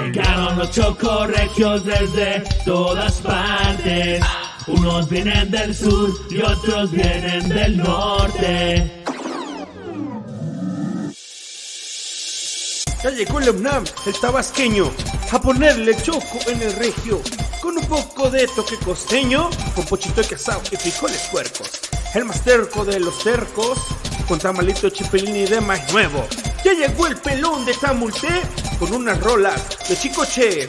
Llegaron los chocorregios desde todas partes. Unos vienen del sur y otros vienen del norte. Ya llegó la UNAM, el tabasqueño, a ponerle choco en el regio, con un poco de toque costeño, con pochito de casado y frijoles puercos. El más terco de los cercos, con tamalito chipilín y de maíz nuevo. Ya llegó el pelón de Tamulté, con unas rolas de chicoche.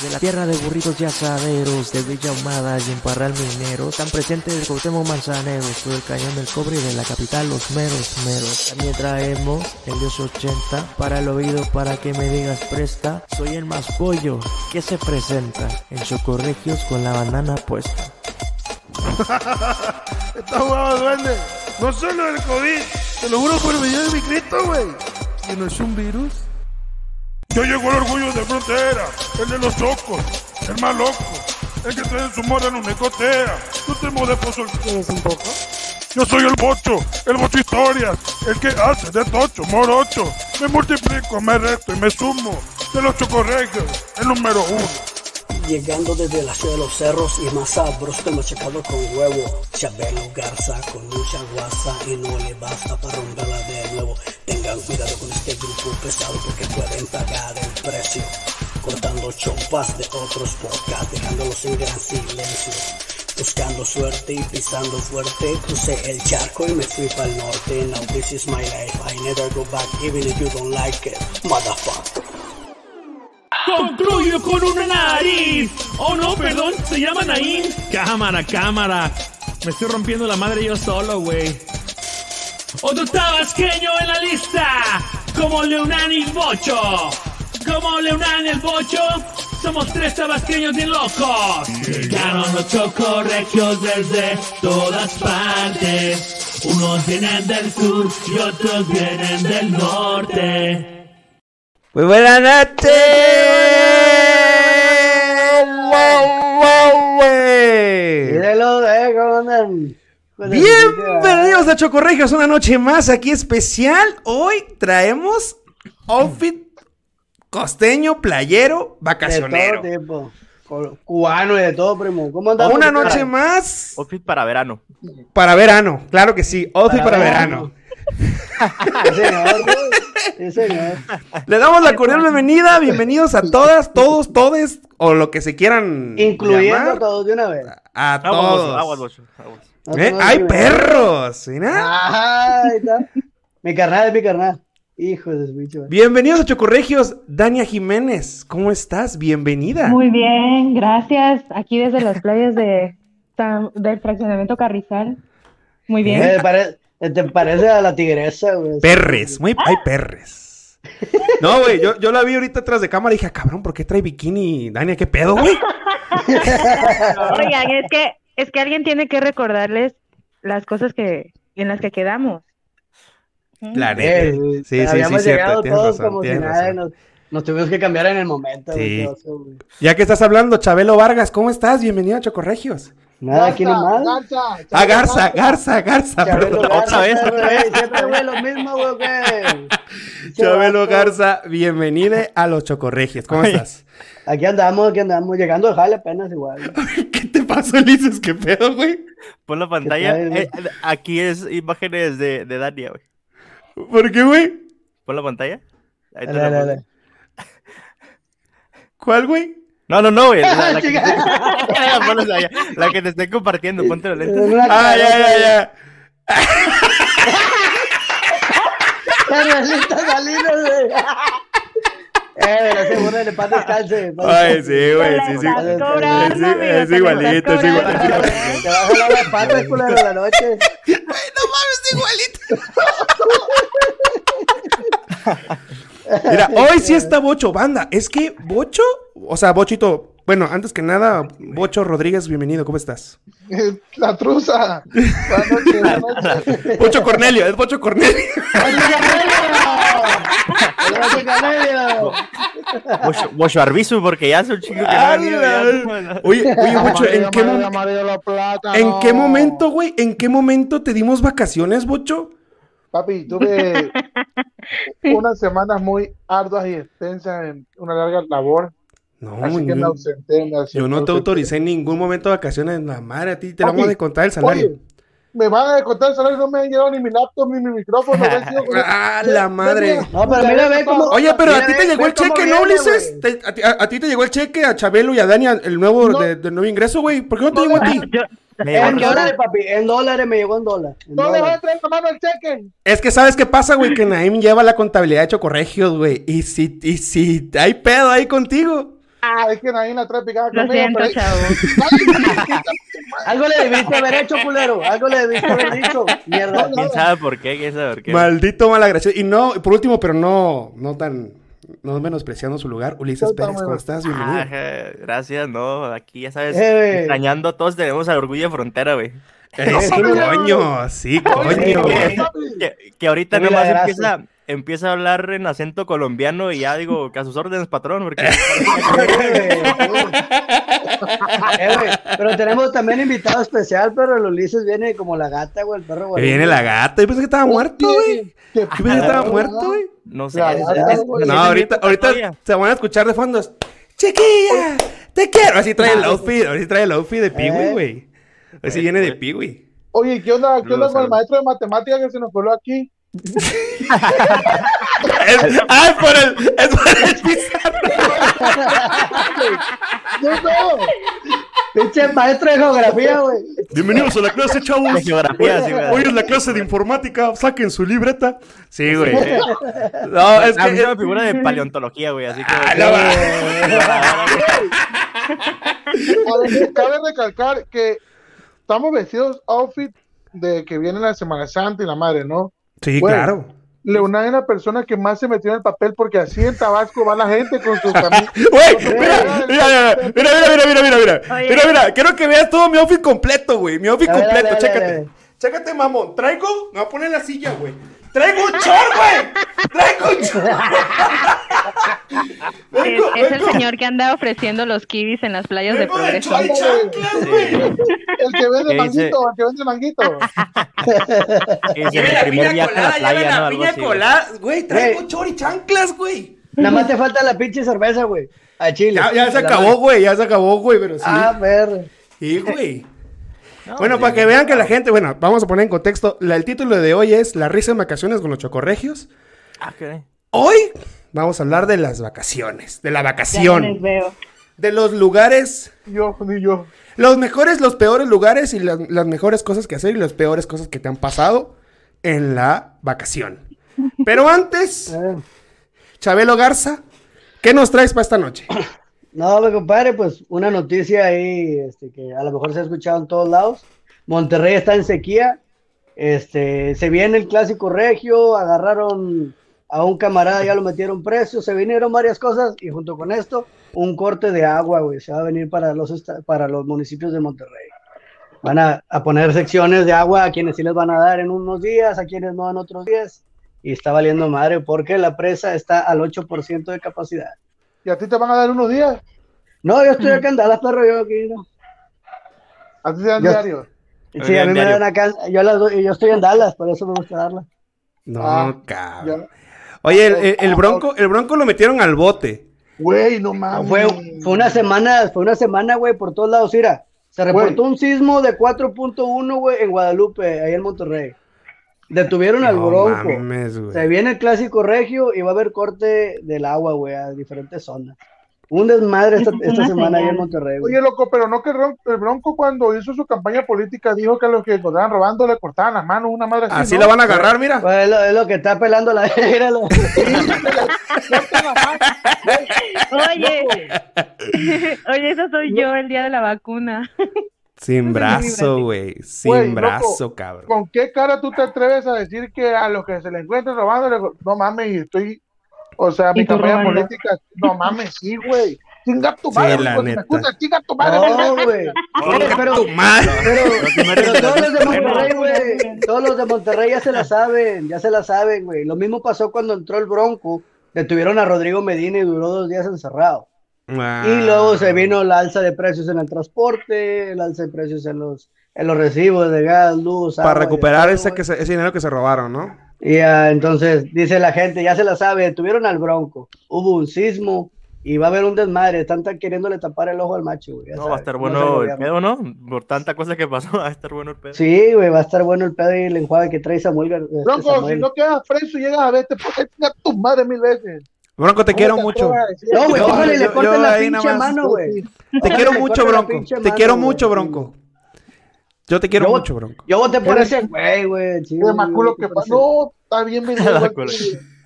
De la tierra de burritos y asaderos, de Villa Ahumada y en Parral Minero, están presentes el Cuauhtémoc Manzanero, soy el cañón del cobre y de la capital los meros meros. También traemos el Dios 80 para el oído para que me digas presta, soy el más pollo que se presenta en Chocorregios con la banana puesta. Está jugado duende. No solo el COVID. Te lo juro por el video de mi Cristo, güey. ¿Que no es un virus? Yo llegó el orgullo de frontera, el de los chocos, el más loco, el que trae su mora en una ecotea. Tú te de pozo. ¿Quieres un poco? Yo soy el bocho, el bocho historias, el que hace de tocho, morocho. Me multiplico, me resto y me sumo. De los chocorregios, el número uno. Llegando desde la ciudad de los cerros y más sabroso que machacado con huevo. Chabelo Garza con mucha guasa y no le basta para romperla de nuevo. Tengan cuidado con este grupo pesado porque pueden pagar el precio. Cortando chompas de otros podcasts, dejándolos en gran silencio. Buscando suerte y pisando fuerte, crucé el charco y me fui para el norte. Now this is my life, I never go back even if you don't like it, motherfucker. Concluyo con una nariz. Oh no, perdón, se llama Naín. Cámara, cámara. Me estoy rompiendo la madre yo solo, güey. Otro tabasqueño en la lista. Como Leonán y Bocho. Como Leonán y el Bocho. Somos tres tabasqueños bien locos. Llegaron los chocorregios desde todas partes. Unos vienen del sur y otros vienen del norte. Muy buenas noches. Bienvenidos a Chocorregios, una noche más aquí especial. Hoy traemos outfit costeño, playero, vacacionero. De todo tipo. Cubano y de todo, primo. ¿Cómo andamos? Una noche más Outfit para verano. para verano, claro que sí, outfit para, Para verano. Güey. Sí, señor. Le damos la cordial bienvenida, bienvenidos a todas, todos, todes, o lo que se quieran Incluyendo a todos de una vez. A Aguas, todos. aguas, bocho, aguas. No ¿Eh? tengo ¡Hay ni- perros! Ahí está. Mi carnal es mi carnal. Hijo de su bicho. Bienvenidos a Chocorregios, Dania Jiménez, ¿cómo estás? Bienvenida. Muy bien, gracias. Aquí desde las playas de, del fraccionamiento Carrizal. Muy bien. Eh, pare- te parece a la tigresa, güey. Perres, muy, hay perres. No, güey, yo, yo la vi ahorita atrás de cámara y dije, "Ah, cabrón, ¿por qué trae bikini? Dania, ¿qué pedo, güey? Oigan, es que, es que alguien tiene que recordarles las cosas que, en las que quedamos. La Eh, neta. güey, Sí, sí, sí, habíamos cierto, llegado tienes todos razón, como si tienes nada, razón. nos, nos tuvimos que cambiar en el momento. Sí. güey. Ya que estás hablando, Chabelo Vargas, ¿cómo estás? Bienvenido a Chocorregios. Nada, aquí nomás. Ah, Garza, Garza, Garza, Chabelo perdón. Garza, Otra vez, güey, Siempre, güey, lo mismo, güey, güey. Chabelo. Garza, bienvenido a los Chocorregios. ¿Cómo Ay. estás? Aquí andamos, aquí andamos, llegando de jale apenas igual. ¿Qué te pasó, Ulises? ¿Qué pedo, güey? Pon la pantalla. güey? Eh, aquí es imágenes de, de Dania, güey. ¿Por qué, güey? Pon la pantalla. Ahí te Dale, la dale. ¿Cuál, güey? No, no, no, güey. La, la que, Chica. La que te estoy compartiendo. Ponte los lentes. Ah, ya, ya, ya. Carmelita Salinas, güey. Eh, pero ese bueno le paz descanse. Ay, sí, güey, sí, sí. Es- te igualito, es igualito. Te va a jalar las patas, culero, de la noche. No mames, igualito. Mira, hoy sí está Bocho, banda. Es que Bocho, o sea, Bochito, bueno, antes que nada, Bocho Rodríguez, bienvenido, ¿cómo estás? La truza. Buenas noches, buenas noches. Bocho Cornelio, es Bocho Cornelio. Bocho- Arbizu, porque ya hace un chico que. Oye, oye, Bocho, ¿en qué, ¿en qué momento, güey? ¿En qué momento te dimos vacaciones, Bocho? Papi, tuve unas semanas muy arduas y extensas en una larga labor. No, así que yo- me ausenté, me ausenté. Yo no te autoricé en ningún momento de vacaciones. La madre, a ti te vamos a descontar el salario. Oye, me van a descontar el salario, no me han llevado ni mi laptop ni mi micrófono. Ah, la madre. No, pero mira, ve cómo. Oye, pero a ti te ve- llegó ve el cheque, viene, ¿no, Ulises? A, ti- a- a ti te llegó el cheque, a Chabelo y a Dani, el nuevo No. de, del nuevo ingreso, güey. ¿Por qué no te llegó a ti? En el dólares, papi. En dólares me llegó en dólares. No le vas a traer mano el cheque. Es que sabes qué pasa, güey, que Naim lleva la contabilidad de Chocorregios, güey. Y si, y si hay pedo ahí contigo. Ah, es que nadie la trae picada Lo conmigo. siento, pero- chavo. Algo le debiste haber hecho, culero. Algo le debiste haber dicho. Mierda. ¿Quién sabe por qué? ¿Quién sabe por qué? Maldito malagracioso. Y no, por último, pero no, no tan, no menospreciando su lugar. Ulises No Pérez, ¿cómo estás? Bienvenido. Ajá, gracias, no, aquí ya sabes, Eh. extrañando todos tenemos al orgullo de frontera, güey. Eh, sí, coño, sí, coño. Que, que- que ahorita nomás empieza, empieza a hablar en acento colombiano y ya digo que a sus órdenes, patrón, porque Eh, güey, Pero tenemos también invitado especial, pero el Ulises viene como la gata, güey, el perro, güey. viene la gata. Yo pensé que estaba muerto, güey. ¿Qué Yo pensé que estaba muerto, güey. no sé. Claro, es- es- güey. es- No, ahorita, ahorita se van a escuchar de fondo. Chiquilla, te quiero. Así trae el outfit, así trae el outfit de Piwi, Eh. güey. Así viene de Piwi. Oye, ¿qué onda, ¿qué onda con el maestro de matemáticas que se nos coló aquí? Es, ah, es por el, es por el pizarro. No, no. Pinche maestro de geografía, güey. Bienvenidos a la clase, chavos. De geografía, sí, güey. Hoy es la clase de informática. Saquen su libreta. Sí, güey. No, es a mí que. se me figura de paleontología, güey, así que... Ah, no cabe recalcar que estamos vestidos outfit de que viene la Semana Santa y la madre, ¿no? Sí, bueno, claro. Leonardo es la persona que más se metió en el papel porque así en Tabasco va la gente con sus camisas. Güey, mira, mira, mira, mira, mira, mira, mira, mira, mira, quiero que veas todo mi outfit completo, güey, mi outfit completo, chécate. Chécate, mamón, traigo, me voy a poner la silla, güey. Traigo un short, güey. Traigo un. Es, Vengo, es el vengo. señor que anda ofreciendo los kibis en las playas de Vengo de progreso. y chanclas, güey. El que vende manguito, el que vende manguito. que es el la primer piña a la colada, lleve playa, ¿no? la piña colada. Güey, traigo short y chanclas, güey. Nada más te falta la pinche cerveza, güey. A Chile. Ya, ya se La acabó, güey. Ya se acabó, güey, pero sí. Ah, ver. Sí, güey. No, Bueno, sí. para que vean que la gente, bueno, vamos a poner en contexto. La- el título de hoy es La risa en vacaciones con los chocorregios. Ah. Hoy vamos a hablar de las vacaciones, de la Ya no les vacación, veo. de los lugares, Yo, ni yo. los mejores, los peores lugares y las, las mejores cosas que hacer y las peores cosas que te han pasado en la vacación. Pero antes, Eh. Chabelo Garza, ¿qué nos traes para esta noche? No, mi compadre, pues una noticia ahí este, que a lo mejor se ha escuchado en todos lados. Monterrey está en sequía. Este, se viene el clásico regio, agarraron a un camarada, ya lo metieron preso, se vinieron varias cosas y junto con esto, un corte de agua, güey, se va a venir para los, para los municipios de Monterrey. Van a, a poner secciones de agua a quienes sí les van a dar en unos días, a quienes no en otros días. Y está valiendo madre porque la presa está al 8% de capacidad. ¿Y a ti te van a dar unos días? No, yo estoy acá en Dallas, perro, yo aquí no. ¿A ti te dan Yo- diario? Sí, a mí me dan acá, yo, las doy- yo estoy en Dallas, por eso me gusta darla. No, Ah, cabrón. Oye, el, el- el bronco, el bronco lo metieron al bote. Güey, no mames. Fue, fue una semana, fue una semana, güey, por todos lados, mira. Se reportó un sismo de 4.1, güey, en Guadalupe, ahí en Monterrey. Detuvieron al No Bronco. mames. Se viene el clásico regio y va a haber corte del agua, güey, a diferentes zonas. Un desmadre esta, semana ahí en. Monterrey, güey. Oye, loco, pero no que el Bron- el Bronco cuando hizo su campaña política dijo que a los que encontraban robando le cortaban las manos, una madre así. Así ¿no? la van a agarrar, mira. Pues es, lo, es lo que está pelando la... Oye, oye, eso soy yo el día de la vacuna. Sin brazo, güey. Sin loco, brazo, cabrón. ¿Con qué cara tú te atreves a decir que a los que se le encuentran robando, le- no mames, y estoy, o sea, mi campaña robando. política, no mames, sí, güey. Chinga tu Sí, madre, la güey, si me neta. chinga tu madre, No, güey. pero, Tu madre. pero, pero todos los de Monterrey, güey, todos los de Monterrey ya se la saben, ya se la saben, güey. Lo mismo pasó cuando entró el Bronco, detuvieron a Rodrigo Medina y duró dos días encerrado. Ah. Y luego se vino la alza de precios en el transporte, el alza de precios en los, en los recibos de gas, luz, Para agua recuperar ese, que se- ese dinero que se robaron, ¿no? Y ah, entonces dice la gente, ya se la sabe, detuvieron al bronco, hubo un sismo y va a haber un desmadre, están tan queriéndole tapar el ojo al macho, güey. ya No, va a estar no bueno se el pedo, ¿no? Por tanta cosa que pasó, va a estar bueno el pedo. Sí, güey, va a estar bueno el pedo y el enjuague que trae Samuel. Este Bronco, Samuel. si no quedas preso y llegas a verte, ¿por qué chingas tu madre mil veces? Bronco, te ¿Cómo quiero te mucho. No, eso? güey, y le corten la pinche mano, güey. Te quiero mucho, la Bronco. Te quiero mucho, Bronco. Yo te quiero Yo- mucho, Bronco. Yo voté por ese güey, güey. más güey, culo que No, está bien. La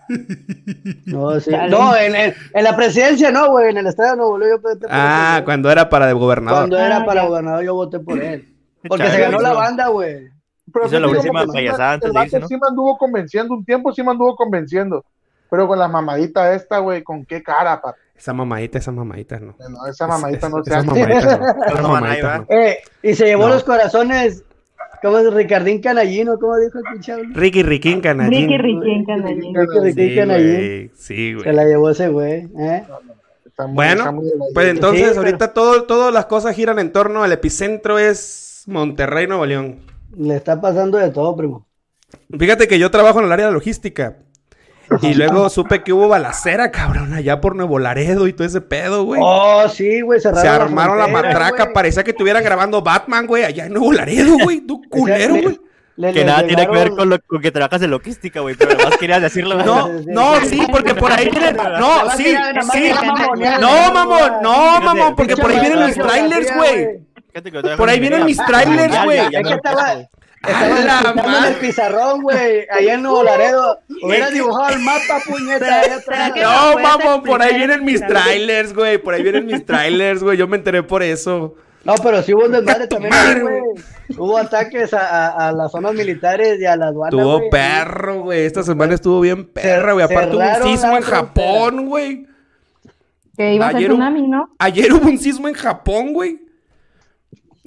No, sí. No, en, en, en la presidencia no, güey. En el estado de Nuevo León yo voté por Ah, güey. cuando era para de gobernador. Cuando era Ah, para ya. gobernador yo voté por él. Porque Chale, se ganó la banda, güey. Pero Hizo la sí, como última payasada antes el de vato irse, ¿no? sí me anduvo convenciendo, un tiempo sí me anduvo convenciendo. Pero con la mamadita esta, güey, ¿con qué cara, pa? Esa mamadita, esa mamadita, no. No, esa mamadita no se Esas hace. mamaditas, no. Esas No, mamaditas, no. Eh, y se llevó No. los corazones. ¿Cómo es? Ricardín Canallino, ¿cómo dijo el pinche? Ricky Riquín, canallín. Ricky Ricky Canallín. Ricky Ricky Sí, Canallín. güey. Sí, Se güey. la llevó ese güey, ¿eh? Muy- Bueno, Pues entonces, Sí, pero- ahorita todo, todas las cosas giran en torno al epicentro es Monterrey, Nuevo León. Le está pasando de todo, primo. Fíjate que yo trabajo en el área de logística. Y luego supe que hubo balacera, cabrón, allá por Nuevo Laredo y todo ese pedo, güey. Oh, sí, güey, cerraron Se armaron la frontera, matraca, güey. parecía que estuvieran grabando Batman, güey, allá en Nuevo Laredo, güey. Tú culero, Le- güey. le- Que le nada tiene que ver con, lo, con que trabajas en logística, güey, pero además querías decirlo. No, no, sí. porque por ahí vienen. No, sí, sí. No, mamón, no, mamón, porque por ahí vienen Geografía, trailers, güey. Por ahí en vienen mis trailers, güey. Estaba, en el pizarrón, güey. Allá en Nuevo Laredo. Hubiera dibujado el mapa, puñeta. No, mamón, por ahí vienen mis trailers, güey. Por ahí vienen mis trailers, güey. Yo me enteré por eso. No, pero sí hubo un desmadre también ahí, güey. Hubo ataques a, a, a las zonas militares y a la aduana, Estuvo güey. perro, güey. Esta semana estuvo bien perra, güey. Aparte hubo un sismo en Japón, güey. Que iba a ser tsunami, ¿no? Ayer hubo un sismo en Japón, güey.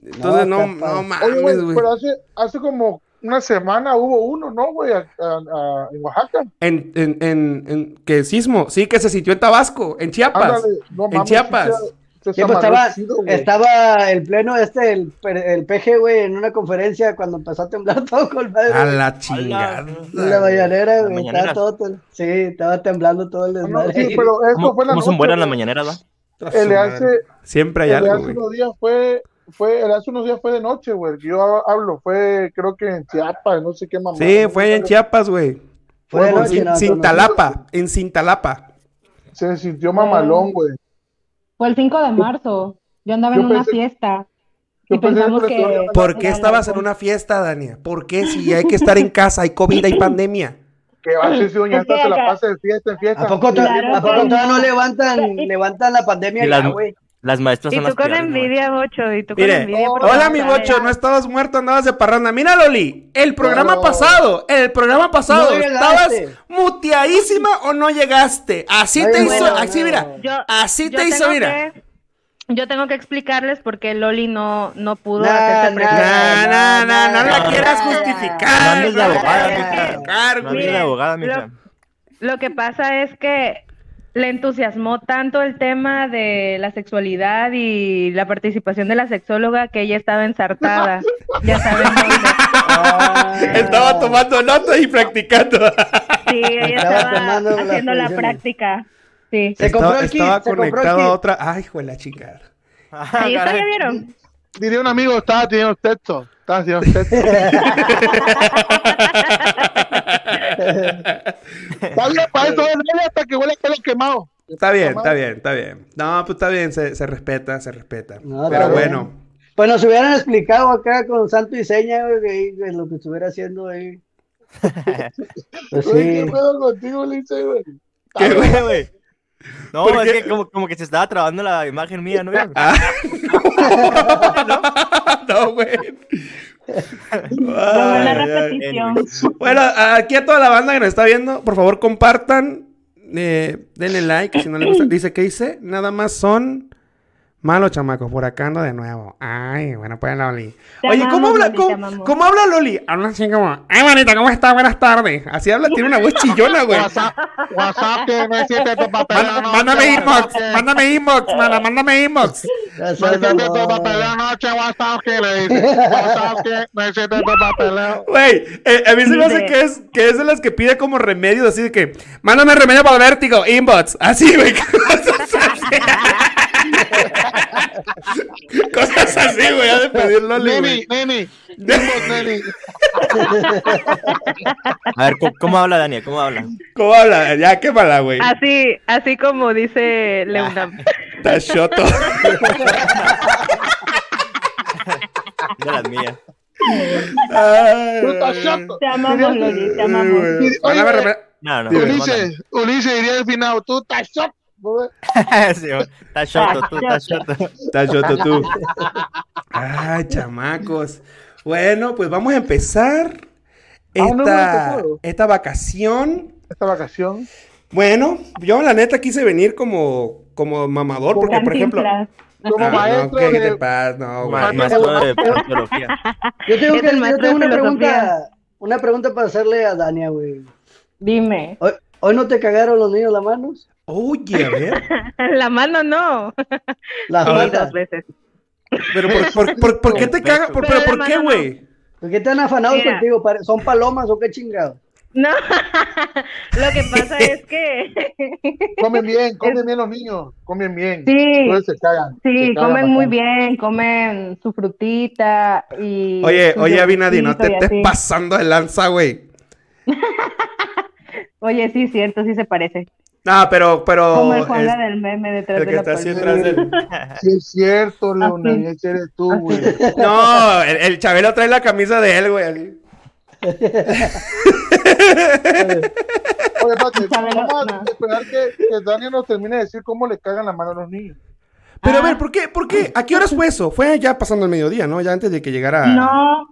Entonces, no, no, padre. mames, Oye, güey, güey. pero hace, hace como una semana hubo uno, ¿no, güey? A- a- a- en Oaxaca. En, en, en, en, ¿qué sismo? Sí, que se sintió en Tabasco, en Chiapas. Ándale, no en mames, Chiapas. sí se- se Sí, pues estaba, chido, estaba el pleno este, el, el PG, güey, en una conferencia cuando empezó a temblar todo con madre. A la chingada. En la mañanera, güey, estaba todo, sí, estaba temblando todo el Ah, no, desmadre. sí, ahí. pero esto ¿Cómo, fue en la cómo son buenas las mañaneras, va? El hace, Siempre hay el de algo, hace unos días fue, fue, hace unos días fue de noche, güey. Yo hablo fue, creo que en Chiapas, no sé qué mamá. Sí, fue en Chiapas, güey. Fue En no, no. Cintalapa, en Cintalapa. Se sintió mamalón, güey. Fue el 5 de marzo. Yo andaba yo en una fiesta. Y pensamos que que. ¿Por qué estabas en una fiesta, Dania? ¿Por qué si hay que estar en casa, hay COVID, hay pandemia? Que va a ser si doña se la pasa de fiesta en fiesta. ¿A poco, Claro ¿a poco todavía no levantan, levantan la pandemia Y ya, güey? Las maestras Y son tú las con peores, ¿no? envidia, Bocho, y tú con envidia. porque hola no mi bocho, no estabas muerto, andabas de parranda. Mira, Loli, el programa No. pasado, el programa pasado, No ¿estabas muteadísima o no llegaste? Así No te hizo, así mira, Yo, así yo te hizo, mira. que- yo tengo que explicarles por qué Loli no, no pudo Nah, hacerse. No, no, no, no la no, quieras no, No justificar. no No Mire, abogada. Lo que pasa es que le entusiasmó tanto el tema de la sexualidad y la participación de la sexóloga que ella estaba ensartada. ya saben dónde. Ah. Estaba tomando notas y practicando. Sí, ella Estaba haciendo la práctica. Sí. Se estaba compró el kit, estaba se compró el conectado a kit. otra. Ay, hijo de la chingada. Ahí está, ¿ya vieron? Diría un amigo, estaba teniendo texto. Estaba teniendo texto. Está bien, para eso es hasta que huele a pelo quemado. Está bien, está bien, está bien. No, pues está bien, se, se respeta, se respeta. No, Pero bueno. Pues nos hubieran explicado acá con santo y seña, güey, de- lo que estuviera haciendo ahí. Pues ¿Qué pedo contigo, Lince, güey? ¿Qué, güey, güey? No, ¿Por es qué? que como, como que se estaba trabando la imagen mía, ¿no? Ah. no, güey. Ay. repetición. Bueno, aquí a toda la banda que nos está viendo, por favor compartan, eh, denle like si no les gusta. Dice, ¿qué dice? Nada más son Malo, chamacos, por acá ando de nuevo. Ay, bueno, pues Loli. Te Oye, ¿cómo habla, Loli, cómo, cómo habla Loli? Habla así como, ay, manita, ¿cómo estás? Buenas tardes. Así habla, tiene una voz chillona, güey. WhatsApp, WhatsApp Mándame inbox, mándame inbox, mana, mándame inbox. Güey, eh, a mí se me hace que es, que es de las que pide como remedios, así de que, mándame remedio para el vértigo, inbox. Así, güey. Cosas así. Güey, ha de pedir Loli, Neni, güey. neni. Inbox, neni. A ver, ¿cómo, cómo habla Daniel? ¿Cómo habla? ¿Cómo habla? Ya, qué mala, güey. Así, así como dice Leunam. Está choto. De las mías. Ay, Tú estás chato. Te amamos, Loli, te amamos. Oye. No, no. Ulises, Ulises diría al final, tú estás shot. sí, está choto, tú choto. Está choto tú. Ay, chamacos. Bueno, pues vamos a empezar no esta, esta vacación. Esta vacación. Bueno, yo la neta quise venir como, como mamador, porque por ejemplo. Cantinflas. Como Ah, no, maestro ¿qué, qué de- te pasa? No, Maestro de sociología. Yo tengo, que- yo maestro tengo una pregunta, una pregunta para hacerle a Dania, güey. Dime. ¿Hoy, hoy no te cagaron los niños las manos? Oye, a ver. La mano no. Las patas. dos veces. Pero por, por, por, ¿por qué te cagas? Por- ¿Pero Pero por qué, güey? ¿Por qué tan afanados Mira. contigo? ¿Son palomas o qué chingado? No. Lo que pasa es que Comen bien, comen bien los niños. Comen bien. sí, Entonces se cagan. sí, se cagan comen muy bien, comen su frutita y Oye, oye, Abinadi, no te estés así. pasando de lanza, güey. Oye, sí, cierto, sí se parece. No, pero, pero. Como el Juanga es- del meme detrás el de la está así atrás del. Sí, es cierto, y ese eres tú, güey. No, el, el Chabelo trae la camisa de él, güey. Oye, Chabelo, vamos a no. esperar que, que Daniel nos termine de decir cómo le cagan la mano a los niños. Pero a Ah. ver, ¿por qué? ¿Por qué? ¿A qué horas fue eso? Fue ya pasando el mediodía, ¿no? Ya antes de que llegara. No,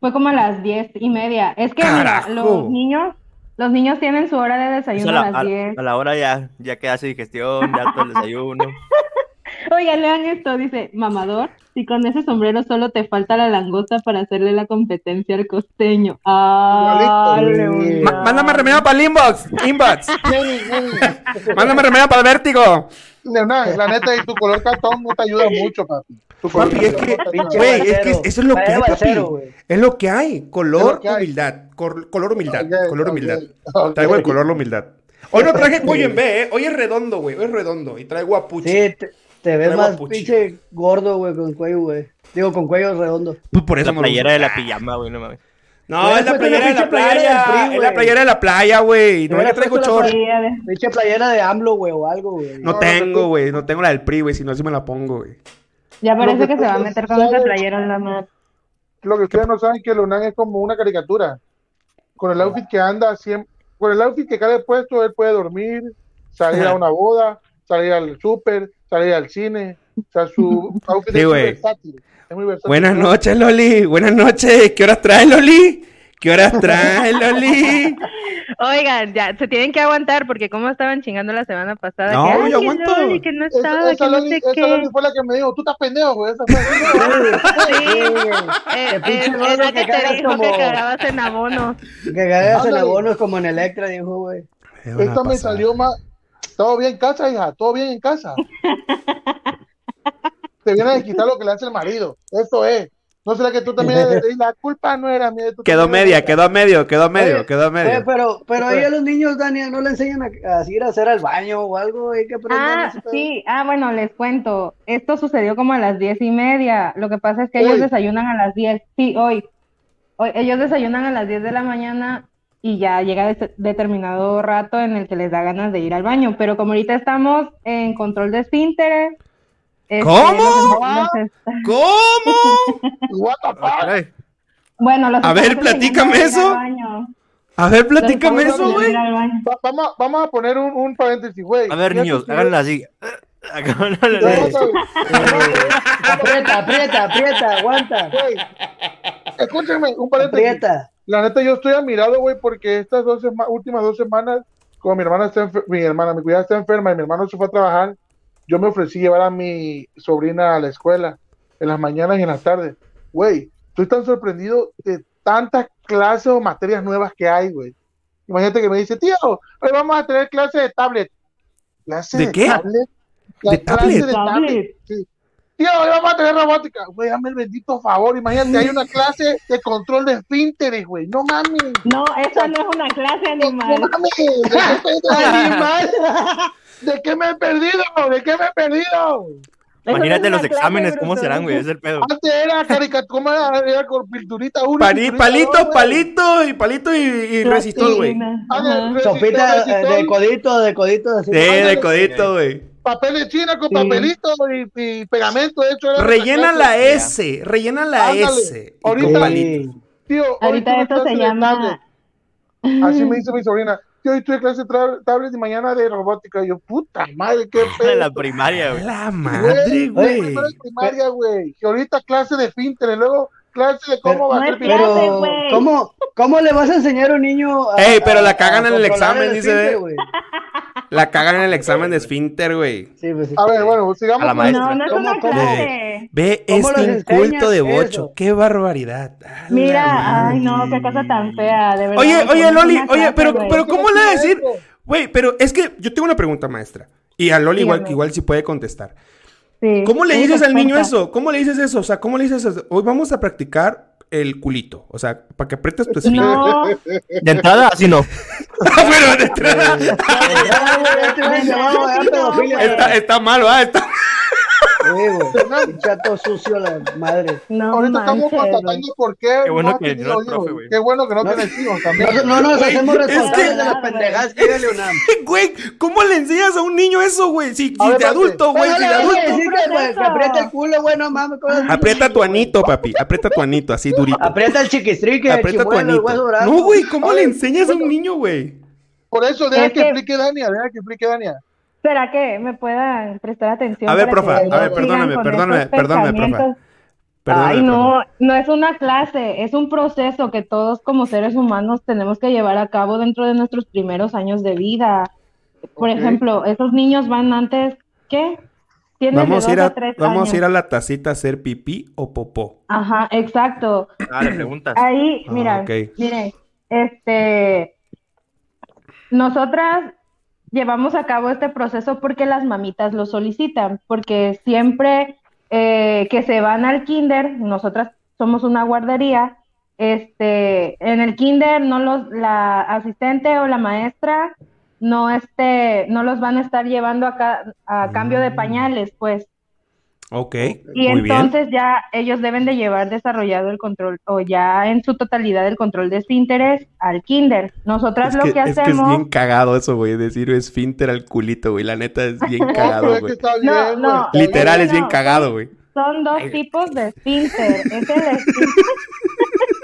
fue como a las diez y media. Es que mira, los niños, los niños tienen su hora de desayuno a, a la, las a- diez. a la hora ya, ya que hace digestión, ya todo el desayuno. Oigan, lean esto, dice, mamador, si con ese sombrero solo te falta la langosta para hacerle la competencia al costeño. Ah, mándame remedio para el inbox. Inbox. Mándame remedio para el vértigo. Leona, la neta, y tu color cartón no te ayuda mucho, papi. Papi, es que, güey, es que eso es lo que hay, papi. Es lo que hay. Color, humildad. Color humildad. Color humildad. Traigo el color la humildad. Hoy no traje cuello en B, ¿eh? Hoy es redondo, güey. Hoy es redondo. Y traigo apuche. Sí, te, te ves Traigo más pinche gordo, güey, con cuello, güey. Digo, con cuello redondo. Pues por eso La playera de la pijama, güey, no mames. No, es la playera de la playa. Es la güey. playera de la playa, güey. No hubiera traigo de- Pinche playera de AMLO, güey, o algo, güey. No No, tengo, güey. No tengo la del PRI, güey. Si no, sí me la pongo, güey. Ya parece que que se va a meter con esa playera en la mano. Lo que ustedes no saben es que Leonán es como una caricatura. Con el outfit que anda siempre, con el outfit que cae puesto, él puede dormir, salir a una boda, salir al súper, salir al cine. O sea, su outfit Sí, es muy versátil. Es muy versátil. Buenas noches, Loli. Buenas noches. ¿Qué horas traes, Loli? ¿Qué horas traes, Loli? Oigan, ya, se tienen que aguantar porque como estaban chingando la semana pasada. No, que, yo "Ay, que aguanto. Loli, que no estaba, esa que no Loli, sé esa qué. Loli fue la que me dijo, tú estás pendejo, güey. Esa fue Sí, eh, eh, gordo es la que que te dijo como- que cagabas en abonos. Que cagas en abonos como en Electra, dijo, güey. Es una Esta me pasada. salió más. Todo bien en casa, hija. Todo bien en casa. Te viene a desquitar lo que le hace el marido. Eso es. No será que tú también. la culpa no era mía. Quedó media, quedó medio, quedó medio, Oye, quedó Oye, medio. pero, pero ahí a los niños, Daniel, no le enseñan a, a ir a hacer al baño o algo, hay que. Ah, sí, ah, bueno, les cuento. Esto sucedió como a las diez y media. Lo que pasa es que ellos desayunan a las diez. Sí, hoy. Hoy, ellos desayunan a las diez de la mañana y ya llega de- determinado rato en el que les da ganas de ir al baño. Pero como ahorita estamos en control de esfínteres. Este, ¿Cómo? los- los está- ¿Cómo? What the fuck? Ay, bueno, los A ver, platícame eso. A ver, platícame eso, güey. vamos, a- vamos a poner un, un paréntesis, güey. A ver, niños, háganlo así. Aprieta, aprieta, aprieta, aguanta. Güey, Escúchenme, un paréntesis. Aprieta. La neta, yo estoy admirado, güey, porque estas dos sema- últimas dos semanas, como mi hermana está enfer- mi hermana, mi cuidada está enferma y mi hermano se fue a trabajar, yo me ofrecí llevar a mi sobrina a la escuela en las mañanas y en las tardes. Güey, estoy tan sorprendido de tantas clases o materias nuevas que hay, güey. Imagínate que me dice, tío, hoy vamos a tener clase de tablet. ¿Clase ¿De qué? tablet? La ¿De clase tablet? de tablet, sí. Tío, hoy vamos a tener robótica. Güey, dame el bendito favor. Imagínate, hay una clase de control de esfínteres, güey. No mames. No, eso no es una clase animal. No mames. ¿De qué, animal? ¿De qué me he perdido? ¿De qué me he perdido? Imagínate los es una exámenes, ¿cómo serán, güey? Es el pedo. Antes era caricatura, ¿cómo era? Era con pinturita. Pali- pinturita palito, dos, palito y palito y, y resistol, güey. Ah, Sopita eh, resistol, de codito, de codito. Así. Sí, de codito, güey. Papel de China con Sí. papelito y, y pegamento. De hecho, era Rellena la. S, rellena la Ándale. S. y Ahorita-. Tío, Ahorita tuve esto se de llama. Así me dice mi sobrina. Tío, hoy tuve clase de tra- tablet y mañana de robótica. Y yo, puta madre, qué En pedo. la primaria, güey. La madre, Güey, de primaria, güey. Que ahorita clase de finter, luego clase de cómo Pero- va a no ser es pirata. clase, Pero, güey. ¿cómo, ¿cómo le vas a enseñar a un niño a, Ey, pero la cagan a en el examen, dice, esfínter, ve. güey? La cagan en el examen de esfínter, güey. Sí, pues sí. A ver, bueno, sigamos. A la maestra. No, no es ¿Cómo, una clase. Ve ¿Cómo este inculto de bocho. eso? Qué barbaridad. Mira, ay no, qué cosa tan fea, de verdad. Oye, oye, Loli, oye, clase, pero, pero ¿cómo le va a decir? Güey, pero es que yo tengo una pregunta, maestra. Y a Loli igual, igual sí puede contestar. Sí, ¿Cómo le dices al niño eso? ¿Cómo le dices eso? O sea, ¿cómo le dices eso? Hoy vamos a practicar el culito. O sea, para que aprietes tu esfínter. No, De entrada, así no. Ah, bueno, de entrada. Está, está malo, ¿ah? Está... Güey. Un chato sucio la madre. no Ahorita estamos manches, constatando por qué. Qué bueno no que no es profe, güey. Qué bueno que no, No. tienes hijos también. No, no nos hacemos es responsables que- de las pendejadas que Leonam. Güey, ¿cómo le enseñas a un niño eso, güey? Si, si A ver, de adulto, güey, si le de adulto. que, aprieta el culo, güey, no mames. ¿cómo es? Aprieta tu anito, papi. Aprieta tu anito, así durito. Aprieta el chiquistrique, Aprieta tu anito. No, güey, ¿cómo le enseñas a un niño, güey? Por eso, deja Es que que- explique Dania, deja que explique Dania. ¿Será que me puedan prestar atención? A ver, profa, a ver, perdóname, perdóname, perdóname, profa. Perdóname, Ay, no, profe. no es una clase, es un proceso que todos como seres humanos tenemos que llevar a cabo dentro de nuestros primeros años de vida. Por ejemplo, esos niños van antes, ¿qué? Tienen de Vamos a dos ir a a, tres vamos a años. ir a la tacita a hacer pipí o popó. Ajá, exacto. Ah, le preguntas. Ahí, Ah, mira, ok. miren, este, nosotras llevamos a cabo este proceso porque las mamitas lo solicitan, porque siempre eh, que se van al kinder, nosotras somos una guardería, este, en el kinder no los, la asistente o la maestra no este, no los van a estar llevando a, ca- a cambio de pañales, pues. Ok, Y muy bien. entonces ya ellos deben de llevar desarrollado el control o ya en su totalidad el control de esfínteres al kinder. Nosotras Es lo que, que es que es hacemos, bien cagado eso, güey, decir esfínter al culito, güey. La neta es bien cagado, pero es que güey. está bien, No, no. Literal, es bien no. cagado, güey. son dos tipos de esfínter. Es el esfínter.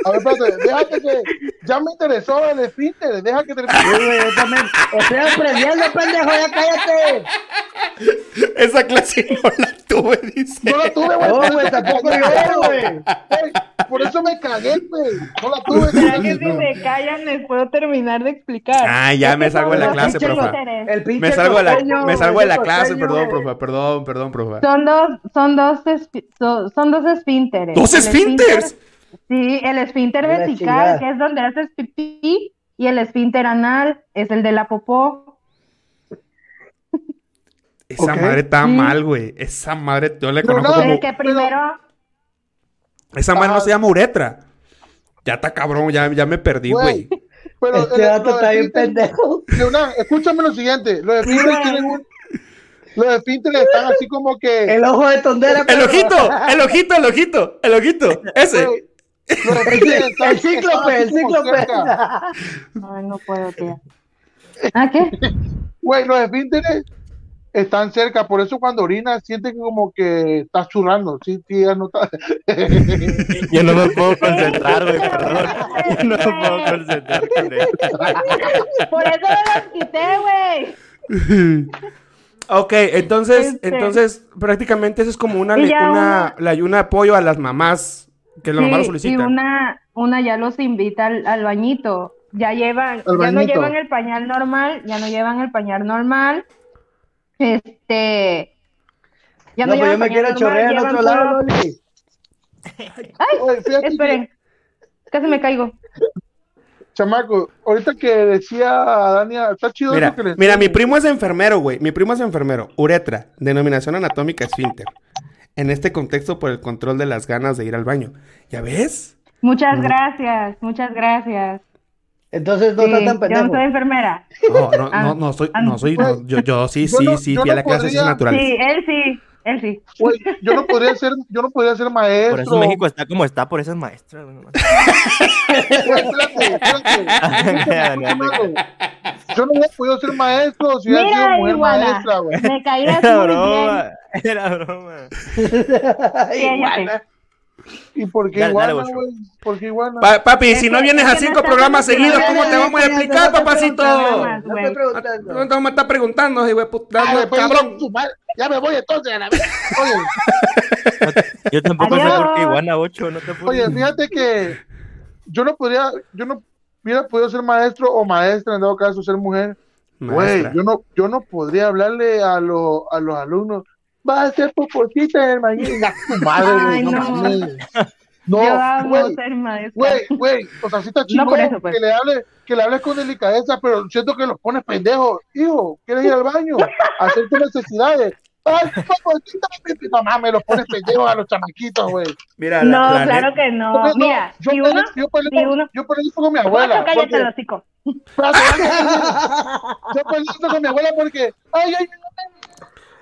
A ver, espérate, déjate que. Ya me interesó el esfínter, deja que te. Sí, güey, yo también. Estoy aprendiendo, pendejo, ya cállate. Esa clase no la tuve, dice. No la tuve, güey. No, por güey, eso me tampoco cagué, yo, güey. Por eso me cagué, güey. No la tuve. ¿Será que si se callan les puedo terminar de explicar? Ah, ya me salgo de la clase, profa. esfínteres. El pinche Me salgo de la, me salgo de la clase, perdón, profa, perdón, perdón, profa. Son dos, son dos, son dos esfínteres. ¿Dos esfínteres? Sí, el esfínter vesical, chingada. que es donde haces pipí, y el esfínter anal es el de la popó. Esa madre está Sí. mal, güey. Esa madre, yo le conozco no, como... El que primero, Esa madre no se llama uretra. Ya está cabrón, ya, ya me perdí, güey. Güey. Pero Este el- dato los está bien pendejo. Escúchame lo siguiente. Los esfínteres tienen un. Los esfínteres están así como que. El ojo de tondera. El ojito, el ojito, el ojito, el ojito. Ese. El cíclope, el cíclope. cerca. ay, no puedo, tía. ¿Ah, qué? Güey, los esfínteres están cerca, por eso cuando orinas siente que como que estás churrando. Sí, sí, ya no está. Yo no me puedo concentrar, güey, perdón. Yo no me puedo concentrar con eso. Por eso me los quité, güey. Ok, entonces, Este. entonces prácticamente eso es como una, ya una, la- un apoyo a las mamás que la mamá lo Sí, y solicita. una, una ya los invita al, al bañito. Ya llevan, Al ya no llevan el pañal normal, ya no llevan el pañal normal. Este, Ya No, no, pues yo me quiero chorrear en normal, otro lado, Loli. Ay, Oye, esperen. Casi me caigo. Chamaco, ahorita que decía Dania, está chido Mira, eso que les mira, mi primo es enfermero, güey. Mi primo es enfermero. Uretra, denominación anatómica esfínter. En este contexto, por el control de las ganas de ir al baño. ¿Ya ves? Muchas Mm. gracias, muchas gracias. Entonces no Sí, está tan yo no soy enfermera. No, no, no, no soy, ah, no soy, no, yo, yo sí, sí, sí, fui a la clase de naturales. Sí, él sí, él sí. Güey, yo no podría ser, yo no podría ser maestro. Por eso México está como está, por esas maestras. Yo no hubiera podido ser maestro si hubiera sido mujer iguana, maestra, güey. me caías Era muy broma, era broma. ¿Y por qué dale, iguana. Pa- papi, si no vienes es a cinco programas seguidos. ¿cómo te vamos a explicar, papacito? No preguntando. Te vamos a estar preguntando, güey, puta, Dale, pues, cabrón. Ya me voy entonces a la vez. Oye, Yo tampoco sé por qué iguana 8, no te oye, fíjate que yo no podría, yo no hubiera podido ser maestro o maestra, en dado caso ser mujer. Güey, yo no, yo no podría hablarle a, los a los alumnos. Va a ser poposita en el madre, Ay, no, no. No, Yo amo güey, ser maestra. güey, güey, o sea, sí está chido No pues. que le hable, que le hables con delicadeza, pero siento que los pones pendejos. Hijo, ¿quieres ir al baño? A hacer tus necesidades. Ay, poposita, no mames, los pones pendejos a los chamaquitos, güey. Mira, la, No, la claro que no. Yo, Mira, yo, si peleo- uno, yo peleo si con- uno- yo peleo con mi abuela. Cállate porque- el hocico. Yo peleo con mi abuela porque. Ay, ay, ay, su verga, O- me-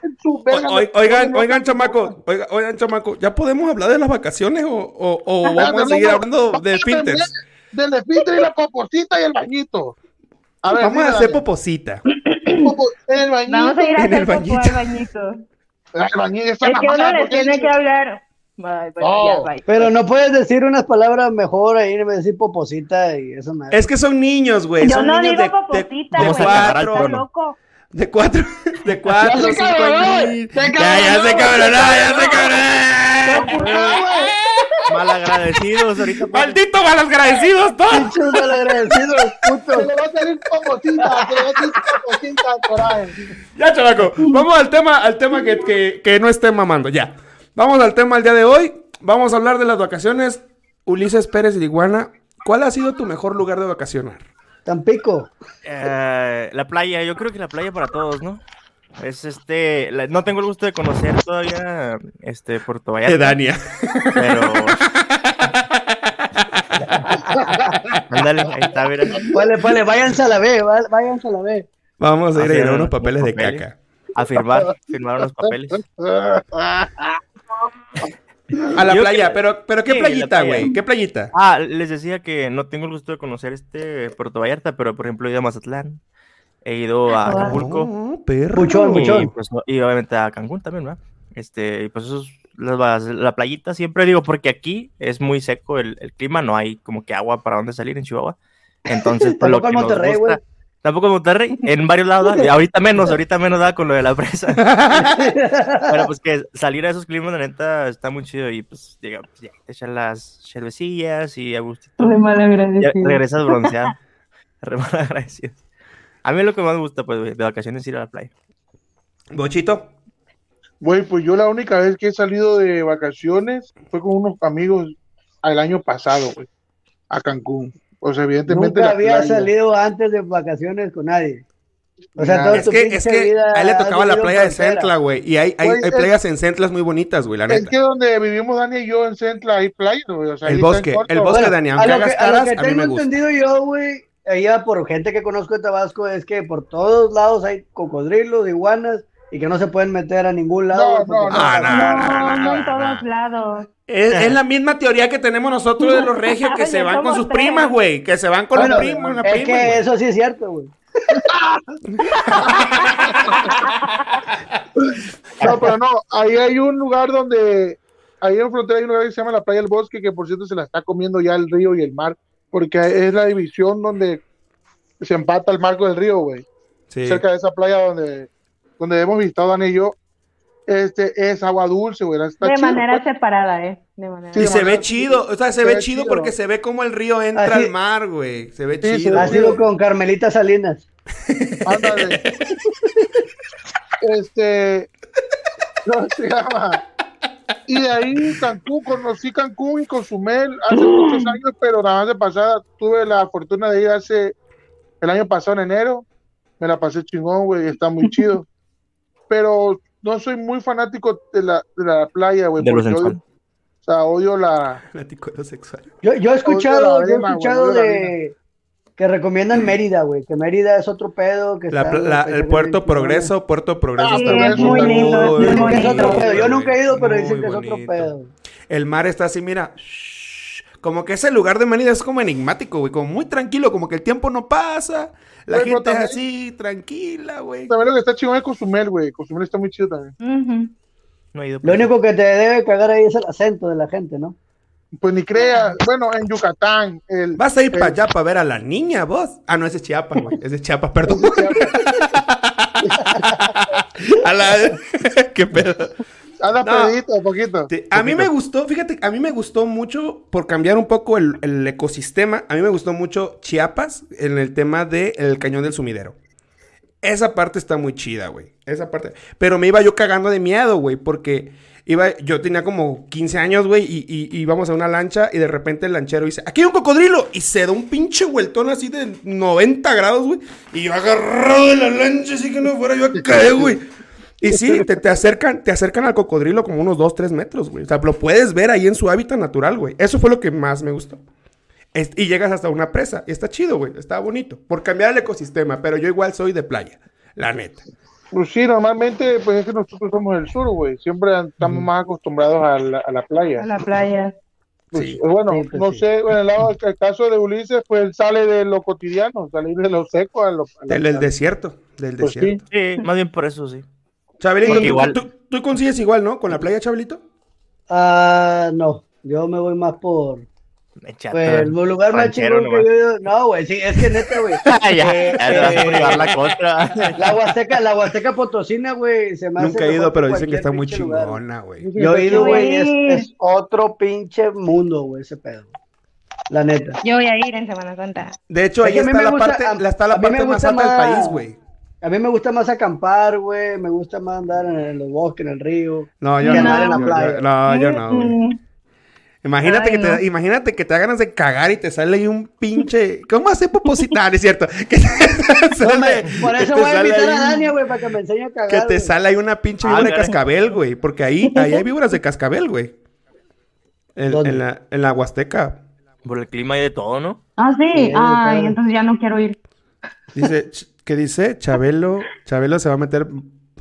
oigan, oigan, chamaco, oiga- oigan, chamaco, ¿ya podemos hablar de las vacaciones o, o, o Espérate, vamos a seguir hablando de finters? Del esfínter y la poposita y el bañito. A ver, Vamos a hacer poposita. Popo- en el bañito. Vamos a ir a En el hacer popó bañito. bañito. El bañito, Es que uno le ¿por qué tiene que hablar. Bye, bye, No. ya, bye. Pero no puedes decir unas palabras mejor ahí, de decir poposita y eso me Es que son niños, güey. Yo Son no niños digo de, poposita, de Vamos a güey. acabar al cuatro, ¿Estás trono. loco? De cuatro, de cuatro, se cinco se Ya, ya se cabronó, ya se cabronó. Malagradecidos ahorita. Malditos malagradecidos todos. Pinches malagradecidos, Se putos. le va a salir poposita, se le va a salir poposita al coraje. Ya, chavaco. Vamos al tema, al tema que, que, que no esté mamando. Ya. Vamos al tema del día de hoy. Vamos a hablar de las vacaciones. Ulises Pérez de Iguana. ¿Cuál ha sido tu mejor lugar de vacacionar? Tampico. Eh, la playa, yo creo que la playa para todos, ¿no? Es este, la- no tengo el gusto de conocer todavía este Puerto Vallarta, De Dania. pero ándale, ahí está, mira. Vale, vale, váyanse a la B, váyanse a la B. Vamos a ir a llenar unos unos papeles de papeles. caca. A firmar, firmar unos papeles. A la Yo playa, que- pero, pero ¿qué Sí, playita, playa. güey? ¿Qué playita? Ah, les decía que no tengo el gusto de conocer este Puerto Vallarta, pero por ejemplo he ido a Mazatlán, he ido a Acapulco Oh, perro. Y, puchón. pues, y obviamente a Cancún también, ¿verdad? Este, y pues eso es la, la playita, siempre digo, porque aquí es muy seco el, el clima, no hay como que agua para dónde salir en Chihuahua. Entonces, pues, lo que nos gusta-. Tampoco en Monterrey, en varios lados, ahorita menos, ahorita menos da con lo de la presa. Pero pues que salir a esos climas, la neta, está muy chido y pues llega, pues, ya, te echan las cervecillas y a gustito. De mal agradecido. regresas bronceado. Re mal agradecido. A mí lo que más me gusta, pues, de vacaciones es ir a la playa. Bochito. Güey, pues yo la única vez que he salido de vacaciones fue con unos amigos el año pasado, güey, a Cancún. O sea, evidentemente. Nunca la había playa. salido antes de vacaciones con nadie. O sea, Nah. todo Es que, es que vida a él le tocaba la playa de. Centla, güey. Y hay, hay, Güey, hay es- playas en Centlas muy bonitas, güey, la Es que donde vivimos Dani y yo en Centla hay playa, güey. O sea, El bosque, corto. el bosque, Bueno, Dani, a aunque lo hagas que, a lo caras, que a mí tengo me gusta. entendido yo, güey, allá por gente que conozco de Tabasco, es que por todos lados hay cocodrilos, iguanas, y que no se pueden meter a ningún lado. No, no, no, Ah, no, No, no, no, no, en todos lados. Es, es la misma teoría que tenemos nosotros de los regios que se van con sus tres. primas, güey. Que se van con Bueno, los primos, la es prima, que eso sí es cierto, güey. No, pero no, ahí hay un lugar donde, ahí en frontera hay un lugar que se llama la Playa del Bosque, que por cierto se la está comiendo ya el río y el mar, porque es la división donde se empata el marco del río, güey. Sí. Cerca de esa playa donde, donde hemos visitado Dani y yo. Este es agua dulce, güey. Está De chido, manera pues. separada, ¿eh? De manera Y Sí, se ve chido, o sea, se se ve ve chido chido. porque se ve como el río entra Así- al mar, güey. Se ve Sí, chido. Ha sido con Carmelita Salinas. Ándale. este. No se llama. Y de ahí Cancún, conocí Cancún y Cozumel hace muchos años, pero nada más de pasada tuve la fortuna de ir hace el año pasado en enero. Me la pasé chingón, güey, está muy chido. Pero no soy muy fanático de la, de la playa, güey. De lo porque sensual. odio- o sea, odio la. Fanático de lo sexual. Yo, yo he escuchado, yo he escuchado de que recomiendan Mérida, güey, que Mérida es otro pedo, que La está- pla- la- el Puerto bien Progreso, Puerto Progreso Ah, está sí, es muy lindo. Yo nunca he ido, pero dicen que es otro pedo. El mar está así, mira. shh, Como que ese lugar de Mérida es como enigmático, güey. Como muy tranquilo, como que el tiempo no pasa. La Güey, gente es así, tranquila, güey. También lo que está chingón es Cozumel, güey. Cozumel está muy chido también. Ujú. No he ido. Lo único que te debe cagar ahí es el acento de la gente, ¿no? Pues ni creas. Bueno, en Yucatán. El, Vas a ir el- para allá para ver a la niña, vos. Ah, no, ese es Chiapas, güey. Ese es Chiapas, perdón. a la... Qué pedo. Anda No. pedito, poquito. A mí me gustó, fíjate, a mí me gustó mucho, por cambiar un poco el, el ecosistema, a mí me gustó mucho Chiapas en el tema del cañón del sumidero. Esa parte está muy chida, güey. Esa parte. Pero me iba yo cagando de miedo, güey, porque iba, yo tenía como 15 años, güey, y, y íbamos a una lancha y de repente el lanchero dice, aquí hay un cocodrilo, y se da un pinche vueltón así de 90 grados, güey, y yo agarrado de la lancha así que no fuera yo a caer, güey. Y sí, te, te acercan, te acercan al cocodrilo como unos 2, 3 metros, güey. O sea, lo puedes ver ahí en su hábitat natural, güey. Eso fue lo que más me gustó. Es- y llegas hasta una presa. Y está chido, güey. Está bonito. Por cambiar el ecosistema. Pero yo igual soy de playa. La neta. Pues sí, normalmente, pues es que nosotros somos del sur, güey. Siempre estamos más acostumbrados a la, a la playa. A la playa. Pues, Sí. Bueno, Sí, pues no sí. sé, en el, lado, el caso de Ulises, pues él sale de lo cotidiano, salir de lo seco a lo. a Del, del desierto. Del Pues sí. desierto. Sí, más bien por eso, sí. Chabelito, ¿tú, igual- tú, tú consigues igual, ¿no? Con la playa, Chabelito. Ah, no, yo me voy más por pues, el lugar más chingón que yo he ido. No, güey, sí, es que neta, güey. ya, Eh, ya vas a eh, la contra. La Huasteca, la Huasteca Potosina, güey, se me hace Nunca he ido, pero dicen que está muy chingona, güey. Yo he ido, güey, es, otro pinche mundo, güey, ese pedo. La neta. Yo voy a ir en Semana Santa. De hecho, ahí está la gusta- parte, a- la- está la a mí parte me más alta del país, güey. A mí me gusta más acampar, güey, me gusta más andar en los bosques, en el río. No, yo que no. andar en la yo- playa. yo- no, yo no, güey. Imagínate, Ay, que te, no. imagínate que te da ganas de cagar y te sale ahí un pinche. ¿Cómo hace poposita? No, no es cierto. Que te sale- Por que eso te voy a invitar ahí a Dania, güey, para que me enseñe a cagar. Que te sale ahí una pinche Ah, víbora de cascabel, güey. Porque ahí, ahí hay víboras de cascabel, güey. En, la, en la Huasteca. Por el clima y de todo, ¿no? Ah, sí. Sí, Ay, claro. entonces ya no quiero ir. Dice, ¿qué dice? Chabelo, Chabelo se va a meter,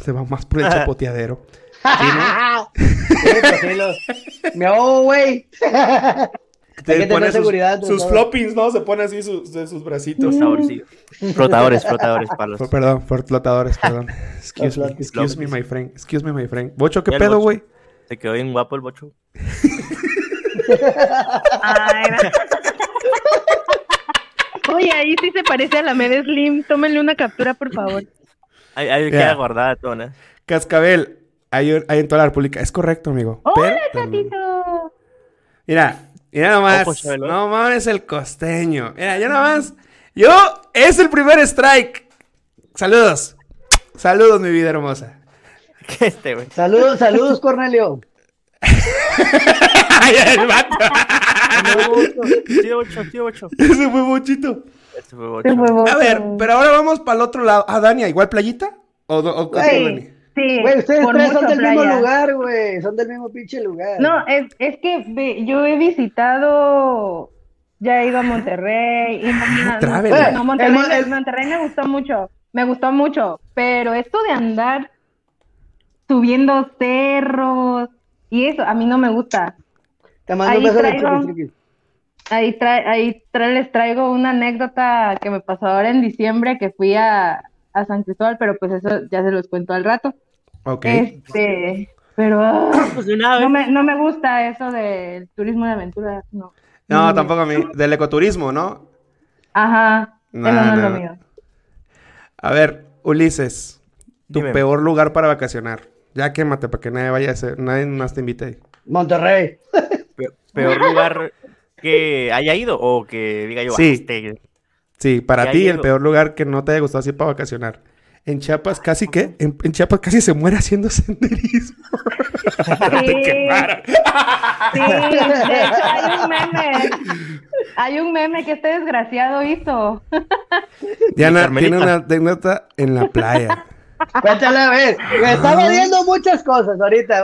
se va más por el chapoteadero. Sí, ¿no? Me ahogo, güey. Te Hay que tener sus, seguridad sus floppings, ¿no? Se pone así sus, de sus bracitos. Saborcillo. Flotadores, flotadores para los. Por- perdón, por flotadores, perdón. Excuse me, excuse me, my friend. Excuse me, my friend. Bocho, ¿qué pedo, güey? Se quedó bien guapo el bocho. Ay, no. Oye, ahí sí se parece a la Med Slim. Tómenle una captura, por favor. Ahí, ahí queda guardada todo, ¿no? Cascabel, hay, hay en toda la República. Es correcto, amigo. ¡Hola, Tatito! Mira, mira nomás. Chabelo. No mames el costeño. Mira, yo nomás. Yo, es el primer strike. Saludos. Saludos, mi vida hermosa. Este, güey. Saludos, saludos, Cornelio. Ay, el vato. Tío bocho, tío bocho. Ese fue bochito. Este fue bocho. Se fue A ver, pero ahora vamos para el otro lado. Ah, Dania, ¿igual playita? ¿O, o. Dani? Sí, Güey, ustedes tres son del mismo playa. lugar, güey. Son del mismo pinche lugar. No, es, es que ve, yo he visitado, ya he ido a Monterrey. Y, no, travel. no, no, Monterrey, El el- Monterrey me gustó mucho, me gustó mucho, pero esto de andar subiendo cerros y eso, a mí no me gusta. Te mando un ahí beso de traigo- triqui. Ahí, trae, ahí les traigo una anécdota que me pasó ahora en diciembre que fui a, a San Cristóbal, pero pues eso ya se los cuento al rato. Ok. Este, pero ah, Pues de una no me, no me gusta eso del turismo de aventura, no. No, tampoco a mí. Del ecoturismo, ¿no? Ajá, No, eso no, es lo mío. A ver, Ulises. Tu Dime. peor lugar para vacacionar. Ya quémate para que nadie vaya a ser, nadie más te invite ahí. Monterrey. Pe- Peor lugar que haya ido o que diga yo, Sí. "Ah, este, Sí, para ti el peor lugar que no te haya gustado así para vacacionar. En Chiapas casi que, en, en Chiapas casi se muere haciendo senderismo. Te quemaron. Sí, de hecho, hay un meme. Hay un meme que este desgraciado hizo. Diana tiene una anécdota en la playa. Cuéntale, a ver. Me está viendo muchas cosas ahorita.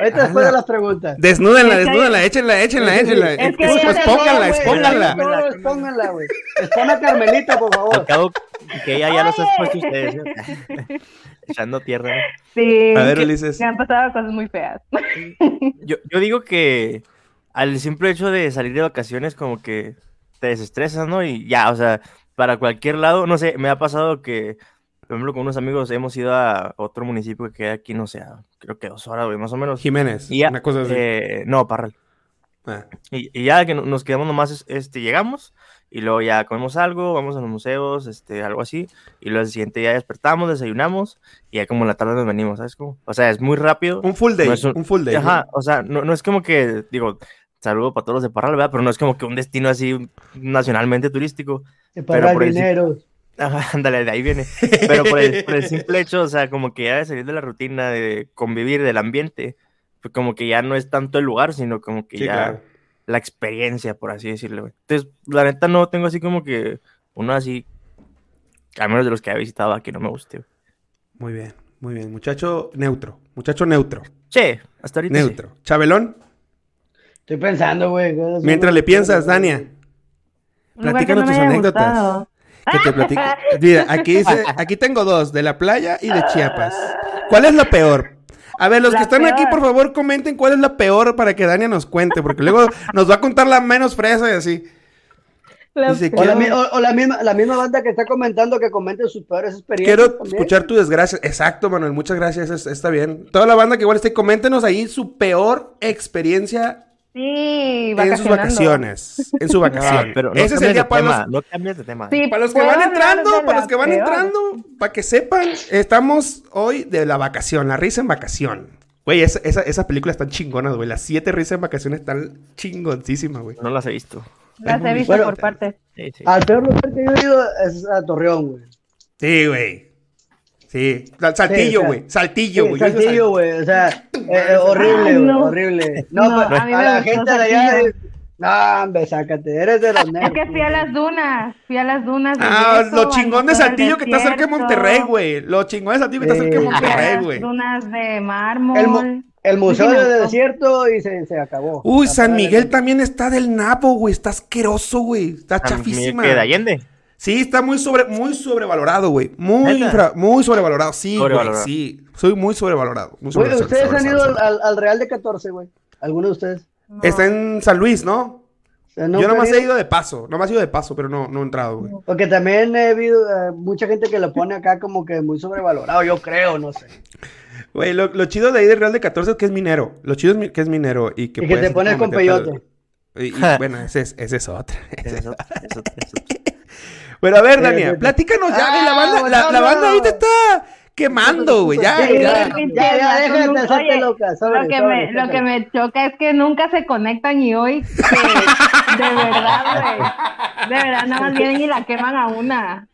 Ahorita después de las preguntas. Desnúdenla, desnúdenla, échenla, échenla, échenla. Es que pues pónganla, expónganla. Expónganla, güey. Expon a Carmelita, por Al favor. cabo que ella ya los ha expuesto ustedes. ¿eh? Echando tierra. Sí. A ver, que- Ulises. Me han pasado cosas muy feas. Yo, yo digo que al simple hecho de salir de vacaciones como que te desestresas, ¿no? Y ya, o sea, para cualquier lado, no sé, me ha pasado que, por ejemplo, con unos amigos hemos ido a otro municipio que queda aquí, no sé, creo que dos horas, güey, más o menos. Jiménez, Y ya, una cosa así. eh, no, Parral. Ah. Y, y ya que no- nos quedamos nomás, es- este, llegamos y luego ya comemos algo, vamos a los museos, este, algo así, y luego el siguiente día despertamos, desayunamos y ya como en la tarde nos venimos, ¿sabes cómo? O sea, es muy rápido. Un full day, no es un full day, Ajá, o sea, no, no es como que, digo, saludo para todos los de Parral, ¿verdad? Pero no es como que un destino así nacionalmente turístico. De Pero pagar por el sim- dinero. Ajá, ándale, de ahí viene. Pero por el, por el simple hecho, o sea, como que ya de salir de la rutina, de convivir, del ambiente, pues como que ya no es tanto el lugar, sino como que Sí, ya claro. la experiencia, por así decirlo, güey. Entonces, la neta no tengo así como que uno así, al menos de los que he visitado aquí, no me guste, güey. Muy bien, muy bien. Muchacho neutro, muchacho neutro. Sí, hasta ahorita sí. Neutro. Chabelón, Estoy pensando, güey. mientras le piensas, Dania, platícanos no tus anécdotas. gustado. Que te platique. Mira, aquí dice, aquí tengo dos, de la playa y de Chiapas. ¿Cuál es la peor? A ver, los La que están aquí, por favor, comenten cuál es la peor para que Dania nos cuente, porque luego nos va a contar la menos fresa y así. La Dice, O, la, quiero, mi- o- o la misma, la misma banda que está comentando que comenten sus peores experiencias. quiero también. escuchar tu desgracia. Exacto, Manuel, muchas gracias, es- está bien. Toda la banda que igual esté, coméntenos ahí su peor experiencia Sí, en sus vacaciones. En su Ah, vacación. pero no Ese es el día para tema, los, no cambies de tema. Sí, Para los que ¿puedo van entrando, para los que van peor? entrando, para que sepan, estamos hoy de la vacación, la risa en vacación. Güey, esa, esa, esas películas están chingonas, güey. Las siete risas en vacaciones están chingoncísimas, güey. No las he visto. Las he visto Bueno, por partes. Sí, sí. Al peor lugar que yo he ido es a Torreón, güey. Sí, güey. Sí. Sal- Saltillo, Sí, o sea, güey. Saltillo, güey. A Saltillo, güey. O sea, eh, eh, horrible, Ay, no. horrible. No, No, pero a mí a me la gente de allá. Es- No, hombre, sácate. Eres de los Es negros. que fui a las dunas, fui a las dunas. de Ah, Yeso, lo chingón de al Saltillo que está cerca de Monterrey, güey. Lo chingón de Saltillo que está cerca de. Monterrey, las güey. dunas de El, mármol. mu- el museo Sí, del desierto y se, se acabó. Uy, La San Miguel también está del nabo, güey. Está asqueroso, güey. Está San Miguel, chafísima. ¿qué, de Allende? Sí, está muy sobre, muy sobrevalorado, güey. Muy, muy sobrevalorado. Sí, güey. Sí. Soy muy sobrevalorado. Muy Güey, ustedes han ido al, al Real de 14, güey. ¿Alguno de ustedes? Está en San Luis, ¿no? O sea, ¿no Yo nomás he ido de paso. Nomás he ido de paso, pero no, no he entrado, güey. Porque también he visto eh, mucha gente que lo pone acá como que muy sobrevalorado, yo creo, no sé. Güey, lo, lo chido de ahí del Real de 14 es que es minero. Lo chido es mi- que es minero y que Y que te pones con peyote. Y, y, bueno, ese es, ese es otra. Ese es eso. Pero a ver, Dania, sí, sí. platícanos ya, güey, la Ah, banda, la, bueno, la banda no. ahorita está quemando, güey, ya, Sí, ya. ya, ya, ya, déjate Oye, hacerte loca. Sobre, lo que, sobre, me, lo que me choca es que nunca se conectan y hoy, que- de verdad, güey. De verdad, nada más vienen y la queman a una.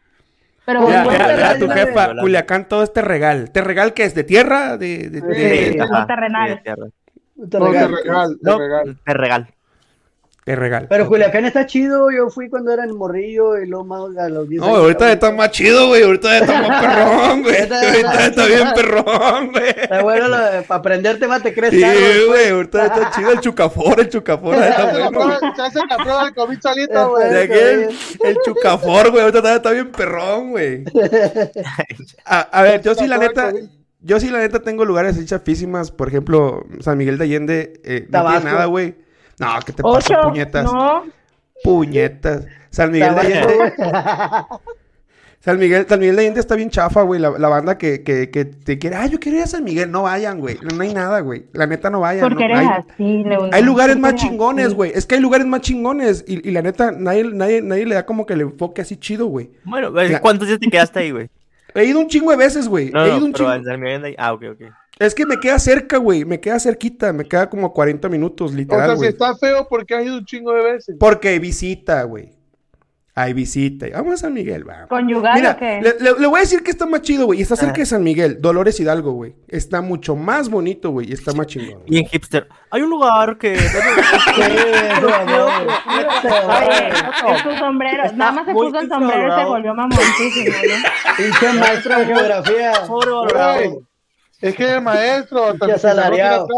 Pero Ya, bueno, ya, ya, de tu una jefa. Culiacán, todo este regal. ¿Te regal que es de tierra? ¿De, de, de- Sí. Sí. Ajá, terrenal. sí, de tierra. Regalo. Pero. Culiacán está chido, yo fui cuando era en morrillo y luego más a los 10 No, años. ahorita está más chido, güey. Ahorita está más perrón, güey. Ahorita está bien perrón, güey. Está bueno, lo de- para aprenderte más te crees Sí, güey. Ahorita está chido el chucafor, el chucafor. ya Se hace la prueba- del COVID solito, güey. De aquí el, el chucafor, güey. Ahorita está bien perrón, güey. A, a ver, yo sí, la neta. Yo sí, la neta, tengo lugares así chafísimas. Por ejemplo, San Miguel de Allende. Eh, no tiene nada, güey. No, ¿qué te pasa, puñetas? no. Puñetas. San Miguel de Allende. San Miguel, San Miguel de Allende está bien chafa, güey. La, la banda que, que, que te quiere. Ah, yo quiero ir a San Miguel. No vayan, güey. No, no hay nada, güey. La neta, no vayan. Porque no, eres hay, así, Leonardo. hay lugares más chingones, así. güey. Es que hay lugares más chingones. Y, y la neta, nadie, nadie, nadie le da como que el enfoque así chido, güey. Bueno. ¿cuántos días te quedaste ahí, güey? He ido un chingo de veces, güey. No, He ido no, un pero chingo. San Miguel de- Ah, ok, ok. Es que me queda cerca, güey. Me queda cerquita. Me queda como 40 minutos, O literal, sea, si está feo, porque has ido un chingo de veces? Porque visita, güey. Hay visita. Vamos a San Miguel, vamos. ¿Conyugal Mira, o qué? le, le- le voy a decir que está más chido, güey. Y está cerca de San Miguel, Dolores Hidalgo, güey. Está mucho más bonito, güey. Y está más chingón. Bien hipster. Hay un lugar que... Oye, es sombrero. Nada más se puso el sombrero y se volvió mamoncísimo, ¿no? Pinche maestro de geografía. Es que el maestro, cerró asalariado.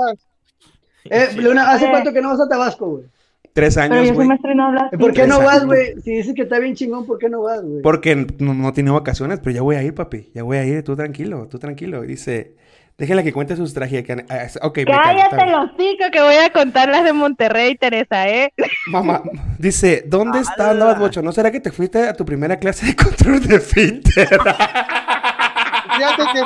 Eh, Luna, ¿hace Oye. cuánto que no vas a Tabasco, güey? Tres Pero años, güey. maestra y no hablas. ¿Por qué no vas, güey? Si dices que está bien chingón, ¿por qué no vas, güey? Porque no, no tiene vacaciones, pero ya voy a ir, papi. Ya voy a ir, tú tranquilo, tú tranquilo. Dice, déjela que cuente sus tragedias. Ah, Ok, me callo, está Cállate los hocico que voy a contar las de Monterrey, Teresa, ¿eh? Mamá, dice, ¿dónde está andabas, Bocho? ¿No será que te fuiste a tu primera clase de control de finter? Fíjate que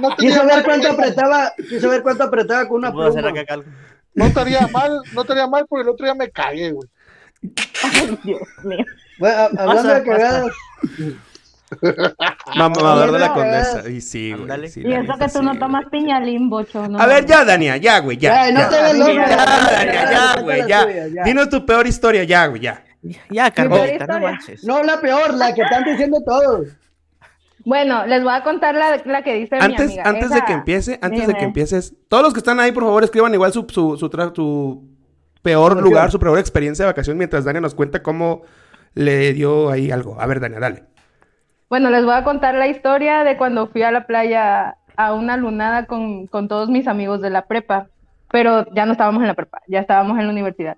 no tenía Quiso ver cuánto apretaba, quiso ver cuánto apretaba con una hacer pluma. acá algo. no estaría mal, no estaría mal porque el otro día me cagué, güey. Dios mío. Bueno, a- hablando Pasa, de cagadas, Mamador de la condesa. es- Y sí, güey. Sí, Y eso que tú sí, no güey. tomas piñalín, bocho, ¿no? A ver, ya, Dania, ya, güey, ya. Ya, no te ves loco, Ya, ya, Dania, ya, güey, ya. Dinos tu peor historia, ya, güey, ya. Ya, Carmelita, no manches. no la peor, la que están diciendo todos. Bueno, les voy a contar la, la que dice mi Antes, amiga. antes de Esa- que empiece, antes de que empieces, todos los que están ahí, por favor, escriban igual su, su, su, tra- su peor lugar, su peor experiencia de vacación, mientras Dania nos cuenta cómo le dio ahí algo. A ver, Dania, dale. Bueno, les voy a contar la historia de cuando fui a la playa a una lunada con, con todos mis amigos de la prepa, pero ya no estábamos en la prepa, ya estábamos en la universidad.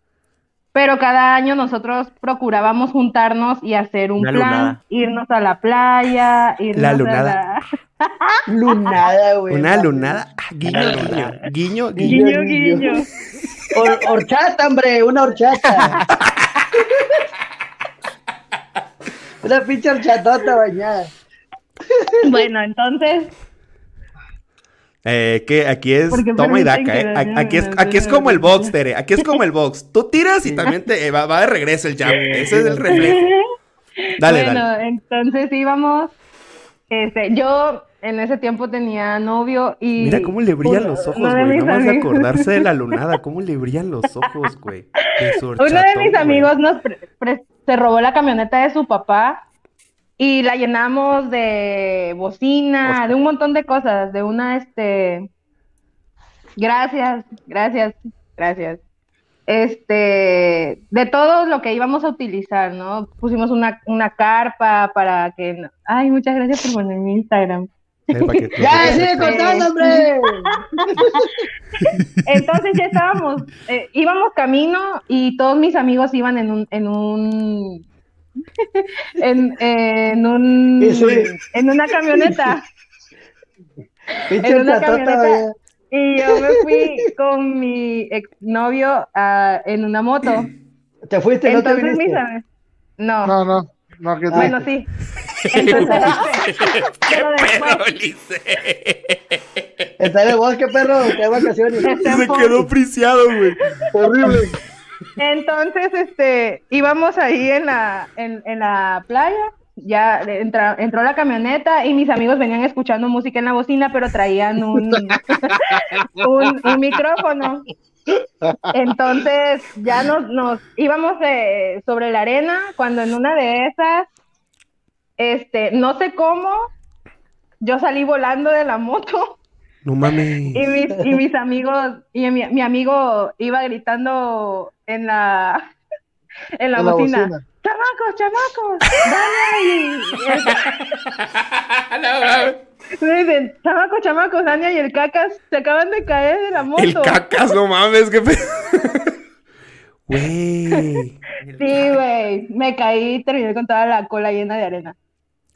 Pero cada año nosotros procurábamos juntarnos y hacer un Una plan, lunada. irnos a la playa, irnos a lunada. la- Lunada, güey. Una mames. lunada. Ah, Guiño, guiño, guiño, guiño. Guiño, guiño. Hor- horchata, hombre, una horchata. una pinche horchatota bañada. Bueno, entonces, Eh, que aquí es Porque toma y daca, que eh. Aquí es, aquí es como el box, Tere. Aquí es como el box. Tú tiras y también te eh, va, va de regreso el jab. Ese es el reflejo. Dale, bueno, dale. entonces íbamos, este, yo en ese tiempo tenía novio y Mira cómo le brillan uno- los ojos, güey. No más de acordarse de la lunada. Cómo le brillan los ojos, güey. Uno de mis amigos nos pre- pre- se robó la camioneta de su papá y la llenamos de bocina, de un montón de cosas, de una, este, gracias, gracias, gracias. Este, de todo lo que íbamos a utilizar, ¿no? Pusimos una, una carpa para que, ay, muchas gracias por poner mi Instagram. Que ¡Ya, sigue contando, hombre! Entonces ya estábamos, eh, íbamos camino y todos mis amigos iban en un, en un, en, en un, en una camioneta. En una camioneta. Y yo me fui con mi exnovio ah, en una moto. ¿Te fuiste? ¿No te Entonces mis viniste? No, No, no, no, que bueno, sí. Entonces, pero después. Está en el bosque, perro, que hay vacaciones. Se quedó priciado, güey. horrible. Entonces, este, íbamos ahí en la, en, la playa, ya entra- entró la camioneta y mis amigos venían escuchando música en la bocina, pero traían un, un, un micrófono. Entonces, ya nos, nos íbamos eh, sobre la arena cuando en una de esas, este, no sé cómo, yo salí volando de la moto. No mames. Y mis, y mis amigos, y mi, mi amigo iba gritando en la, en la En la bocina. bocina. ¡Chamacos, chamacos! ¡Dania y... Me dicen, chamacos, chamacos, Dania y el cacas se acaban de caer de la moto. El cacas, no mames, qué pedo. Güey. Sí, güey. Me caí y terminé con toda la cola llena de arena.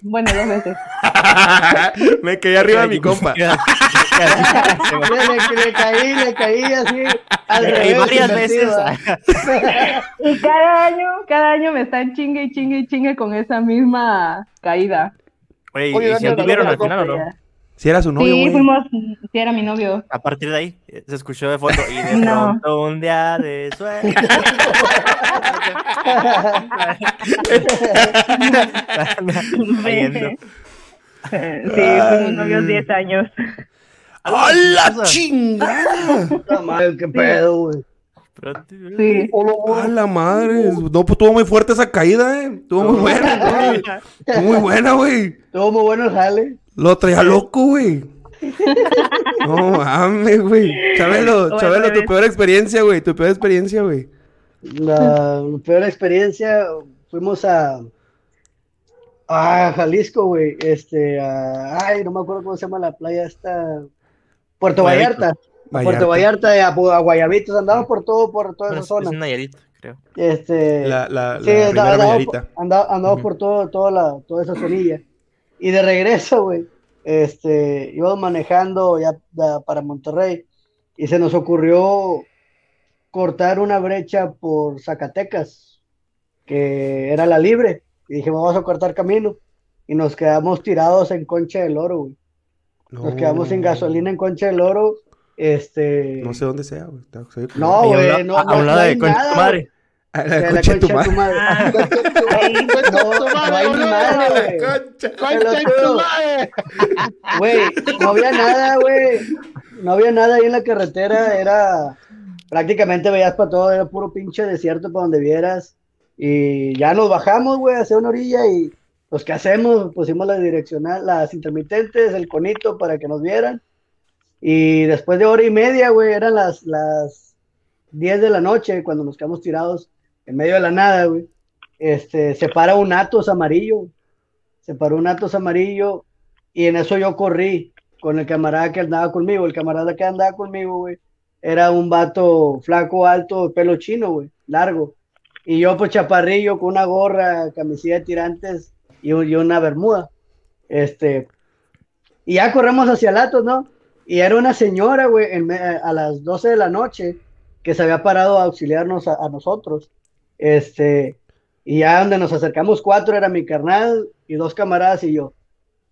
Bueno, dos veces. Me quedé arriba de mi compa. Le, le- caí, le caí así al Le caí revés. varias veces. Y cada año, cada año me están chingue y chingue y chingue con esa misma caída. Oye, Oye, ¿y si anduvieron al final o no? Si era su novio, Sí, güey. fuimos, sí era mi novio. A partir de ahí, eh, se escuchó de fondo y de No. pronto un día de. Cayendo. Sí, fuimos novios 10 años. ¡A la chingada! Puta madre, qué pedo, güey. Sí. ¡A la madre! No, pues estuvo muy fuerte esa caída, ¿eh? Estuvo muy buena, güey. Estuvo muy buena, güey. Estuvo muy bueno el jale. Lo traía loco, güey. No mames, güey. Chabelo, O al Chabelo, tu peor experiencia, güey. Tu peor experiencia, güey. La peor experiencia, fuimos a, a Jalisco, güey. Este, a- ay, no me acuerdo cómo se llama la playa esta. Puerto Vallarta. Vallarta. Vallarta. Puerto Vallarta, a, a Guayabitos, andamos por todo, por toda Bueno, esa es, es zona. Nayarit, creo. Este, La, la, la sí, andamos por todo, toda, la, toda esa zonilla. Y de regreso, güey, este, íbamos manejando ya para Monterrey y se nos ocurrió cortar una brecha por Zacatecas, que era la libre. Y dije, vamos a cortar camino. Y nos quedamos tirados en Concha del Oro, güey. Nos quedamos sin gasolina en Concha del Oro. Este, No sé dónde sea, güey. No, güey, no, no, de hay Concha madre. Ah, De la la concha de tu concha tu madre. no hay ni madre. Güey, no había nada, güey. No había nada ahí en la carretera. Era prácticamente veías para todo, era puro pinche desierto para donde vieras. Y ya nos bajamos, güey, hacia una orilla y pues, ¿qué hacemos? Pusimos las direccional, las intermitentes, el conito para que nos vieran. Y después de hora y media, güey, eran las, las 10 de la noche cuando nos quedamos tirados en medio de la nada, güey. Este, se para un Atos amarillo. Se paró un Atos amarillo y en eso yo corrí con el camarada que andaba conmigo. El camarada que andaba conmigo, güey, era un vato flaco, alto, pelo chino, güey, largo. Y yo, pues, chaparrillo, con una gorra, camiseta de tirantes y, un- y una bermuda. Este, y ya corremos hacia el Atos, ¿no? Y era una señora, güey, a las 12 de la noche que se había parado a auxiliarnos a nosotros. Este, y ya donde nos acercamos cuatro era mi carnal y dos camaradas y yo.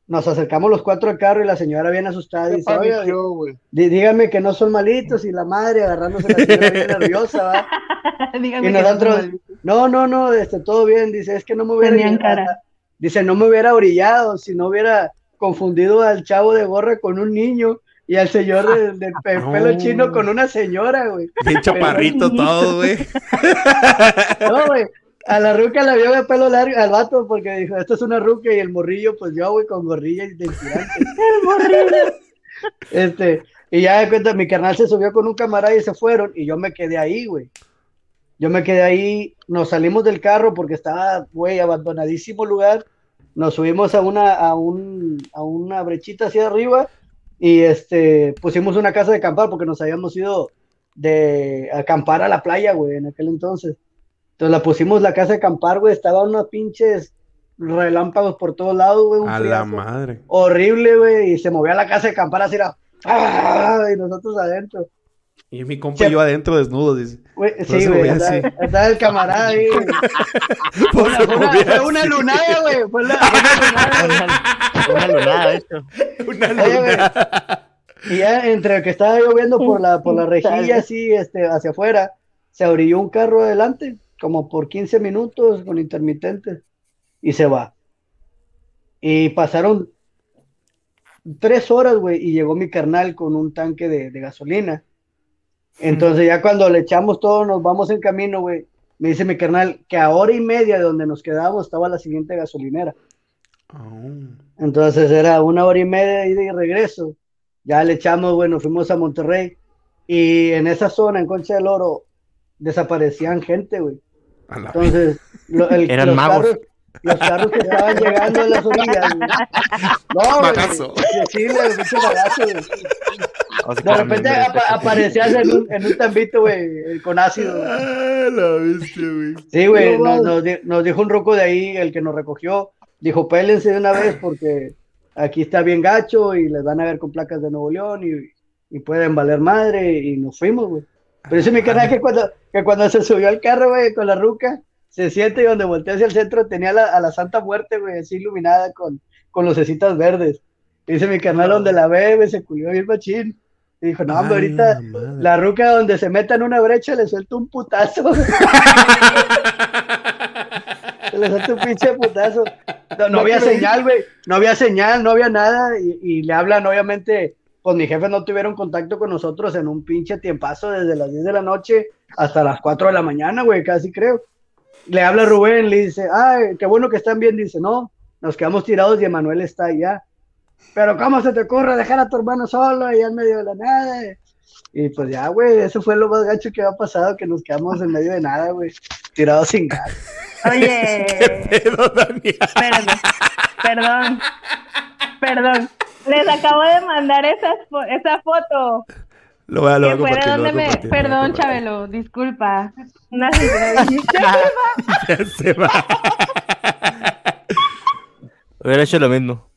Nos acercamos los cuatro al carro y la señora bien asustada dice, "Oiga, paniqueó, güey. Dí- dígame que no son malitos y la madre agarrándose la señora bien nerviosa, ¿va? Dígame Y que no nosotros, no, no, no, este, todo bien, dice, es que no me hubiera, Tenían cara. dice, no me hubiera brillado si no hubiera confundido al chavo de gorra con un niño y al señor del No. pelo chino con una señora, güey. Bien chaparrito todo, güey. No, güey. A la ruca la vio de pelo largo, al vato, porque dijo, esto es una ruca, y el morrillo, pues yo, güey, con gorrilla y de tirante. Este, y ya de cuenta, mi carnal se subió con un camarada y se fueron, y yo me quedé ahí, güey. Yo me quedé ahí, nos salimos del carro porque estaba, güey, abandonadísimo lugar. Nos subimos a una, a un, a una brechita hacia arriba y este, pusimos una casa de acampar porque nos habíamos ido de acampar a la playa, güey, en aquel entonces. Entonces la pusimos la casa de acampar, güey, estaban unos pinches relámpagos por todos lados, güey. un A la madre. Horrible, güey, y se movía la casa de acampar así, era, ¡ah! y nosotros adentro. Y mi compa Se- yo adentro desnudo, dice. Sí, güey, andaba el camarada ahí, güey. Fue una, fue una- fue una lunada, güey, fue fue una lunada, güey. Una lunada, esto. Una güey, Y ya entre que estaba lloviendo por la, por la rejilla así, este, hacia afuera, se orilló un carro adelante, como por 15 minutos con intermitentes, y se va. Y pasaron tres horas, güey, y llegó mi carnal con un tanque de, de gasolina. Entonces ya cuando le echamos todo, nos vamos en camino, güey. Me dice mi carnal que a hora y media de donde nos quedábamos estaba la siguiente gasolinera. Entonces era una hora y media de ida y regreso. Ya le echamos, bueno, fuimos a Monterrey. Y en esa zona, en Concha del Oro, desaparecían gente, güey. Entonces, lo- el- Eran los, magos. carros, los carros que estaban llegando a las orillas, güey. No, güey. Magazo. Sí, sí, güey, pinche magazo, güey. Vamos a De repente bien, apa- aparecías en un, en un tambito, güey, con ácido. güey. Ah, la bestia, güey. Sí, güey, nos, nos di- nos dijo un roco de ahí, el que nos recogió, dijo, pélense de una vez porque aquí está bien gacho y les van a ver con placas de Nuevo León y, y pueden valer madre y nos fuimos, güey. Pero dice mi canal que cuando, que cuando se subió al carro, güey, con la ruca, se siente y donde voltea hacia el centro tenía la- a la Santa Muerte, güey, así iluminada con, con lucecitas verdes. Dice mi canal donde la ve, güey, se culió bien machín. Y dijo, no, hombre, ahorita la madre. la ruca donde se meta en una brecha le suelta un putazo. Se le suelta un pinche putazo. No, no había señal, güey. No había señal, no había nada. Y, y le hablan, obviamente, pues mi jefe no tuvieron contacto con nosotros en un pinche tiempazo desde las 10 de la noche hasta las 4 de la mañana, güey, casi creo. Le habla Rubén, le dice, ay, qué bueno que están bien, dice, no, nos quedamos tirados y Emanuel está allá. Pero ¿cómo se te ocurre dejar a tu hermano solo allá en medio de la nada? Y pues ya, güey, eso fue lo más gacho que ha pasado, que nos quedamos en medio de nada, güey, tirados sin gas. Oye, Pedo, perdón, perdón, perdón. Les acabo de mandar esas fo- esa foto. Lo voy a, lo voy a donde me... Perdón. Chabelo, disculpa. Una. Ya se va. Hubiera hecho lo mismo.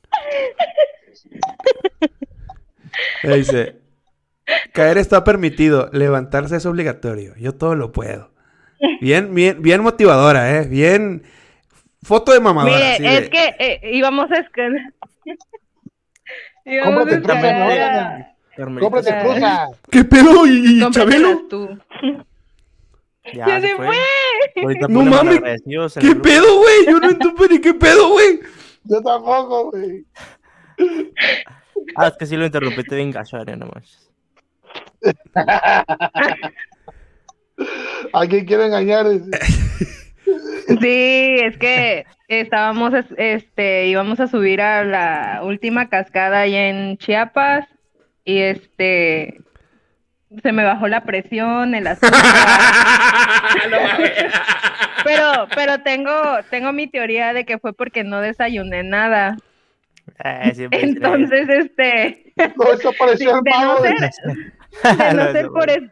Me Dice, caer está permitido, levantarse es obligatorio. Yo todo lo puedo. Bien, bien, bien motivadora, ¿eh? Bien. Foto de mamadora. Mire, de- es que eh, íbamos a a Cómprate. ¿no? Cómprate cruza. ¿Qué pedo? ¿Y, y Chabelo? tú. Ya, ¡Ya se se fue. No mames. ¿Qué grupo. pedo, güey? Yo no entiendo ni qué pedo, güey. Yo tampoco, güey. Ah, es que sí lo interrumpiste bien gacho, Ariana, no manches. ¿A quién quiere engañar? Sí, es que estábamos, es- este, íbamos a subir a la última cascada allá en Chiapas y este, se me bajó la presión, el azúcar. Pero, pero tengo, tengo mi teoría de que fue porque no desayuné nada. Eh, siempre es- Entonces, este, No, eso parecía el de no ser, de no ser por es-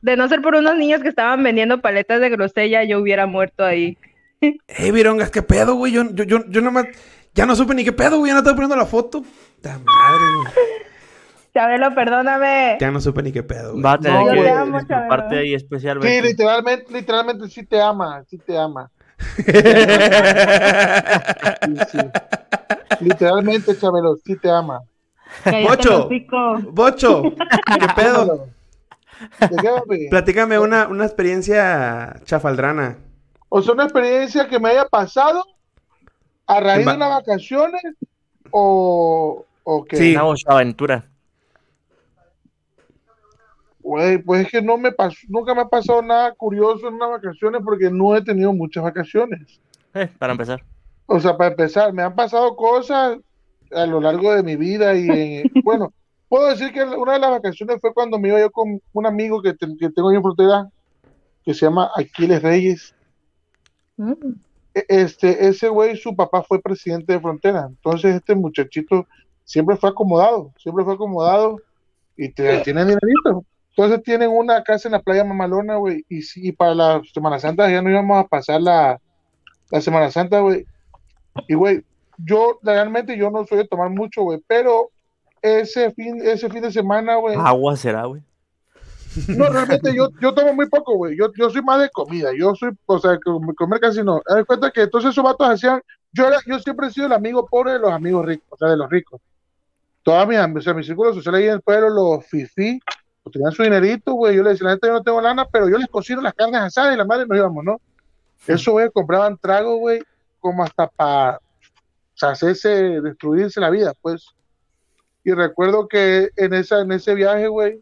de no ser por unos niños que estaban vendiendo paletas de grosella, yo hubiera muerto ahí. Ey, Virongas, ¿qué pedo, güey? Yo, yo, yo, yo nomás. Ya no supe ni qué pedo, güey. Ya no estaba poniendo la foto. ¡Ta madre, güey! Chabelo, perdóname. Ya no supe ni qué pedo, güey. Va a tener No, que amo, disculparte ahí Sí, especialmente. literalmente, literalmente sí te ama, sí te ama. Sí, sí. Literalmente, Chabelo, sí te ama. Bocho. Bocho, ¿qué pedo? Platícame una, una experiencia chafaldrana. O sea, una experiencia que me haya pasado a raíz de unas vacaciones o, o que, Sí. Una aventura. güey, pues es que no me pasó, nunca me ha pasado nada curioso en unas vacaciones porque no he tenido muchas vacaciones. Eh, para empezar. O sea, para empezar, me han pasado cosas a lo largo de mi vida y en- bueno, puedo decir que una de las vacaciones fue cuando me iba yo con un amigo que, te- que tengo en frontera que se llama Aquiles Reyes. Mm. E- Este, ese güey, su papá fue presidente de frontera. Entonces, este muchachito siempre fue acomodado, siempre fue acomodado y te- tiene dinerito. Entonces, tienen una casa en la playa Mamalona, güey. Y sí, y para la Semana Santa ya no íbamos a pasar la, la Semana Santa, güey. Y, güey, yo realmente yo no soy de tomar mucho, güey, pero ese fin, ese fin de semana, güey. Agua será, güey. No, realmente yo, yo tomo muy poco, güey. Yo, yo soy más de comida. Yo soy, o sea, com- comer casi no. Haz cuenta que entonces esos vatos hacían. Yo, era, yo siempre he sido el amigo pobre de los amigos ricos, o sea, de los ricos. Todas mis, o sea, mi círculo social ahí en el pueblo, los fifi, pues tenían su dinerito, güey. Yo les decía, la neta, yo no tengo lana, pero yo les cocino las carnes asadas y la madre nos íbamos, ¿no? Eso, güey, compraban trago, güey, como hasta para hacerse, destruirse la vida, pues. Y recuerdo que en, esa, en ese viaje, güey,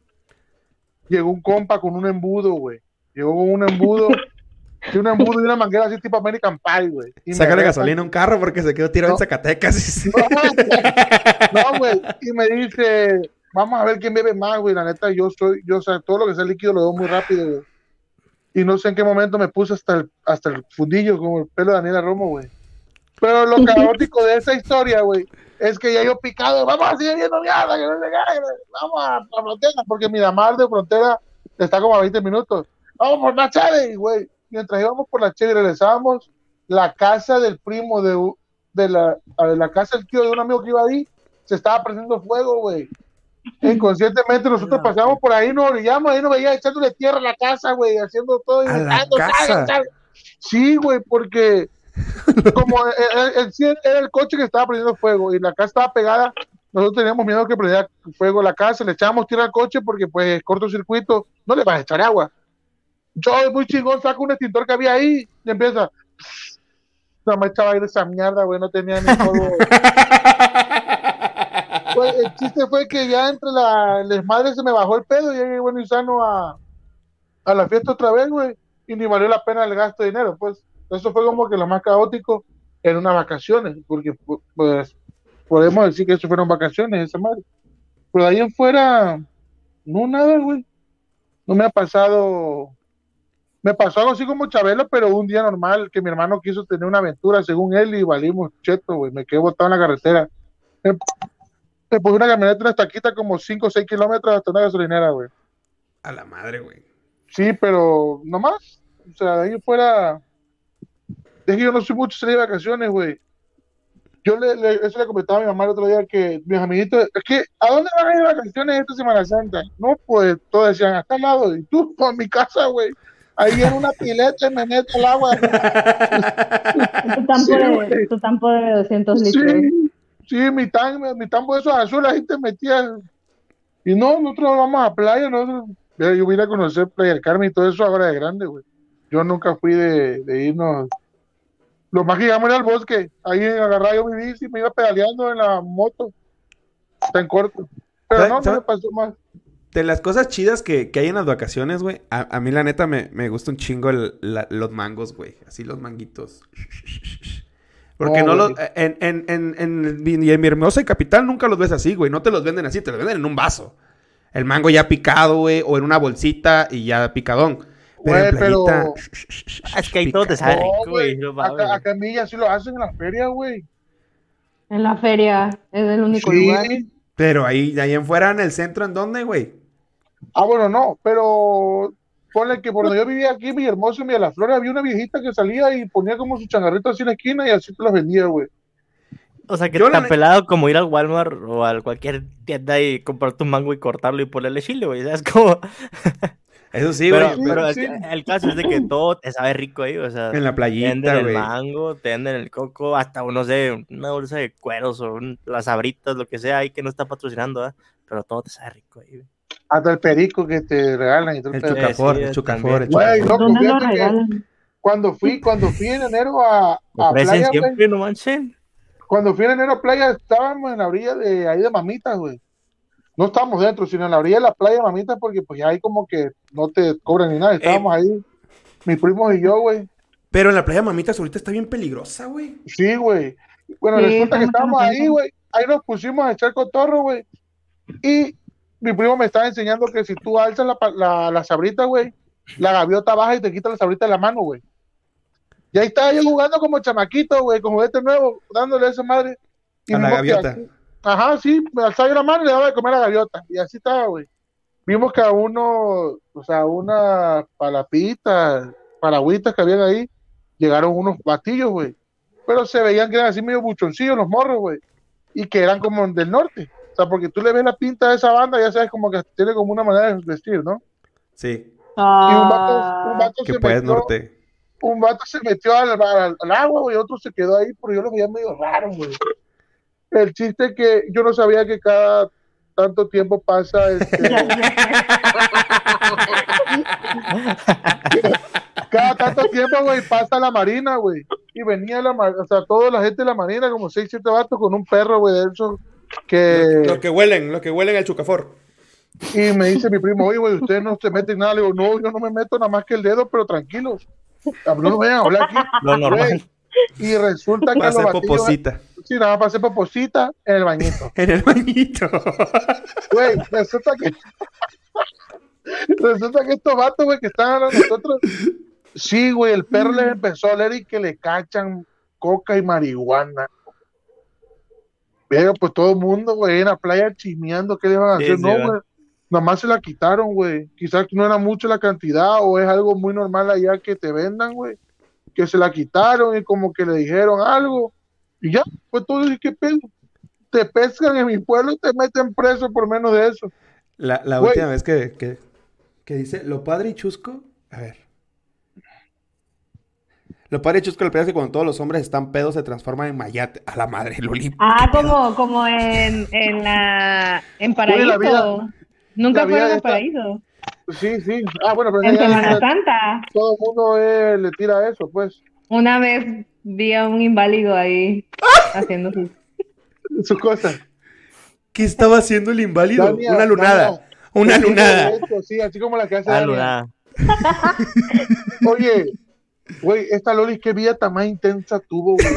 llegó un compa con un embudo, güey. Llegó con un embudo, y un embudo y una manguera así tipo American Pie, güey. Y Sácale gasolina a un carro porque se quedó tirado en No. Zacatecas. No, güey. Y me dice, vamos a ver quién bebe más, güey. La neta, yo soy, yo, o sea, todo lo que sea líquido lo veo muy rápido, güey. Y no sé en qué momento me puse hasta el, hasta el fundillo, como el pelo de Daniela Romo, güey. Pero lo caótico de esa historia, güey, es que ya yo picado, vamos a seguir viendo mierda, que no vamos a, a frontera, porque Miramar de frontera está como a 20 minutos. Vamos por la chave, güey. Mientras íbamos por la cheve y regresábamos, la casa del primo de, de la, la casa del tío de un amigo que iba ahí, se estaba prendiendo fuego, güey. Inconscientemente nosotros pasamos por ahí, nos orillamos, ahí nos veía echándole tierra a la casa, güey, haciendo todo. y ¿A. Sí, güey, porque como el, el- el- era el coche que estaba prendiendo fuego y la casa estaba pegada, nosotros teníamos miedo que prendiera fuego la casa, le echábamos tierra al coche porque pues cortocircuito, no le vas a echar agua. Yo muy chingón saco un extintor que había ahí y empieza. No me echaba aire esa mierda, güey, no tenía ni todo. Pues, el chiste fue que ya entre la desmadre se me bajó el pedo y llegué bueno y sano a, a la fiesta otra vez, güey. Y ni valió la pena el gasto de dinero, pues. Eso fue como que lo más caótico en unas vacaciones, porque pu- pues podemos decir que eso fueron vacaciones, esa madre. Pero de ahí en fuera, no nada, güey. No me ha pasado. Me pasó algo así como Chabelo, pero un día normal, que mi hermano quiso tener una aventura según él y valimos cheto, güey. Me quedé botado en la carretera. Me, me puse una camioneta, una estaquita como 5 o 6 kilómetros hasta una gasolinera, güey. A la madre, güey. Sí, pero no más. O sea, de ahí en fuera. Es que yo no soy mucho salir de vacaciones, güey. Yo le, le- eso le comentaba a mi mamá el otro día que mis amiguitos, es que, ¿a dónde van a ir de vacaciones esta Semana Santa? No, pues todos decían, hasta al lado. Y tú, a mi casa, güey. Ahí en una pileta y me meto el agua. Tu tampo, Sí, de, tu tampo de 200 litros. Sí, sí, mi tan, mi tambo de esos azules ahí te metía. Y no, nosotros vamos a playa, nosotros, yo vine a conocer Playa del Carmen y todo eso ahora de grande, güey. Yo nunca fui de, de irnos. Lo más que llegamos era al bosque, ahí agarraba yo mi bici, me iba pedaleando en la moto. Tan corto. Pero ¿Sabe- no, no me pasó más. De las cosas chidas que, que hay en las vacaciones, güey, a, a mí la neta me, me gusta un chingo el- la- los mangos, güey. Así los manguitos. Porque no, No, los... En, en, en, en, mi- en mi hermosa capital nunca los ves así, güey. No te los venden así, te los venden en un vaso. El mango ya picado, güey, o en una bolsita y ya picadón. Pero Güey, pero-. Es que ahí todo te sabe No, rico, güey. no acá, acá en Villa sí lo hacen en las ferias, güey. En la feria es el único Sí. lugar. Pero ahí, de ahí en fuera, en el centro, ¿en dónde, güey? Ah, bueno, no, pero ponle que por donde yo vivía aquí, mi hermoso, en la Flor, había una viejita que salía y ponía como su changarrito así en la esquina y así te los vendía, güey. O sea, que Yo la tan pelado como ir al Walmart o a cualquier tienda y comprarte un mango y cortarlo y ponerle chile, güey. ¿Sabes cómo? Eso sí, pero güey. pero sí. el, el caso es de que todo te sabe rico ahí, o sea, En la te playita, venden el mango, te venden el coco, hasta, no sé, una bolsa de cueros o un- las abritas, lo que sea ahí que no está patrocinando, ¿ah? Pero todo te sabe rico ahí, güey. Hasta el perico que te regalan y todo El el chucafor, sí, el chucafor, también. el Güey, chucafor. cuando fui, cuando fui en enero a, a playa, siempre, no manchen. cuando fui en enero a playa, estábamos en la orilla de ahí de Mamitas, güey. No estábamos dentro, sino en la orilla de la playa de Mamitas, porque pues ya ahí como que no te cobran ni nada. Estábamos ahí, mis primos y yo, güey. Pero en la playa Mamitas ahorita está bien peligrosa, güey. Sí, güey. Bueno, Sí, resulta que estábamos ahí, güey. Ahí nos pusimos a echar cotorro, güey. Y mi primo me estaba enseñando que si tú alzas la, pa- la, la sabrita, güey, la gaviota baja y te quita la sabrita de la mano, güey. Y ahí estaba yo jugando como chamaquito, güey, con juguete nuevo, dándole a esa madre. Y A la gaviota. aquí- ajá, sí, me alzaba yo la mano y le daba de comer a la gaviota. Y así estaba, güey. Vimos que a uno, o sea, una palapita, paragüitas que habían ahí, llegaron unos batillos, güey. Pero se veían que eran así medio buchoncillos los morros, güey. Y que eran como del norte. O sea, porque tú le ves la pinta de esa banda, ya sabes como que tiene como una manera de vestir, ¿no? Sí, Y un vato, un vato que se puedes metió, norte. un vato se metió al, al- al agua, güey, otro se quedó ahí, pero yo lo veía medio raro, güey. El chiste es que yo no sabía que cada tanto tiempo pasa este, cada tanto tiempo, güey, pasa la marina, güey. Y venía la o sea, toda la gente de la marina, como seis, siete vatos con un perro, güey, de esos que... Los que huelen, los que huelen el chucafor. Y me dice mi primo, oye, güey, ustedes no se meten nada. Le digo, no, yo no me meto nada más que el dedo, pero tranquilos. No vayan a hablar aquí. Lo normal. Y resulta que los batillos- poposita. Sí, nada más para hacer poposita en el bañito. En el bañito. Güey, resulta que... resulta que estos vatos, güey, que están a nosotros... Sí, güey, el perro les empezó a oler y que le cachan coca y marihuana. Pero pues todo el mundo, güey, en la playa chimeando, ¿qué le van a hacer? sí, no, güey. Nada más se la quitaron, güey. Quizás no era mucho la cantidad o es algo muy normal allá que te vendan, güey. Que se la quitaron y como que le dijeron algo. Y ya, pues todo, ¿y qué pedo? Te pescan en mi pueblo y te meten preso por menos de eso. La, la última vez que, que, que dice, lo padre y chusco, a ver. Lo padre y chusco, lo peor es que cuando todos los hombres están pedos se transforman en mayate. A la madre, Loli. Ah, como, como en, en la en Oye, la Paraíso. vida- Nunca fueron a Paraíso. Sí, sí. Ah, bueno, pero En Semana Santa. todo el mundo eh, le tira eso, pues. Una vez vi a un inválido ahí haciendo sus. Sus cosas. ¿Qué estaba haciendo el inválido? Dania, una lunada. Dania. Una lunada. de Sí, así como la que hace Ah, Dania. Luna. Oye, güey, esta Loli, qué vida tan más intensa tuvo, güey.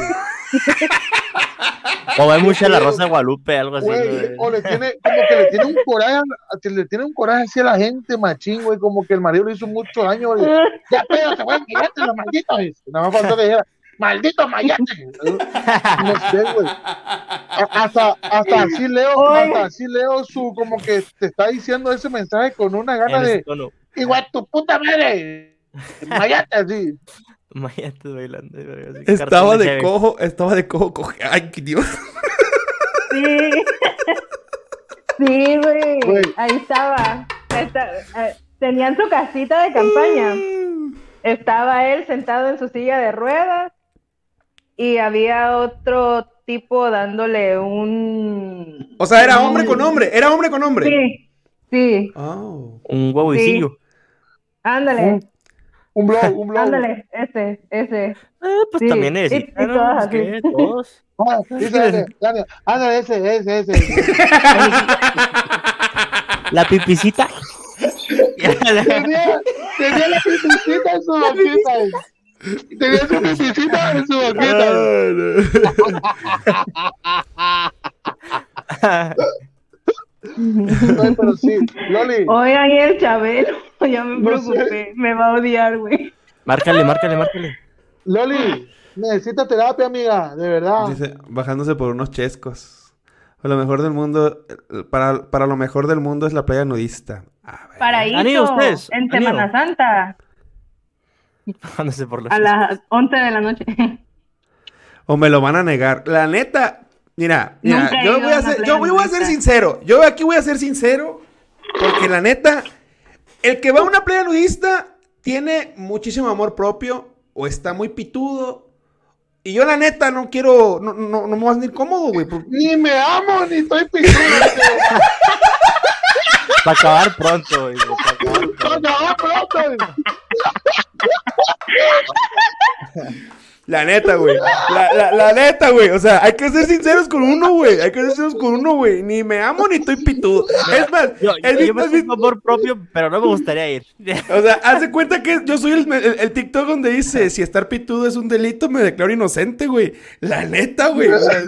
O ve mucho la Rosa de Guadalupe, algo así. Güey, o le tiene, como que le tiene un coraje, le tiene un coraje hacia la gente, machín, güey, como que el marido le hizo mucho daño, güey. Ya, espérate, güey, mayate, los malditos. Nada más que dijera, maldito mayate. No sé, güey. Hasta, hasta así leo, hasta así leo su, como que te está diciendo ese mensaje con una gana de, tono. igual tu puta madre. Mayate, así. Mayates bailando. así, Estaba de heavy. cojo, estaba de cojo, coge. Ay, Dios. Sí. Sí, güey. Ahí estaba. Esta- eh, tenían su casita de campaña. Estaba él sentado en su silla de ruedas y había otro tipo dándole un... O sea, era hombre con hombre, era hombre con hombre. Sí, sí. Oh. Un huevicillo. Ándale, Un blog, un blog. ándale, ese, ese. Ah, pues Sí, también y- y ¿qué? así. Todos. Ah, ándale, ese, ese, ese. La pipicita. Tenía, tenía la pipicita en su boquita. Tenía su pipicita en su boquita. Ay, pero sí, Loli, Oigan, y el Chabelo, ya me No sé. preocupé, me va a odiar, güey. Márcale, márcale, márcale. Loli, necesita terapia, amiga, de verdad. Dice, bajándose por unos chescos. Lo mejor del mundo, para, para lo mejor del mundo es la playa nudista. Paraíso, en. Semana Santa, Bajándose por los a las 11 de la noche. O me lo van a negar. La neta, mira, yo voy a ser, playa yo voy a ser nudista. sincero. Yo aquí voy a ser sincero. Porque la neta, el que va a una playa nudista tiene muchísimo amor propio. O está muy pitudo. Y yo la neta no quiero, no, no, no me voy a sentir cómodo, güey. Ni me amo, ni estoy picudo. Para acabar pronto, güey, para acabar pronto. Pronto. La neta, güey. La, la, la neta, güey. O sea, hay que ser sinceros con uno, güey. Hay que ser sinceros con uno, güey. Ni me amo ni estoy pitudo. Es más, Yo, ¿has yo, yo me tengo amor propio, pero no me gustaría ir. O sea, haz de cuenta que yo soy el, el- el TikTok donde dice, si estar pitudo es un delito, me declaro inocente, güey. La neta, güey. O sea,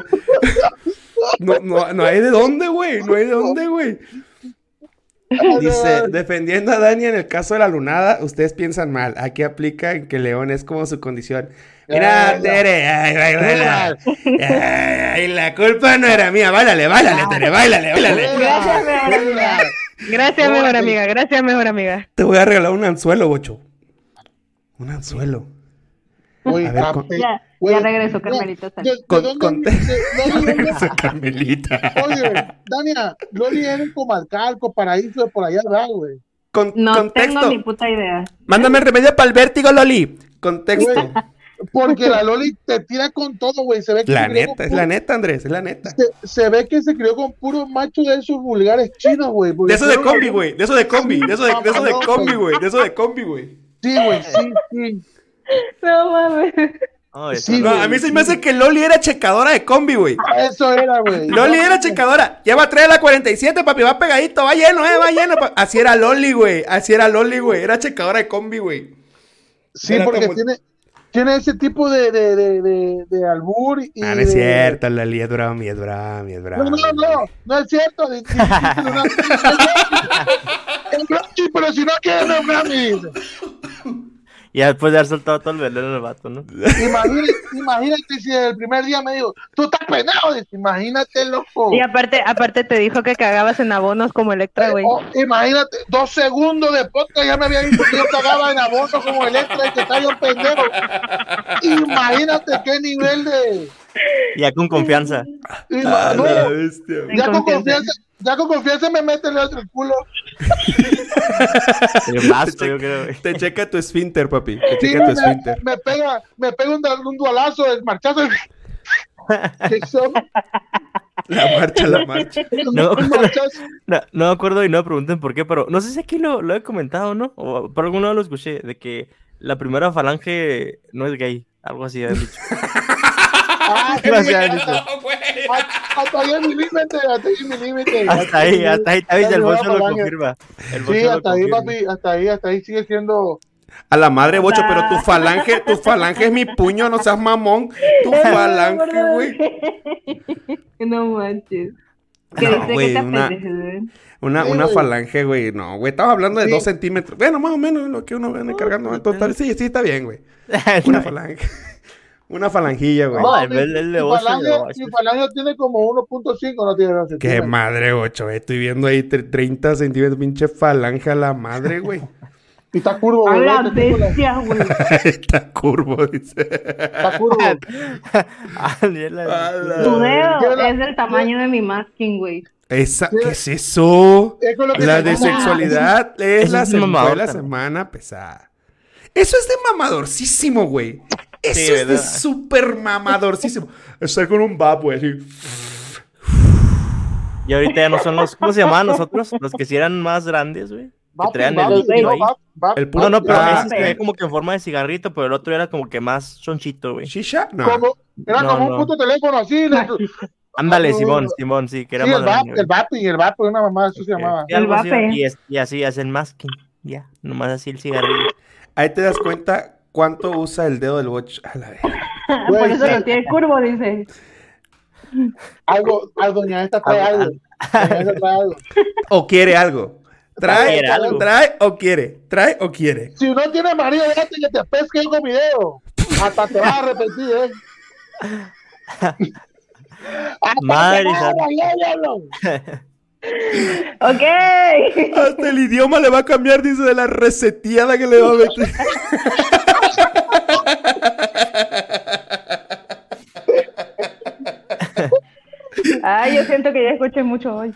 no, no, no hay de dónde, güey. No hay de dónde, güey. Dice, defendiendo a Dani en el caso de la lunada, ustedes piensan mal. Aquí aplica en que León es como su condición. Mira, Eh, Tere, ay, ay, baila. Ay, la culpa no era mía. Báilale, báilale, Tere, báilale, báilale. Gracias, mejor amiga. Gracias, mejor amiga. Gracias, mejor amiga. Te voy a regalar un anzuelo, bocho. Un anzuelo. Ver, con- Ya, ya regreso, no, Carmelita. ¿De, de Con- Carmelita. Oye, Dania, Loli era en Comalcalco, Paraíso, de por allá, ¿verdad, güey? Con, No contexto. tengo ni puta idea. Mándame remedio para el vértigo, Loli. Contexto. Güey, Porque la Loli te tira con todo, güey. Se ve que La se crió neta, con es la neta, Andrés, es la neta. Se, se ve que se crió con puros machos de esos vulgares chinos, güey. De eso de combi, güey. De eso de combi. De eso de, de, eso de combi, güey. De eso de combi, güey. Sí, güey, sí, sí. No mames. Ay, Sí, No, a mí se me hace que Loli era checadora de combi, güey. Eso era, güey. Loli era checadora. Lleva 3 de la 47, papi. Va pegadito. Va lleno, eh. Va lleno. pa- Así era Loli, güey. Así era Loli, güey. Era checadora de combi, güey. Sí, Era porque como- tiene, tiene ese tipo de, de, de, de, de albur y Ah, no es de- cierto, Loli. Es broma, es broma, es broma. No, no, no, no es cierto. no, es pero si no quiere, no es. Y ya después de haber soltado todo el veneno el vato, ¿no? Imagínate, imagínate si el primer día me dijo, tú estás penado, imagínate, loco. Y aparte, aparte te dijo que cagabas en abonos como Electra, güey. Oh, imagínate, dos segundos de podcast ya me había dicho que yo cagaba en abono como Electra y que estaba yo pendejo. Imagínate qué nivel de. Ya con confianza. Ah, no, la bestia, güey. ya con confianza. ya con confianza me mete el otro culo. El vasto, yo creo, güey. Te checa tu esfínter, papi. Te Sí, checa tu me, esfínter. me pega, me pega un, dualazo, el marchazo. ¿Qué son? La marcha, la marcha. No, no, no me acuerdo y no me pregunten por qué, pero no sé si aquí lo, lo he comentado, ¿no? O por algún lado lo escuché, de que la primera falange no es gay. Algo así dicho. Ah. No, güey. hasta, hasta ahí es mi límite, hasta ahí es mi límite. Hasta ahí, hasta ahí, David, el bolso lo confirma. Sí, hasta ahí, papi, hasta ahí, hasta ahí sigue siendo. A la madre, bocho, pero tu falange, tu falange es mi puño, no seas mamón. Tu falange, güey. No manches. Que No, dice güey, que te una-. Una, una falange, güey. No, güey, estaba hablando de Sí. dos centímetros. Bueno, más o menos lo que uno viene cargando. En total, sí, sí, está bien, güey. Una falange. Una falangilla, güey. No, No, el- el- el de mi falange, mi tiene como 1.5, no tiene Qué madre, ocho. eh. Estoy viendo ahí tre- 30 centímetros, pinche falange a la madre, güey. Y está curvo, A güey. la tipo la- bestia, güey. Está curvo, dice. Está curvo. Tu dedo es del tamaño de mi masking, güey. Esa, ¿Qué es eso? Es La de sexualidad es la, es semana pesada. Eso es de mamadorcísimo, güey. Eso Sí, es de súper mamadorcísimo. Estar con un bab, güey, así. Y ahorita ya no son los. ¿Cómo se llamaban nosotros? Los que sí eran más grandes, güey. Que traían el vap- vap- El puro- No, no, pero Ah, ese se veía como que en forma de cigarrito, pero el otro era como que más chonchito, güey. ¿Shisha? No. como, era No, como no. un puto teléfono así. le- Ándale, no, Simón. Simón, sí, que era sí, más el vap, grande, güey. el el vapi, una mamá, eso se llamaba. Así, vape. Y, es- y así hacen masking. Ya, nomás así el cigarrillo. Ahí te das cuenta cuánto usa el dedo del watch. A la vez. Por Güey, eso lo tiene curvo, dice. Algo, a doña esta trae Algo- algo. Doña esta trae algo. O quiere algo. Trae, algo. trae o quiere. Trae o quiere. Si no tienes marido, déjate que te pesque con video. Hasta te vas a arrepentir, ¿eh? Hasta Madre te vas a. Ok. Hasta el idioma le va a cambiar, dice, de la reseteada que le va a meter. Ay, yo siento que ya escuché mucho hoy.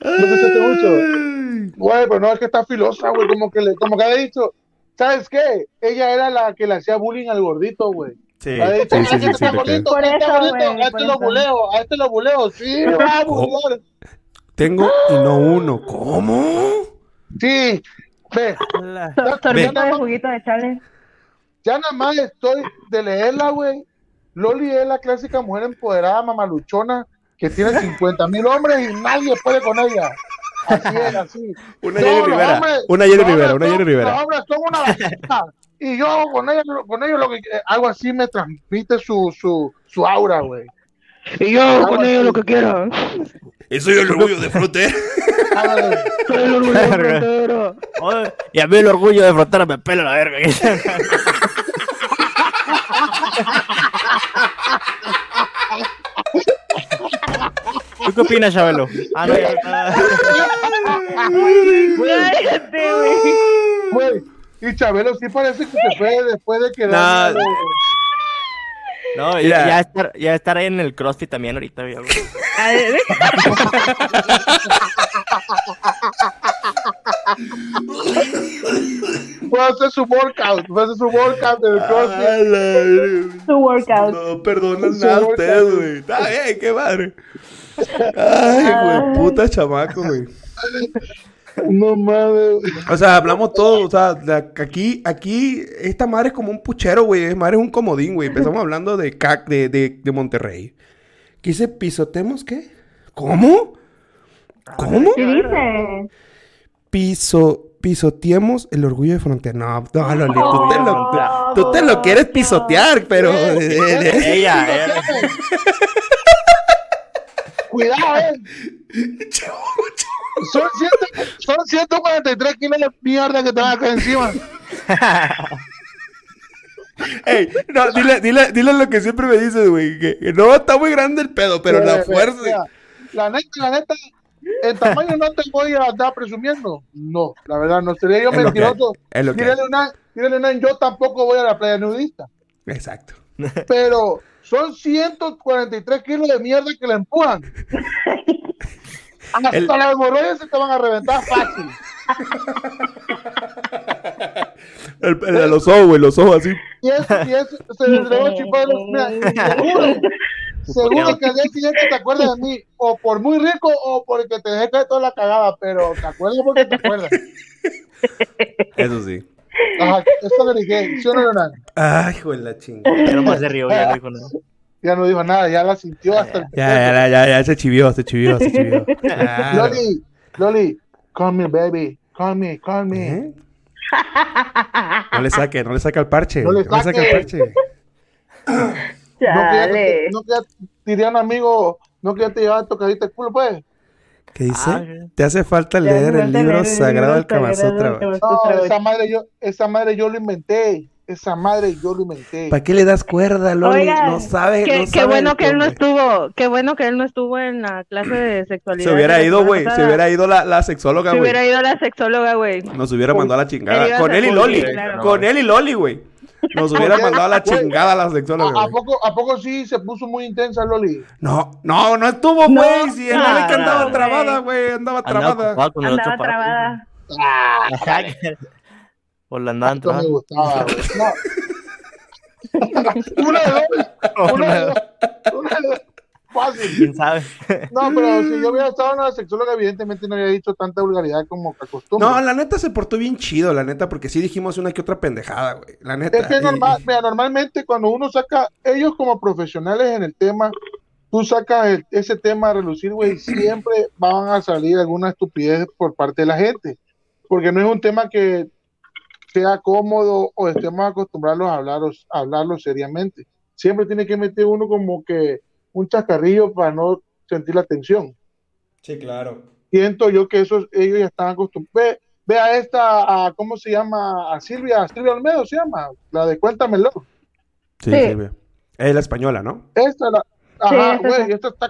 No escuchaste mucho. Güey, pero no, es que está filosa, güey. Como que le, como que había dicho, ¿sabes qué? Ella era la que le hacía bullying al gordito, güey. Sí, Había dicho, sí, "Ah, sí, sí, está sí, gordito, Por está eso, gordito, güey, a este lo buleo, a este lo buleo. Sí, me va a bulear. Tengo y no uno. ¿Cómo? Sí, ve, So- Sorbito de juguito de chale. ya nada más estoy de leerla, güey. Loli es la clásica mujer empoderada, mamaluchona, que tiene 50 mil hombres y nadie puede con ella. Así es, así. Una los Rivera. hombres- Una Jenny los Rivera, una Rivera. Los hombres son una basura. Y yo con ellos, con ellos lo que algo así me transmite su, su, su aura, güey. Y yo con ellos lo que quiera. Eso es el orgullo de frontera. Soy el orgullo de frontera. Oye, y a mí el orgullo de frontera me pela la verga. ¿Tú qué opinas, Chabelo? Ah, no, güey. Y Chabelo sí parece que se fue después de que Nah. No, ya, Mira. ya estar, ya estar ahí en el CrossFit también ahorita, güey. fue a hacer su workout, fue a hacer su workout del A CrossFit. la- Su workout. No perdonan nada a ustedes, güey. Está bien, qué madre. Ay, güey, puta chamaco, güey. No mames. O sea, hablamos todo, o sea, aquí, aquí, esta madre es como un puchero, güey. Esta madre es un comodín, güey. Empezamos hablando de, CAC, de, de, de Monterrey. ¿Qué dice? ¿Pisotemos qué? ¿Cómo? ¿Cómo? ¿Qué dice? Piso, pisoteemos el orgullo de frontera. No, no, Loli, tú te lo, tú, tú te lo quieres pisotear, pero... Ella, ella. Cuidado, eh. Son, ciento- son 143 kilos de mierda que te van a caer encima. Ey, no, dile, dile, dile lo que siempre me dices, güey. Que, que no está muy grande el pedo, pero la Mira, fuerza. mira, La neta, la neta, en tamaño no te voy a andar presumiendo. No, la verdad, no sería yo mentiroso. Dígale una, dígale una, yo tampoco voy a la playa nudista. Exacto. Pero son 143 kilos de mierda que le empujan. Hasta El- las hemorroides se te van a reventar fácil. El, el los ojos, güey, los ojos así. Y eso, y eso se le entregó chipado. Mira, seguro, seguro que al día siguiente te acuerdas de mí, o por muy rico o porque te dejé caer toda la cagada, pero te acuerdas porque te acuerdas. Eso sí. Ajá, esto le dije, ¿sí o no, Hernán? Ay, hijo de la chingada. Ya no dijo nada. Ya no dijo nada, ya la sintió hasta el Ya, ya, ya, ya, ya, se chivió, se chivió, se chivió. Claro. Loli, Loli, call me baby, call me, call me. ¿Eh? No le saque, no le saca el parche. No le No le saca el saque. parche. No que ya, Chale. no que ya diría un amigo, no que ya te llevaba tocadita el culo, pues. ¿Qué dice? Ah, Te hace falta leer el libro leer el sagrado del Kama Sutra. No, esa madre yo, esa madre yo lo inventé. Esa madre yo lo inventé. ¿Para qué le das cuerda, Loli? Oigan, no sabe, Qué, no qué sabe bueno que él no estuvo, qué bueno que él no estuvo en la clase de sexualidad. Se hubiera ido, güey. Se hubiera ido la, la sexóloga, Se güey. hubiera ido la sexóloga, güey. Nos hubiera mandado a la Él chingada. Con él y Loli. Con él y Loli, güey. Nos hubiera mandado a la chingada a la sexóloga, ¿A, poco, ¿A poco sí se puso muy intensa, Loli? No, no, no estuvo, No, güey. Si el no, Loli que andaba no, trabada, güey. Andaba Andaba trabada. con Andaba trabada. Que- O la andaban Esto me gustaba, güey. No. una de dos. Una de dos. Una de dos. Fácil. ¿Quién sabe? No, pero si yo hubiera estado en una sexóloga, evidentemente no había dicho tanta vulgaridad como acostumbra. No, la neta se portó bien chido, la neta, porque sí dijimos una que otra pendejada, güey. La neta. Es que es y- normal, mira, normalmente cuando uno saca, ellos como profesionales en el tema, tú sacas el- ese tema a relucir, güey, siempre van a salir alguna estupidez por parte de la gente, porque no es un tema que sea cómodo o estemos acostumbrados a hablarlo, a hablarlo seriamente. Siempre tiene que meter uno como que un chascarrillo para no sentir la tensión. Sí, claro. Siento yo que esos, ellos ya están acostumbrados. Ve, ve a esta, a, ¿cómo se llama? A Silvia, Silvia Olmedo se llama, la de Cuéntamelo. Sí, Sí. Silvia. Es la española, ¿no? Esta, la, ajá, güey, sí. esta está,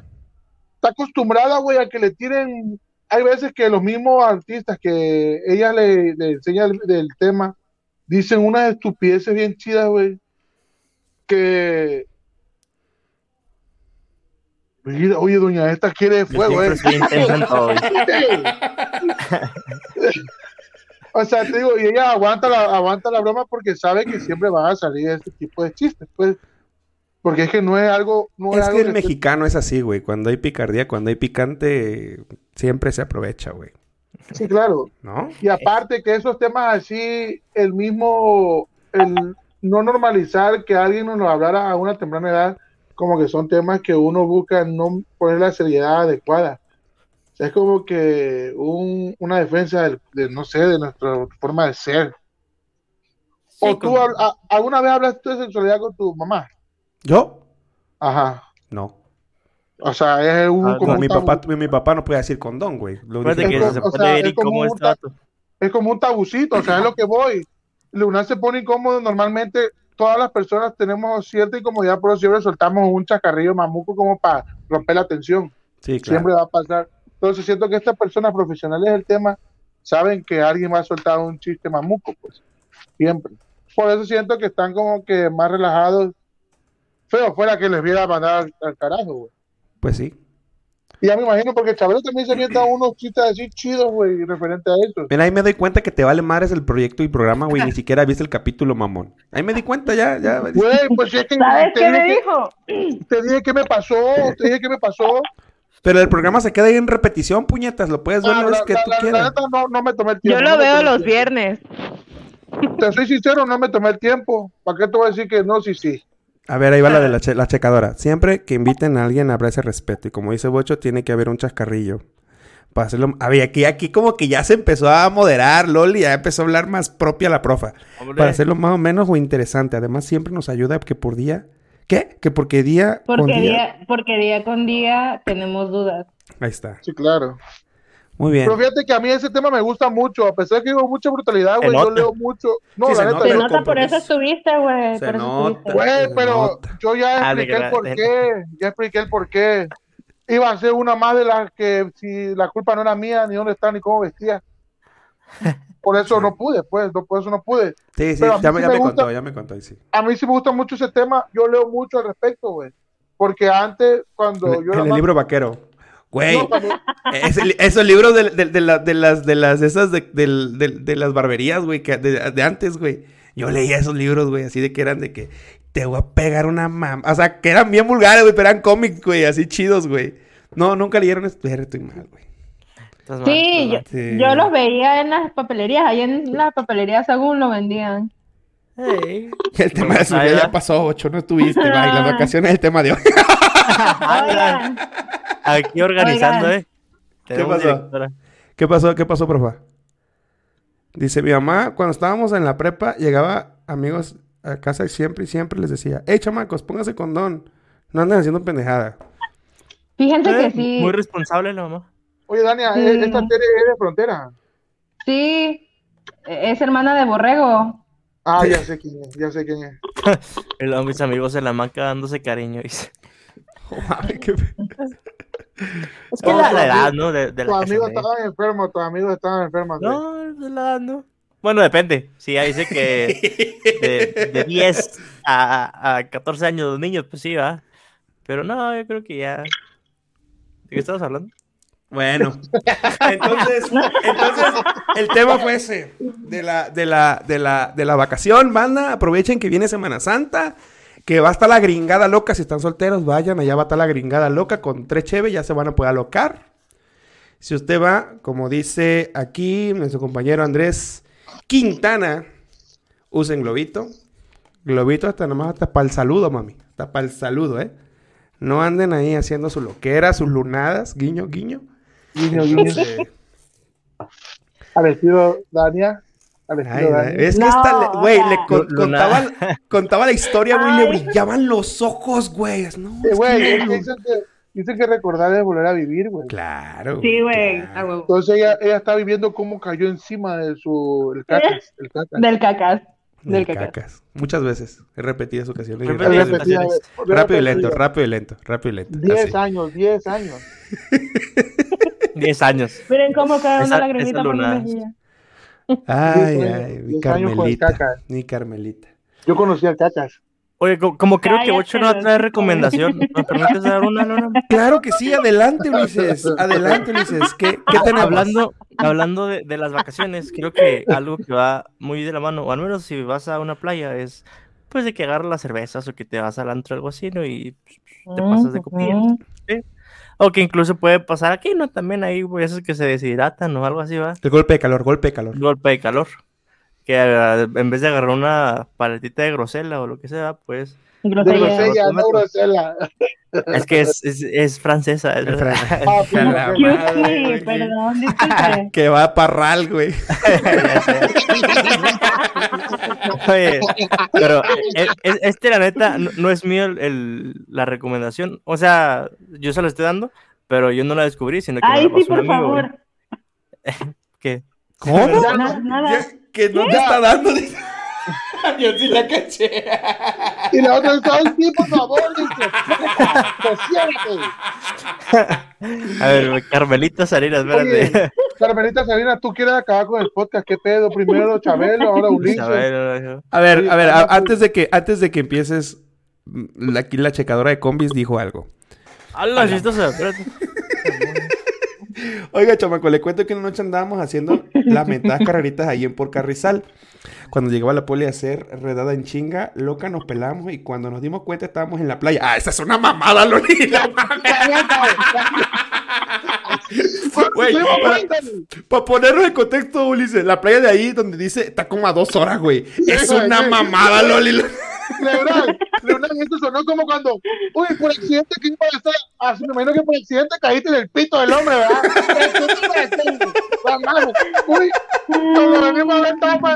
está acostumbrada, güey, a que le tiren. Hay veces que los mismos artistas que ella le, le enseña el- del tema dicen unas estupideces bien chidas, güey. Que. Oye, doña, esta quiere fuego, eh. O sea, te digo, y ella aguanta la, aguanta la broma porque sabe que siempre van a salir este tipo de chistes, pues. Porque es que no es algo. No es, Es algo que el mexicano es así, güey. Cuando hay picardía, cuando hay picante, siempre se aprovecha, güey. Sí, claro. ¿No? Y aparte que esos temas así, el mismo, el no normalizar que alguien nos lo hablara a una temprana edad, como que son temas que uno busca no poner la seriedad adecuada. O sea, es como que un- una defensa del- de, no sé, de nuestra forma de ser. o tú, como- a- ¿alguna vez hablaste de sexualidad con tu mamá? ¿Yo? Ajá. No. O sea, es un, Ah, como mi, un tabú. papá, mi, mi papá no puede decir condón, güey. Lo único que- Es se como- o sea, ver es como un este es como un tabucito, o sea, es lo que voy. Luna se pone incómodo, normalmente todas las personas tenemos cierta incomodidad, pero siempre soltamos un chacarrillo mamuco como para romper la tensión. Sí, claro. Siempre va a pasar. Entonces siento que estas personas profesionales del tema saben que alguien va a soltar un chiste mamuco, pues, siempre. Por eso siento que están como que más relajados. Feo fuera que les viera mandar al, al carajo, güey. Pues sí. Y ya me imagino, porque Chabelo también se avienta unos chistes así chidos, güey, referente a eso. Mira, ahí me doy cuenta que te vale madres el proyecto y programa, güey. Ni siquiera viste el capítulo, mamón. Ahí me di cuenta ya, ya. Güey, pues es que ¿Sabes te qué dije me que- dijo? Te dije que me pasó, te dije que me pasó. Pero el programa se queda ahí en repetición, puñetas. Lo puedes ver Ah, las la, veces que la- tú la- la quieras. neta no, no me tomé el Yo tiempo. lo no me veo los viernes. Te soy sincero, no me tomé el tiempo. ¿Para qué te voy a decir que no? Sí, sí. A ver, ahí va la de la, che- la checadora. Siempre que inviten a alguien habrá ese respeto. Y como dice Bocho, tiene que haber un chascarrillo. Para hacerlo... A ver, aquí, aquí como que ya se empezó a moderar, Loli. Ya empezó a hablar más propia la profa. Hombre. Para hacerlo más o menos o interesante. Además, siempre nos ayuda que por día... ¿Qué? Que porque día con Porque día... día, porque día con día tenemos dudas. Ahí está. Sí, claro. Muy bien. Pero fíjate que a mí ese tema me gusta mucho. A pesar de que digo mucha brutalidad, güey, yo nota. leo mucho. No, Sí, la se neta, nota. Se yo- nota, por eso estuviste, güey. Se nota. Güey, pero nota. yo ya Ah, expliqué el por la- qué. Ya expliqué el por qué. Iba a ser una más de las que si la culpa no era mía, ni dónde está, ni cómo vestía. Por eso no pude, pues, no, por eso no pude. Sí, sí, ya, me, sí ya me gusta- contó, ya me contó. ahí Sí. A mí sí me gusta mucho ese tema. Yo leo mucho al respecto, güey. Porque antes, cuando En, yo en era el más- libro vaquero. Güey, No, cuando- es el- esos libros de, de- de la- de las de las esas de, del- del- de las barberías, güey, que de, de antes, güey. Yo leía esos libros, güey, así de que eran de que te voy a pegar una mam, o sea, que eran bien vulgares, güey, pero eran cómics, güey, así chidos, güey. No, nunca leyeron esto, estoy mal, güey. Mal, Sí, yo. Sí. yo los veía en las papelerías. Ahí en las papelerías según lo vendían. El tema de su vida ya pasó, ocho, no estuviste, va, y las vacaciones es el tema de hoy. Oigan, Aquí organizando, Oigan. ¿eh? ¿Qué pasó? directora. ¿Qué pasó? ¿Qué pasó, profa? Dice, mi mamá, cuando estábamos en la prepa, llegaba amigos a casa y siempre y siempre les decía, hey, chamacos, póngase condón. No anden haciendo pendejada. fíjense Eh, que sí, Muy responsable la mamá. Oye, Dania, Sí. e- esta serie es de frontera. sí, es hermana de Borrego. Ah, ya sé quién es, ya sé quién es. Mis amigos en la maca dándose cariño. dice. Oh, mami, qué- Es que No, la, tu la edad, amigo- ¿no? De, de Tus la amigos cachondez. estaban enfermos, tus amigos estaban enfermos. güey. No, de la edad, no. Bueno, depende. Si ya dice que de, de 10 a, a 14 años los niños, pues sí, va. Pero no, yo creo que ya. ¿De qué estabas hablando? Bueno, entonces, entonces el tema fue ese, de la, de la, de la, de la vacación, banda, aprovechen que viene Semana Santa, que va a estar la gringada loca, si están solteros, vayan, allá va a estar la gringada loca, con tres cheves ya se van a poder alocar. Si usted va, como dice aquí nuestro compañero Andrés Quintana, usen globito, globito hasta nomás hasta para el saludo, mami, hasta para el saludo, ¿eh? No anden ahí haciendo su loquera, sus lunadas, guiño, guiño. Guiño, guiño. Entonces, Al estilo Dania. Al ay, es que No, esta, le- güey, le con- contaba, contaba la historia, güey, le brillaban los ojos, güey. No, Güey, es no. que recordar es volver a vivir, güey. Claro. Sí, güey, claro. a huevo. Entonces ella, ella está viviendo cómo cayó encima de su... El cacas, el cacas. Del cacas. Del cacas. cacas. Muchas veces. He repetidas ocasiones. Repetidas ocasiones. rápido y lento, rápido y lento, rápido y lento. 10 así. años, 10 años. 10 años. Miren cómo cae una lagrimita por mi luna. mejilla. Ay, ay, mi Carmelita. caca. Mi Carmelita. Yo conocí al cacas. Oye, co- como creo que Ocho no va a traer hocico, recomendación, ¿me permites dar una? Claro que sí, adelante, Ulises. Adelante, Ulises. ¿Qué, qué tenemos? Hablando, hablando de, de las vacaciones, creo que algo que va muy de la mano, o al menos si vas a una playa, es pues de que agarras las cervezas o que te vas al antro o algo así, ¿no? Y te pasas de copilla. Ujú. O que incluso puede pasar aquí, ¿no? También hay güey, esos que se deshidratan o algo así, ¿va? El golpe de calor, golpe de calor. Golpe de calor. Que ah, en vez de agarrar una paletita de grosela o lo que sea, pues... De Grosella. grosella, no. Es que es, es, es francesa. es Ah, perdón, disculpe. Que va a parral, güey. Oye, pero e- e- este, la neta, no, no es mío el, el- la recomendación. O sea, yo se la estoy dando, pero yo no la descubrí, sino que me Ay, la sí, pasó un por güey. favor. ¿Qué? ¿Cómo? Na- nada. Que no te está dando. Yo sí la caché. Y la otra ay, sí, por favor, dice. A ver, Carmelita Salinas, espérate. Carmelita Salinas, tú quieres acabar con el podcast, ¿qué pedo? Primero Chabelo, ahora Ulises. A ver, a ver. A ver, a ver, a- antes de que, antes de que empieces, mm, la- aquí la checadora de combis dijo algo. ¡Hala, chistosa! Espérate. Oiga, chamaco, le cuento que una noche andábamos haciendo las mentadas carreritas ahí en Por Carrizal. Cuando llegaba la poli a hacer redada en chinga, loca, nos pelamos y cuando nos dimos cuenta estábamos en la playa. ¡Ah, esa es una mamada, Lolita! Güey, para, ponernos en contexto, Ulises, la playa de ahí donde dice está como a dos horas, güey. Es güey, una mamada, Loli. Leonel, Leonel, esto sonó como cuando, uy, por accidente, ¿qué iba a hacer? Ah, sí, me imagino que por accidente caíste en el pito del hombre, ¿verdad? Uy,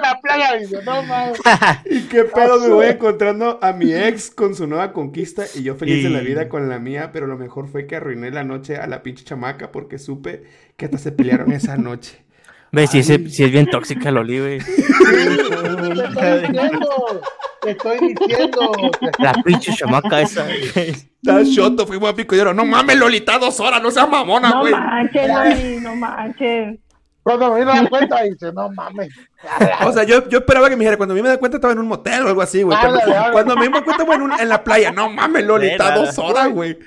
la playa, dice, no mames. ¿Y qué pedo me voy encontrando a mi ex con su nueva conquista y yo feliz de la vida con la mía? Pero lo mejor fue que arruiné la noche a la pinche chamaca porque supe que hasta se pelearon esa noche. Ve, si, es, si es bien tóxica Loli, güey. Te estoy diciendo, te estoy diciendo. La pinche chamaca esa. güey. Está shoto, fuimos a pico y yo, no mames, Lolita, dos horas, no seas mamona, No güey. manches, Loli, no manches. Cuando me vino a dar cuenta, dice, no mames. O sea, yo, yo esperaba que me dijera, cuando a mí me da cuenta estaba en un motel o algo así, güey. Pero ándale. Cuando me di cuenta estaba en, un- en la playa, no mames, Lolita, dos horas, güey.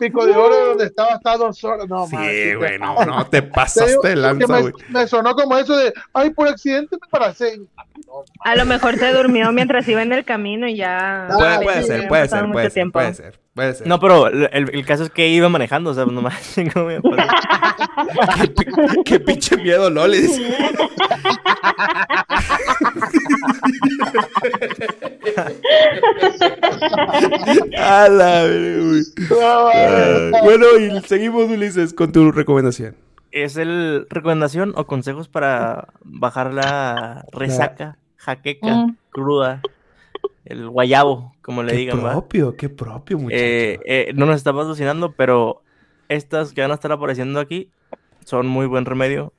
Pico de oro donde estaba hasta dos horas. No, Sí, güey, no, te pasaste que lanza, me sonó como eso de, ay, por accidente me paracé. A lo mejor se durmió mientras iba en el camino y ya. Puede, ser, puede ser, puede ser, tiempo. puede ser, puede ser. No, pero el, el caso es que iba manejando, o sea, nomás. qué, qué pinche miedo, ¿no? Le dice. A la verga, güey. Ay, Bueno, y seguimos, Ulises, con tu recomendación. ¿Es el recomendación o consejos para bajar la resaca, jaqueca, Mm. cruda, el guayabo, como le Qué digan, ¿va? propio, qué propio, muchacho. Eh, eh, no nos está patrocinando, pero estas que van a estar apareciendo aquí son muy buen remedio.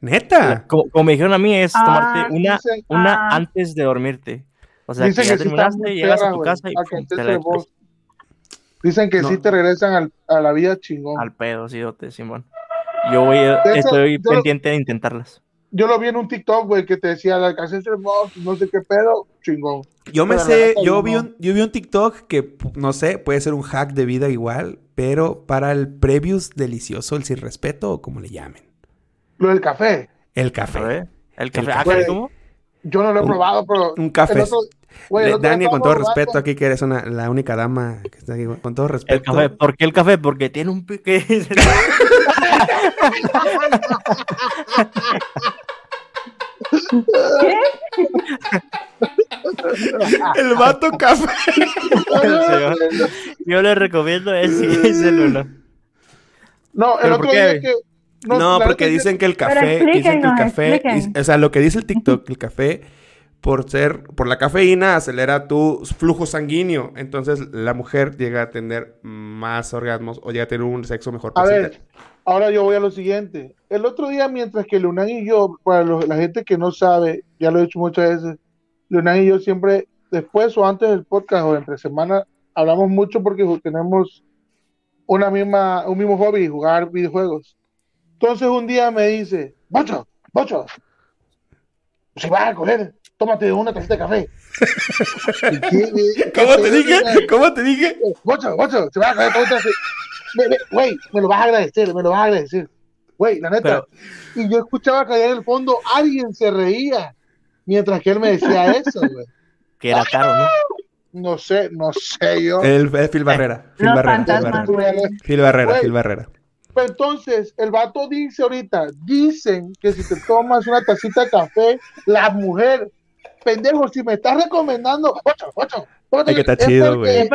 Neta. Como, como me dijeron a mí, es Ah, tomarte una, dicen- una ah. antes de dormirte. O sea, Dicen que ya que terminaste, llegas a tu casa y pum, te la vos. Dicen que No. sí te regresan al- a la vida chingón. al pedo, sí, Simón. Yo voy, hecho, estoy yo- pendiente de intentarlas. Yo lo vi en un TikTok, güey, que te decía, la casa es hermosa, no sé qué pedo, chingón. Yo me Pero sé, yo vi, un, yo vi un TikTok que, no sé, puede ser un hack de vida igual, pero para el previous delicioso, el sin respeto o como le llamen. Lo del café, El A café. el café. café. ah, ¿cómo? yo no lo he Un- probado, pero... Un café. el otro- güey, el Le- otro día Dani, con todo respeto, aquí que eres una, la única dama que está aquí, con todo El respeto. café. ¿Por qué el café? Porque tiene un pique. El vato café. Yo, le recomiendo ese, uno. No, el ¿Pero otro qué? día que... No, la porque dicen que el café, dicen que el café, o sea, lo que dice el TikTok, el café, por ser, por la cafeína acelera tu flujo sanguíneo, entonces la mujer llega a tener más orgasmos o llega a tener un sexo mejor A ver, ahora yo voy a lo siguiente. El otro día, mientras que Lunan y yo, para los- la gente que no sabe, ya lo he dicho muchas veces, Lunan y yo siempre, después o antes del podcast o entre semana, hablamos mucho porque tenemos una misma, un mismo hobby, jugar videojuegos. Entonces un día me dice, Bocho, Bocho, si vas a correr, tómate una tacita de café. ¿Cómo te ¿Qué dije? ¿Cómo te dije? Bocho, bocho, se va a caer Güey, me lo vas a agradecer, me lo vas a agradecer. Güey, la neta. Y yo escuchaba que allá en el fondo alguien se reía mientras que él me decía eso, güey. Que era caro, ¿no? No sé, no sé yo. El, el Phil Barrera. Phil Los Barrera. Phil Barrera. Phil Barrera, Güey. Phil Barrera. Pero entonces, el vato dice ahorita, dicen que si te tomas una tacita de café, la mujer, pendejo, si me estás recomendando, ocho, ocho, Es que está chido, güey. Es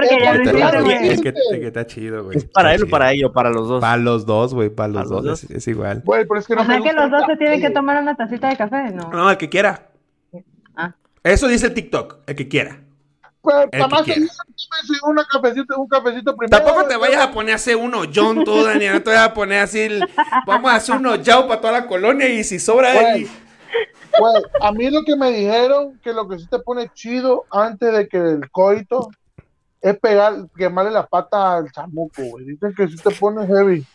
que- que, que está chido, güey. ¿Es para Está él o para ello? Para los dos. Para los dos, güey, para los ¿Para los dos, dos? Es, es igual. Güey, pero es que no O sea me que gusta los dos el se tienen que tomar una tacita de café, ¿no? No, el que quiera. Ah. Eso dice el TikTok, el que quiera. Pues, que nada más quiera. tómese una cafecito, un cafecito primero. Tampoco te vayas a poner a hacer uno John tú, Daniel. No te vayas a poner así. el- Vamos a hacer uno Yao para toda la colonia y si sobra ahí. Güey, a mí lo que me dijeron que lo que sí te pone chido antes de que el coito es pegar, quemarle la pata al chamuco, güey. Dicen que sí te pone heavy.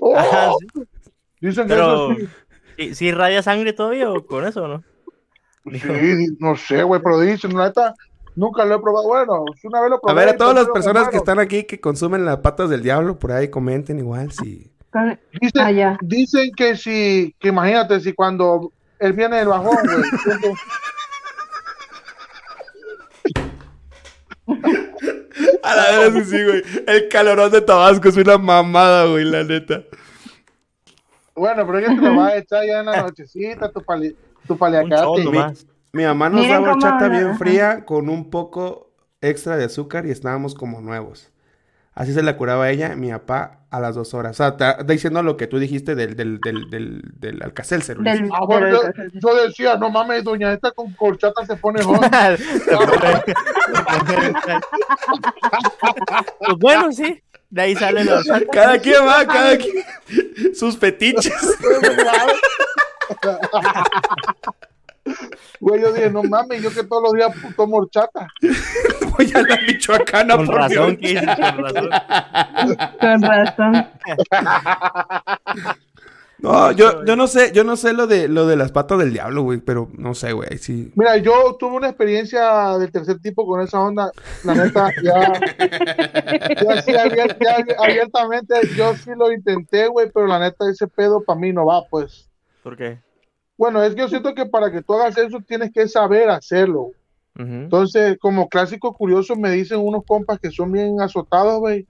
Oh, Ajá, sí. Dicen que Pero, eso sí. ¿sí, sí radia sangre todavía o con eso o no? Sí, no sé, güey, pero dicen, la neta, nunca lo he probado. Bueno, si una vez lo A probé. ver, a todas las personas que están aquí que consumen las patas del diablo, por ahí comenten igual si. Dicen, Ah, ya. dicen que si, que imagínate, si cuando él viene del bajón, güey. A la vez sí, sí, güey. El calorón de Tabasco es una mamada, güey, la neta. bueno, pero ya te lo vas a echar ya en la nochecita, tu, pali, tu paliacate. Mi mamá nos daba horchata bien fría con un poco extra de azúcar y estábamos como nuevos. Así se la curaba ella, mi papá, a las dos horas. O sea, está diciendo lo que tú dijiste del, del, del, del, del Alcacelser, Ulises. Del, Ah, bueno, yo, yo decía, no mames, doña, esta con corchata se pone joven. Pues bueno, sí. De ahí salen los. Cada quien va, cada quien. Sus fetiches. Güey, yo dije, no mames, yo que todos los días tomo horchata. Voy a la michoacana Con por mi razón, dices, con razón. Con razón. No, yo, yo no sé, yo no sé lo de lo de las patas del diablo, güey, pero no sé, güey, sí. Mira, yo tuve una experiencia del tercer tipo con esa onda. La neta, ya. ya sí, abier- ya abiertamente, yo sí lo intenté, güey, pero la neta, ese pedo para mí no va, pues. ¿Por qué? Bueno, es que yo siento que para que tú hagas eso tienes que saber hacerlo. Entonces, como clásico curioso, me dicen unos compas que son bien azotados, güey.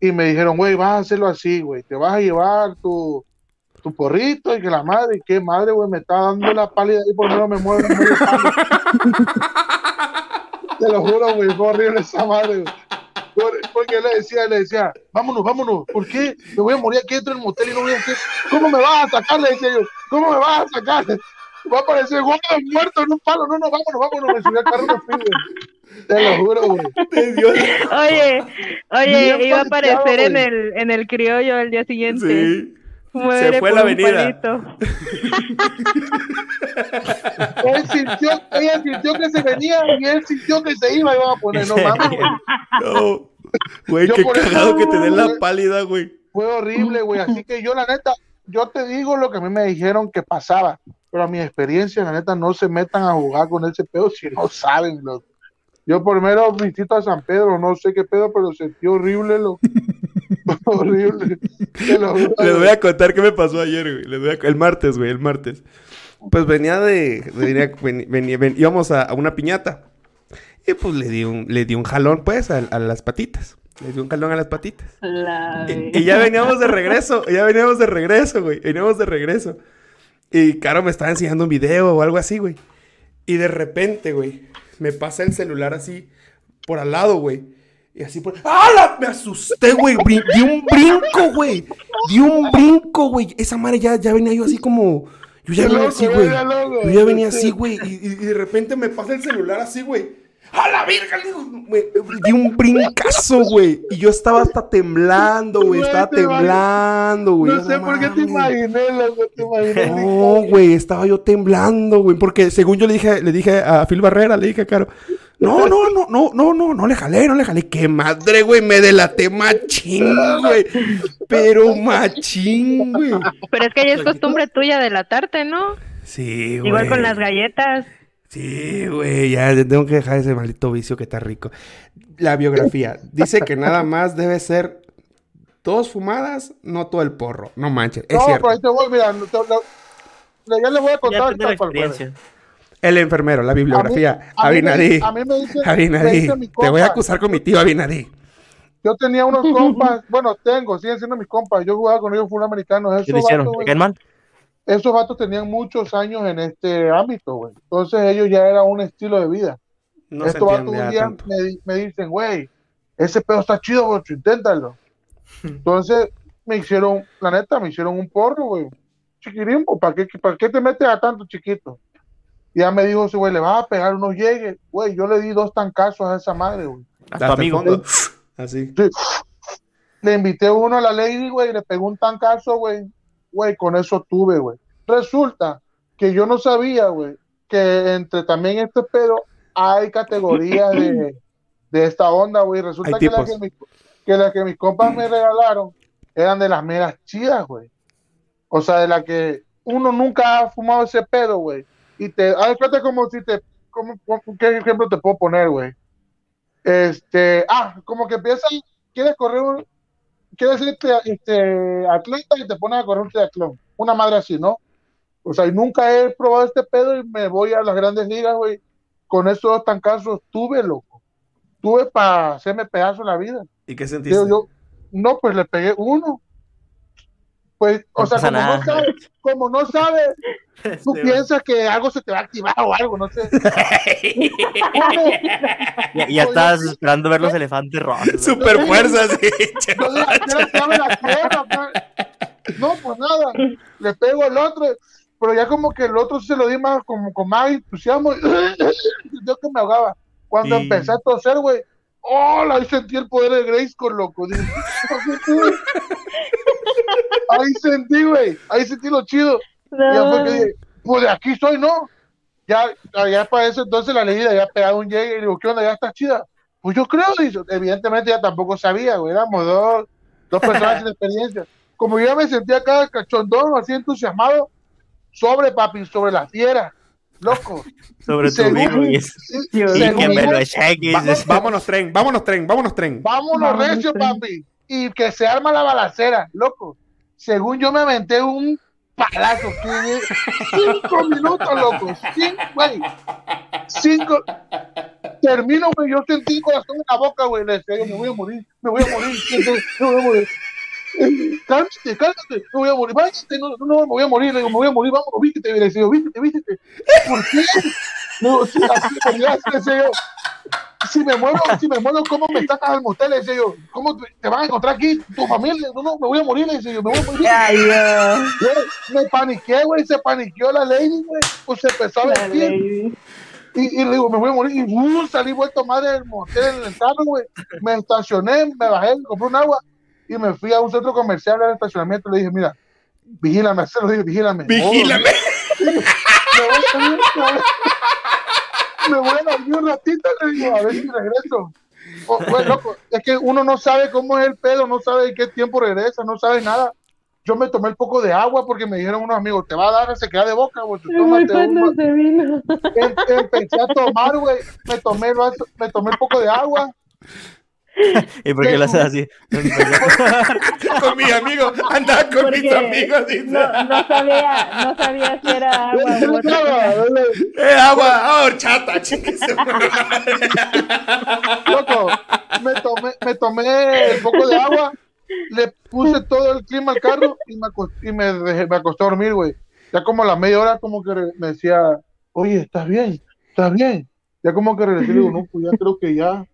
Y me dijeron, güey, vas a hacerlo así, güey. Te vas a llevar tu, tu porrito y que la madre, qué madre, güey, me está dando la pálida y por lo menos me mueve palo. Te lo juro, güey, fue horrible esa madre, güey. Por- Porque le decía, le decía, vámonos, vámonos. ¿Por qué? Me voy a morir aquí dentro del motel y no voy a hacer. ¿Cómo me vas a sacar? Le decía yo, ¿cómo me vas a sacar? Va a aparecer gordo muerto en un palo. No, no, vámonos, vámonos. Me subí al carro y me. Te lo juro, güey. Oye, oye, Bien iba a aparecer en el, en el criollo al día siguiente. Sí. Muere Se fue por la avenida. Él sintió, ella sintió que se venía y él sintió que se iba y iban a poner, no mames, güey. No. Güey, qué eso- cagado que te den la pálida, güey. Fue horrible, güey. Así que yo, la neta, yo te digo lo que a mí me dijeron que pasaba. Pero a mi experiencia, la neta, no se metan a jugar con ese pedo si no saben, loco. Yo primero visito a San Pedro, no sé qué pedo, pero sentí horrible, lo horrible. Te lo juro, Les voy a contar qué me pasó ayer, güey. Les voy a- El martes, güey, el martes. Pues venía de... venía- ven- íbamos a, a una piñata. Y pues le di un, le di un jalón, pues, a, a las patitas. Le di un jalón a las patitas. La Y, y ya veníamos de regreso, ya veníamos de regreso, güey. Veníamos de regreso. Y Caro me estaba enseñando un video o algo así, güey. Y de repente, güey, me pasa el celular así por al lado, güey. Y así por... ¡Hala! Me asusté, güey. Brin- Di un brinco, güey. Di un brinco, güey. Esa madre ya, ya venía yo así como... Yo ya venía así, güey. Yo ya venía así, güey. Y, y- y de repente me pasa el celular así, güey. ¡A la verga! Di un brincazo, güey. Y yo estaba hasta temblando, güey. Estaba temblando, güey. No sé por qué te imaginé, loco, te imaginé. No, güey, estaba yo temblando, güey, porque según yo le dije, le dije a Phil Barrera, le dije a Caro, no, no, no, no, no, no, no le jalé, no le jalé, qué madre, güey, me delaté machín, güey, pero machín, güey. Pero es que ya es costumbre tuya delatarte, ¿no? Sí, güey. Igual con las galletas. Sí, güey, ya tengo que dejar ese maldito vicio que está rico. La biografía dice que nada más debe ser dos fumadas, no todo el porro, no manches, es No, cierto. pero ahí te voy, mira, te- ya les voy a Ya contar jueves. experiencia. El enfermero, la bibliografía. A mí- a mí me Abinadí. dice- a mí me dice- Abinadí. Te voy a acusar con mi tío Abinadí. Yo tenía unos compas, bueno, tengo, siguen siendo mis compas. Yo jugaba con ellos fútbol americano. ¿Qué hicieron? ¿Te güey, caen mal? Esos vatos tenían muchos años en este ámbito, güey. Entonces ellos ya era un estilo de vida. No se Estos vatos un ya día me, di- me dicen, güey, ese pedo está chido, güey, inténtalo. Entonces me hicieron, la neta, me hicieron un porro, güey. Chiquirín, pues, ¿para qué, ¿para qué te metes a tanto chiquito? Ya me dijo ese güey, le vas a pegar unos llegues. Güey, yo le di dos tancazos a esa madre, güey. Hasta amigo. Así. Sí. Le invité uno a la lady, güey, y le pegó un tancazo, güey. Güey, con eso tuve, güey. Resulta que yo no sabía, güey, que entre también este pedo hay categorías de, de esta onda, güey. Resulta que las que, mi- que las que mis compas me regalaron eran de las meras chidas, güey. O sea, de la que uno nunca ha fumado ese pedo, güey. Y te, de cuenta como si te, como, ¿qué ejemplo te puedo poner, güey? Este, ah, como que empiezas, quieres correr un, quieres irte este, atleta y te pones a correr un triatlón. Una madre así, ¿no? O sea, y nunca he probado este pedo y me voy a las grandes ligas, güey. Con esos dos tancazos tuve, loco. Tuve para hacerme pedazo la vida. ¿Y qué sentiste? Yo, no, pues le pegué uno. Pues, o No sea, como nada. no sabe, como no sabe, tú piensas que algo se te va a activar o algo, no sé. Ya, ya estás esperando ver los elefantes rojos. Super fuerza, sí. Yo dije, "¿A qué hora se abre la tierra, pa?" No, pues nada, le pego al otro, pero ya como que el otro se lo di más, como con más entusiasmo, yo que me ahogaba. Cuando Y- empecé a toser, güey, ¡oh! Ahí sentí el poder de Grace con loco. Dije, ahí sentí, güey, ahí sentí lo chido. Y ya fue que dije, pues de aquí soy, ¿no? Ya, ya para eso, entonces la leída ya pegado un llegue y le digo, ¿qué onda? ¿Ya estás chida? Pues yo creo, dice, evidentemente ya tampoco sabía, güey, éramos dos, dos personas sin experiencia. Como yo ya me sentía acá cachondón, así entusiasmado, sobre papi, sobre la fiera, loco. Sobre tu amigo y Sí, que me lo cheques. Va- vámonos, tren, vámonos, tren, vámonos, tren. Vámonos Vámonos, recio, tren. papi. Y que se arma la balacera, loco. Según yo me aventé un palazo, que cinco minutos, loco, cinco, güey, cinco, termino, güey, yo sentí el corazón en la boca, güey, le decía, yo me voy a morir, me voy a morir, me voy a morir. Cálmate, cálmate, me voy a morir, váyate, no, no, no, me voy a morir, le digo, me voy a morir, vámonos, vístete, le yo, vístete, vístete, ¿por qué? Digo, sí, así, así, le yo, si me muero, si me muero, ¿cómo me sacas al motel? Le yo, ¿cómo te, te van a encontrar aquí tu familia? No, no, me voy a morir, le yo, me voy a morir. Ay. Güey, me paniqué, güey, se paniqueó la lady, güey, pues se empezó a vestir. Y, y le digo, me voy a morir. Y uh, salí vuelto madre del motel en el carro, güey. Me estacioné, me bajé, me compré un agua y me fui a un centro comercial al estacionamiento. Le dije, mira, vigílame, se lo dije, vigílame. Vigílame. Me voy a salir, me voy- me voy a dormir un ratito, le digo, a ver si regreso. Oh, loco, es que uno no sabe cómo es el pedo, no sabe en qué tiempo regresa, no sabe nada. Yo me tomé el poco de agua porque me dijeron unos amigos, te va a dar, se queda de boca, güey. tómate un cuando se vino. Em- empecé a tomar, güey. Me tomé, el vaso- me tomé un poco de agua. ¿Y por qué lo haces así? con mi amigo, andaba con mis amigos. dice. no, no sabía, no sabía si era agua cosa. Eh, agua, ah, horchata, chinguese. Loco, me tomé, me tomé el poco de agua, le puse todo el clima al carro y me acosté, y me, dejé- me acosté a dormir, güey. Ya como a la media hora, como que me decía, oye, ¿estás bien? ¿Estás bien? Ya como que regresé, le digo, no, pues ya creo que ya,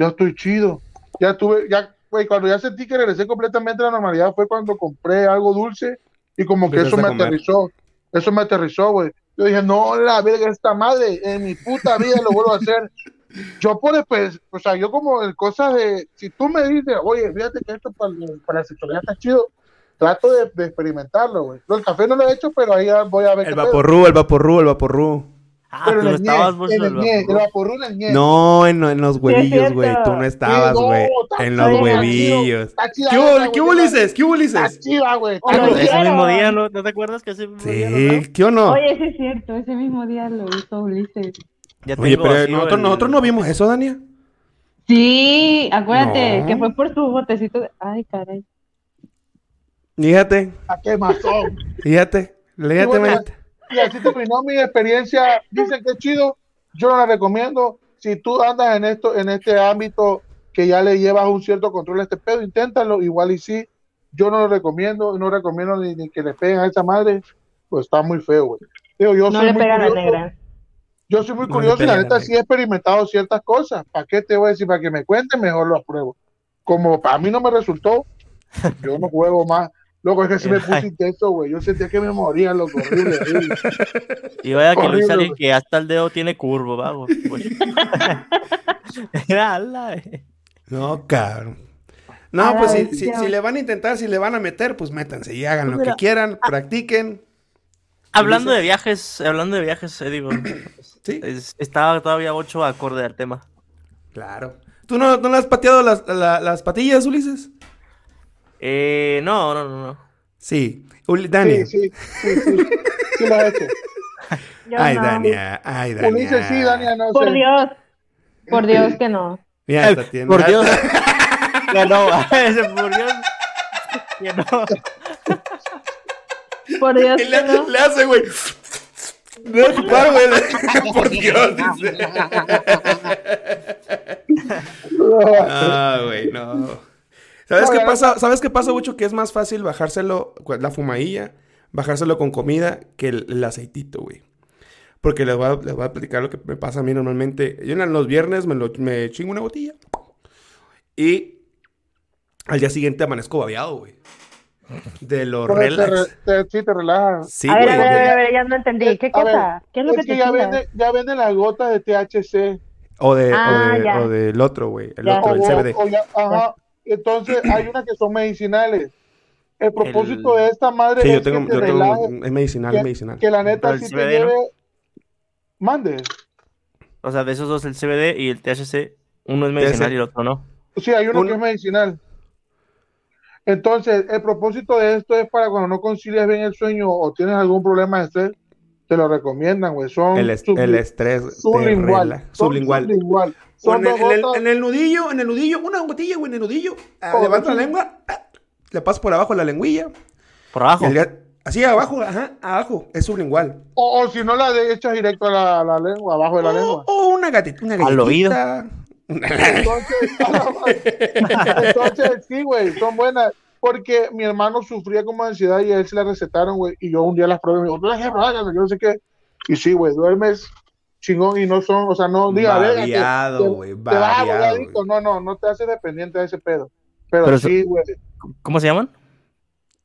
ya estoy chido. Ya tuve, ya, güey, cuando ya sentí que regresé completamente a la normalidad fue cuando compré algo dulce y como que eso me comer. aterrizó. Eso me aterrizó, güey. Yo dije, no, la verga, esta madre, en mi puta vida lo vuelvo a hacer. Yo por pues, o sea, yo como en cosas de, si tú me dices, oye, fíjate que esto para, para la sexualidad está chido, trato de, de experimentarlo, güey. Del café no lo he hecho, pero ahí voy a ver. El vaporru, el vaporru, el vaporru. Ah, Pero tú no estabas vos en el ñe, el vaporru en el ñe. No, en, en los huevillos, güey. Tú no estabas, Sí, no, güey. en los huevillos. ¿Qué hubo, güey, qué hubo, Ulises? ¿Qué hubo, Está Ulises? chida, güey. Ese mismo día, ¿no, ¿no te acuerdas que ese mismo día? no, no? Sí, ¿qué o no? Oye, sí es cierto, ese mismo día lo hizo Ulises. Ya Oye, pero vacío nosotros, el- nosotros no vimos eso, Dania. Sí, acuérdate No. que fue por su botecito de... Ay, caray. Fíjate, ¿A qué mazón? fíjate. Manita. Y así terminó mi experiencia. Dicen que es chido. Yo no la recomiendo. Si tú andas en esto, en este ámbito que ya le llevas un cierto control a este pedo, inténtalo. Igual y sí. Yo no lo recomiendo. No recomiendo ni, ni que le peguen a esa madre. Pues está muy feo, güey. Digo, yo No soy le muy pega a la curioso. negra. Yo soy muy No curioso y la neta sí he experimentado ciertas cosas. ¿Para qué te voy a decir? Para que me cuenten, mejor lo apruebo. Como para mí no me resultó, yo no juego más. Loco, es que sí me puse intenso, güey. Yo sentía que me moría, loco. Horrible, horrible. Y vaya que dice alguien que hasta el dedo tiene curvo, vago. Pues. Ala, eh. No, cabrón. No, Ay, pues si, si, si le van a intentar, si le van a meter, pues métanse y hagan lo Mira, que quieran, practiquen. Hablando de viajes, hablando de viajes, eh, digo, Sí, es- estaba todavía ocho acorde al tema. claro. ¿Tú no, no le has pateado las, la- las patillas, Ulises? Eh, no, no, no, no. Sí. Uli- Dani. Sí, sí, sí, sí. Sí lo he hecho. Yo Ay, no. Dania. Ay, Dania. Ulises sí, Dania no Por sé. Dios. Por Dios que no. Mira, esta tiene- Por Dios. Ya no, ese por Dios. Ya no. Por Dios que le, no. le hace, güey. No es ocupar, güey. Por Dios, dice. Ah, güey, no. ¿Sabes No, qué la pasa? ¿Sabes qué pasa mucho? Que es más fácil bajárselo, la fumadilla, bajárselo con comida que el, el aceitito, güey. Porque les voy, a, les voy a platicar lo que me pasa a mí normalmente. Yo en los viernes me, lo, me chingo una botella. Y al día siguiente amanezco babeado, güey. De lo Pero te relax. re- te- sí, te relaja. Sí, a ver, a güey. ver, a ver, de- a ver, ya no entendí. ¿Qué A ver, cosa? ¿Qué es lo que Es que te ya venden, ya venden las gotas de THC. O, de, Ah, o, de- ya. o del otro, güey. El Ya. otro, el CBD. o ya- ajá. Entonces, hay unas que son medicinales. El propósito El- de esta madre Sí, yo es tengo, que te yo tengo, relaje, es medicinal, que- es medicinal. que la neta sí te CBD, ¿no? lleve... Mande. O sea, de esos dos, el CBD y el THC, uno es medicinal y el otro no. Sí, hay uno Un- que es medicinal. Entonces, el propósito de esto es para cuando no concilias bien el sueño o tienes algún problema de estrés, te lo recomiendan, güey. Son El, est- el estrés te sublingual. sublingual. sublingual. En, el, dos en el- gotas- en el nudillo, en el nudillo, una gotilla, güey, en el nudillo. ah, Oh, levanta la lengua, ah, le pasas por abajo la lengüilla. Por abajo. El Así abajo, ajá, abajo. Es sublingual. O, o si no la de, echas directo a la, lengua, abajo de la lengua. O una gatita, una Al oído. Entonces, entonces sí, güey, son buenas. Porque mi hermano sufría como ansiedad y a él se la recetaron, güey. Y yo un día las probé y me dijo, no sé qué. Y sí, güey, duermes chingón y no son, o sea, no diga, "Verga, que Babeado, te- güey, te vas a volver babeado, adicto". No, no, no te hace dependiente de ese pedo. Pero, Pero sí, güey, ¿Cómo se llaman?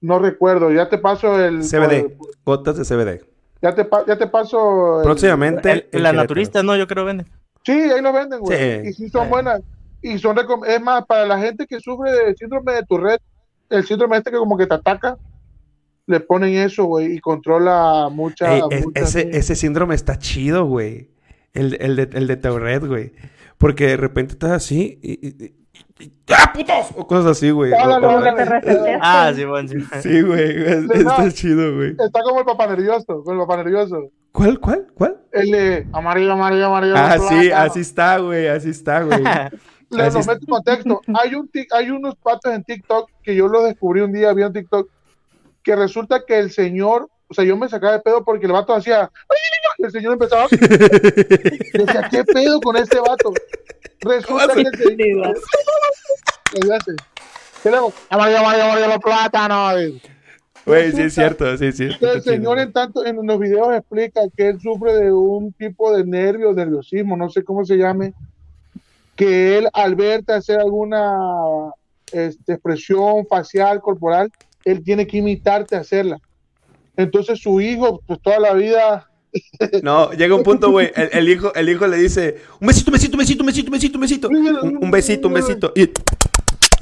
no recuerdo. Ya te paso el. CBD. Gotas de CBD. Ya te, ya te paso. el- Próximamente. El- el la Querétaro. naturista, no, yo creo venden. Sí, ahí lo venden, güey. Sí. Y sí son buenas. Y son recom- es más, para la gente que sufre de síndrome de Tourette, el síndrome este que como que te ataca, le ponen eso, güey, y controla mucha. Ey, es- mucha- ese, ese síndrome está chido, güey. El, el de, el de Tourette, güey. Porque de repente estás así y... y- y- y- ¡Ah, putos! O cosas así, güey. O- Dale, o- dale, Te reseteas Ah, sí, bueno, sí. Sí, güey. es- Está chido, güey. Está como el papá nervioso, con el papá nervioso. ¿Cuál, cuál, cuál? El de amarillo, amarillo, amarillo. Ah, sí, así está, güey. Así está, güey. Le así lo meto en contexto. Hay, un tic- hay unos patos en TikTok que yo los descubrí un día, vi en TikTok, que resulta que el señor, o sea, yo me sacaba de pedo porque el vato hacía, y el señor empezaba, yo decía, ¿qué pedo con este vato? Resulta que el señor, amarillo, los plátanos. Güey, sí es cierto, sí, sí. El señor en tanto en los videos explica que él sufre de un tipo de nervio, nerviosismo, no sé cómo se llame, que él al verte hacer alguna este, expresión facial, corporal, él tiene que imitarte a hacerla. Entonces su hijo, pues toda la vida, No, llega un punto, güey. El, el hijo, el hijo le dice: Un besito, un besito, un besito, un besito, un besito, un besito. Un, un besito, un besito. Y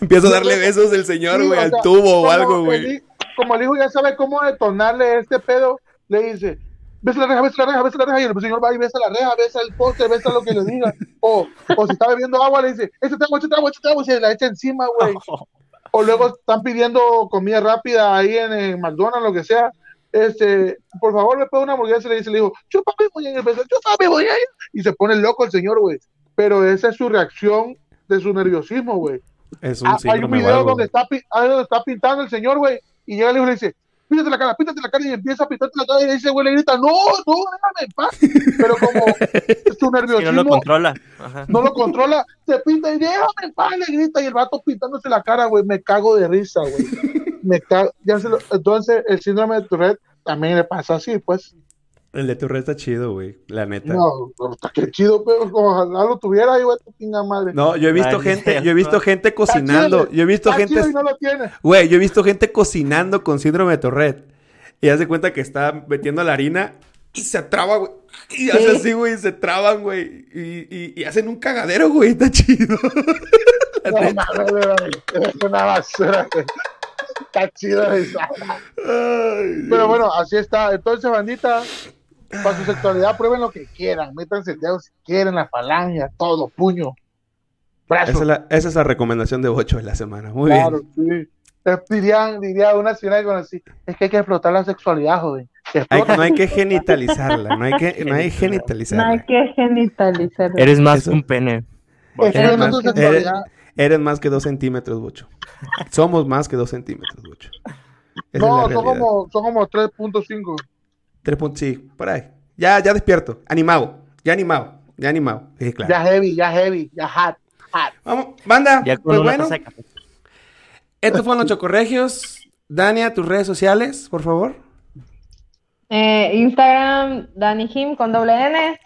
empieza a darle besos el señor, güey, al sea, tubo o algo, güey. como el hijo ya sabe cómo detonarle este pedo, le dice, besa la reja, besa la reja, besa la reja, y el señor va y besa la reja, besa el poste, besa lo que le diga. O, o si está bebiendo agua, le dice, échate agua, échate agua, échate agua, y se la echa encima, güey. O luego están pidiendo comida rápida ahí en, en McDonald's, lo que sea. Este, por favor, me pone una hamburguesa y le dice, le digo, chúpame, güey, y empieza, chúpame, güey, y se pone loco el señor, güey. Pero esa es su reacción de su nerviosismo, güey. Es un Ah, hay un video donde está, donde está pintando el señor, güey, y llega el hijo y le dice, píntate la cara, píntate la cara, y empieza a pintarte la cara, y ese güey le grita, no, no, déjame en paz. Pero como su Que no nerviosismo lo controla. Ajá. no lo controla, se pinta y déjame en paz, le grita, y el vato pintándose la cara, güey, me cago de risa, güey. Me cago, ya se lo- entonces el síndrome de Tourette también le pasa así, pues. El de Tourette está chido, güey. La neta. No, pero está qué chido, pero ojalá lo tuviera ahí, güey, tu pinga madre. No, yo he visto Ay, gente, yo he visto gente cocinando. chido, Yo he visto está gente, chido y no lo tiene. güey, yo he visto gente cocinando con síndrome de Tourette. Y hace cuenta que está metiendo la harina y se traba, güey. Y hace así, güey, y se traban, güey. Y, y- y hacen un cagadero, güey. Está chido. La No, güey, es una basura, güey. Está chido eso. Ay, Pero bueno, así está. Entonces, bandita, para su sexualidad, prueben lo que quieran. Métanse el dedo si quieren, la falange, todo, puño, brazo. Esa es, la, esa es la recomendación de 8 de la semana. Muy claro, bien. sí. Eh, Dirían, diría una señora que conocí, es que hay que explotar la sexualidad, joven. Hay- no hay que genitalizarla. No hay que, no hay que No hay genitalizarla. que genitalizar. Eres más Eso- que un pene. Eres más, eres, sexualidad. eres más que dos centímetros, Bocho. Somos más que dos centímetros, Bocho. Esa No, son como, son como 3.5. Tres puntos, sí, por ahí. Ya, ya despierto. Animado. Ya animado. Ya animado. Sí, claro. Ya heavy, ya heavy, ya hot, hot. Vamos, banda. Ya con pues bueno, estos fueron los chocorregios. Dania, tus redes sociales, por favor. Eh, Instagram, Dani Jim con doble N.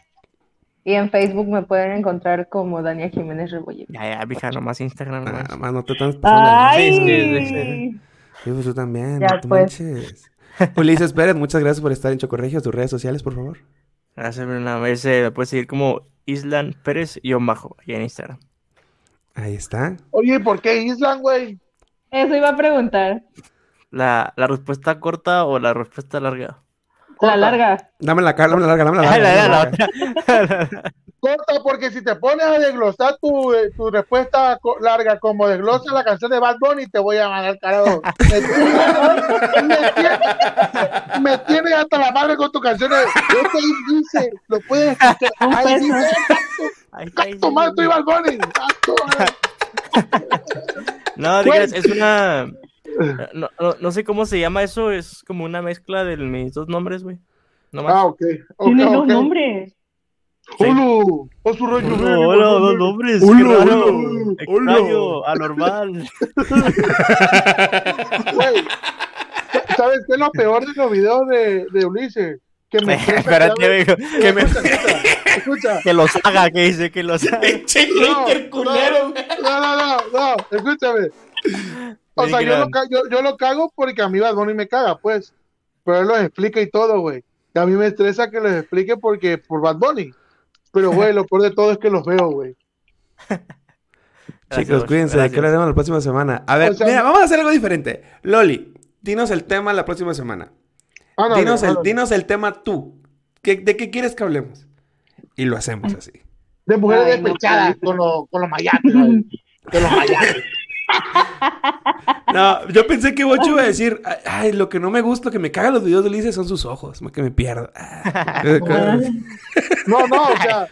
Y en Facebook me pueden encontrar como Dania Jiménez Rebolledo. Ya, ya, mija, nomás Instagram. Ah, nomás. nomás no te estás pasando. ¡Ay! Sí, sí, sí, Sí, pues tú también. Ya, no te pues. manches. Ulises Pérez, muchas gracias por estar en Chocorregios. Tus redes sociales, por favor. Gracias, Bruna. Ese me puedes seguir como Islan Pérez y bajo ahí en Instagram. Ahí está. Oye, ¿por qué Island, güey? Eso iba a preguntar. La, la respuesta corta o la respuesta larga. La larga. Dame la cara, dame la larga, dame la larga. la- dame la la larga. Corta, porque si te pones a desglosar tu, eh, tu respuesta co- larga como desglosa la canción de Bad Bunny, te voy a mandar carajo. Me tienes me tienes hasta la madre con tu canción. de- Este ahí dice, lo puedes escuchar. Ahí dice, tú y Bad Bunny. No, creas, es una. No, no, no sé cómo se llama eso, es como una mezcla de mis dos nombres, güey. No. Ah, ok. ok, Tiene dos ok. nombres. ¡Hulu! ¡A su rayo hola, dos nombres. Extraño, ulo. anormal. Güey, ¿Sabes qué es lo peor de los videos de, de Ulises? Que me Espérate, güey, que me- Escucha, escucha. que los haga, que dice que los haga. Pinche No. No, no, no, no, escúchame. O sea, yo lo, yo, yo lo cago porque a mí Bad Bunny me caga, pues. Pero él los explica y todo, güey. Y a mí me estresa que los explique porque por Bad Bunny. Pero, güey, lo peor de todo es que los veo, güey. Chicos, cuídense, que lo haremos la próxima semana. A ver, O sea, mira, vamos a hacer algo diferente. Loli, dinos el tema la próxima semana. Ándale, Dinos el, ándale. dinos el tema tú. ¿Qué- ¿De qué quieres que hablemos? Y lo hacemos así. De mujeres no, despechadas con, los con los mayates, güey. Con los mayates. No, yo pensé que Bocho iba a decir, "Ay, lo que no me gusta, lo que me cagan los videos de Ulises son sus ojos, que me pierdo. Ah. No, no, o sea,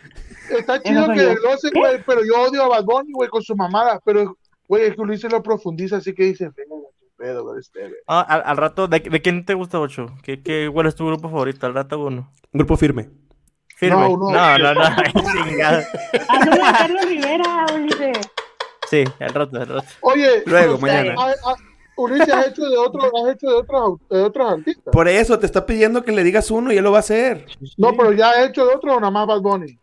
está chido que desglose, güey, pero yo odio a Bad Bunny, güey, con su mamada. Pero, güey, es que Ulises lo profundiza, así que dice, "Venga, pedo, güey, este, güey". Ah, al, al rato, ¿de, de quién te gusta, Bocho? ¿Qué, qué, ¿Cuál es tu grupo favorito? Al rato uno. Grupo firme. Firme. No, No, no. no, no. chingada. Hazle a Carlos Rivera, Ulises. Sí, al rato, al rato. Oye, Luego, mañana. ah, ah, Ulises ha hecho de otros, has hecho de otros, de otros artistas. Por eso te está pidiendo que le digas uno y él lo va a hacer. No, pero ya ha hecho de otros o nada más Bad Bunny.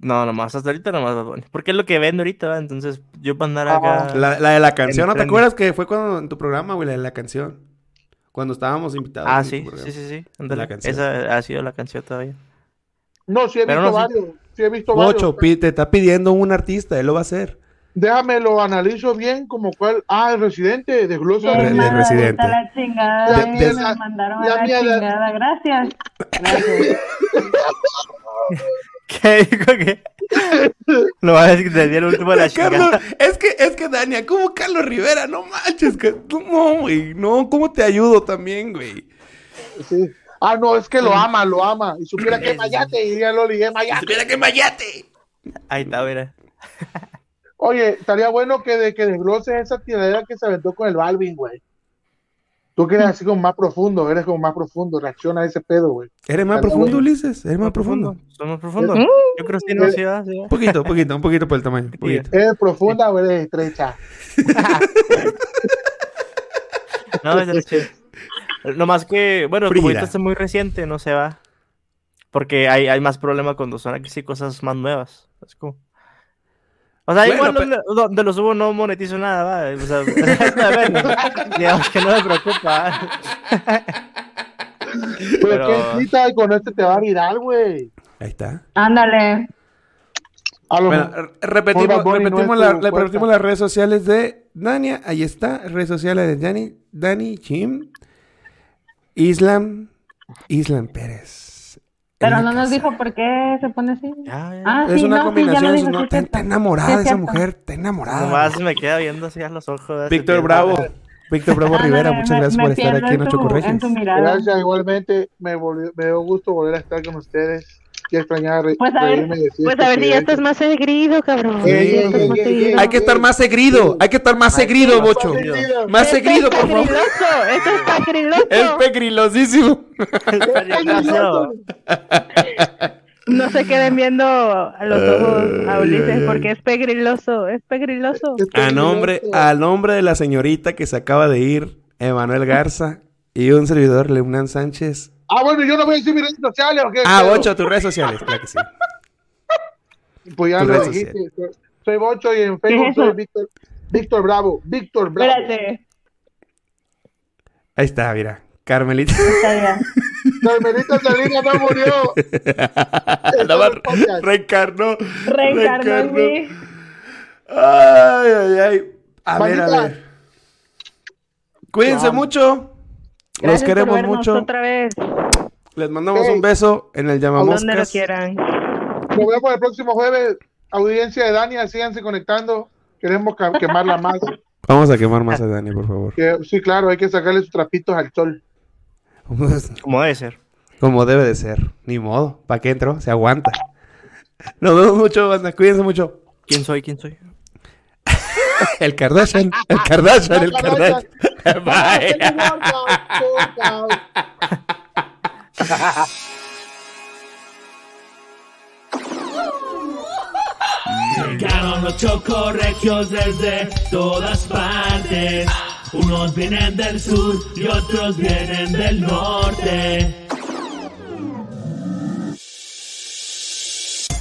No, nomás, hasta ahorita nomás Bad Bunny. Porque es lo que vende ahorita, ¿va? Entonces, yo para andar acá. La, la de la canción, ¿no te acuerdas que fue cuando en tu programa, güey, la de la canción? Cuando estábamos invitados. Ah, sí, sí, sí, sí. La canción. Esa ha sido la canción todavía. No, sí he Pero visto no, varios. Sí he visto Ocho, varios. pi- te está pidiendo un artista, él lo va a hacer. Déjame lo analizo bien como cuál. Ah, el residente, desglosa. De mandadita Residente. la chingada. Ya mía, me la- mandaron ya a la mía, la- chingada. Gracias. Gracias. ¿Qué dijo que? Lo va a decir di el último de la Carlos, chingada. es que, es que Dania, ¿cómo Carlos Rivera? No manches, que, no, güey, no, ¿cómo te ayudo también, güey? Sí. Ah, no, es que lo ama, lo ama. Y supiera que es mayate, y diría Loli, es mayate. Mira que mayate. Ahí está, mira. Oye, estaría bueno que, de, que desgloses esa tiradera que se aventó con el Balvin, güey. Tú que eres así como más profundo, eres como más profundo, reacciona a ese pedo, güey. ¿Eres más Estaría profundo, bueno. Ulises? ¿Eres más profundo? Son más profundos. ¿Mm? Yo creo que sí, no, sí, va, sí, va. Un poquito, un poquito, un poquito por el tamaño. poquito. ¿Eres profunda o eres estrecha? No, es chido. No más que, bueno, como Frida. ahorita está muy reciente, no se va. Porque hay, hay más problema cuando son aquí sí cosas más nuevas. Es como... O sea, Bueno, igual pe- donde, donde lo subo no monetizo nada, va. O sea, digamos que no me preocupa. Pero, Pero- qué quita y con este te va a virar, güey. Ahí está. Ándale. Bueno, repetimos, repetimos, la- repetimos las redes sociales de Dania. Ahí está. Redes sociales de Dani, Dani Chim. Islam. Islam Pérez. Pero no nos dijo por qué se pone así. Ya, ya. Ah, Es sí, una no, combinación. sí, está, enamorada de es esa mujer. Está enamorada. Nomás me queda viendo así a los ojos. Víctor. Bravo. Víctor Bravo Ándale, Rivera, muchas me- gracias me por estar aquí en en Ocho Corregios. Gracias, igualmente. Me, volvió- me dio gusto volver a estar con ustedes. Qué extrañar re- Pues a ver, reírme y decir pues a ver si ya estás más seguido, cabrón. Sí, Ya estás sí, más sí, seguido. sí. Hay que estar más segrido. Hay que estar más segrido, Bocho. Más segrido, por favor. pegriloso, esto es pegriloso. Es pegrilosísimo. Está bien gracioso. No se queden viendo a los ojos a Ulises porque es pegriloso, es pegriloso. A nombre, a nombre de la señorita que se acaba de ir, Emanuel Garza, y un servidor, Leonán Sánchez. Ah, bueno, yo no voy a decir mis redes sociales. ¿o qué? Ah, Bocho, tus redes sociales, claro que sí. Pues ya lo dijiste. Soy- Soy Bocho y en Facebook es soy Víctor, Víctor Bravo. Víctor Bravo. Espérate, Ahí está, mira. Carmelita. está. Carmelita Salinas no murió. Reencarnó. Reencarnó. Ay, ay, ay. A ver, a ver. Cuídense mucho. Los por queremos vernos mucho. otra vez, Les mandamos Hey. un beso en el donde lo quieran. Nos vemos el próximo jueves. Audiencia de Dania, síganse conectando. Queremos quemarla más. Vamos a quemar más a Dani, por favor. Sí, claro, hay que sacarle sus trapitos al sol. Como debe ser. Como debe de ser. Ni modo. ¿Para qué entró? Se aguanta. Nos vemos mucho, banda. Cuídense mucho. ¿Quién soy? ¿Quién soy? El Kardashian. El Kardashian. El Kardashian. Bye. Llegaron los chocorregios desde todas partes. Unos vienen del sur y otros vienen del norte.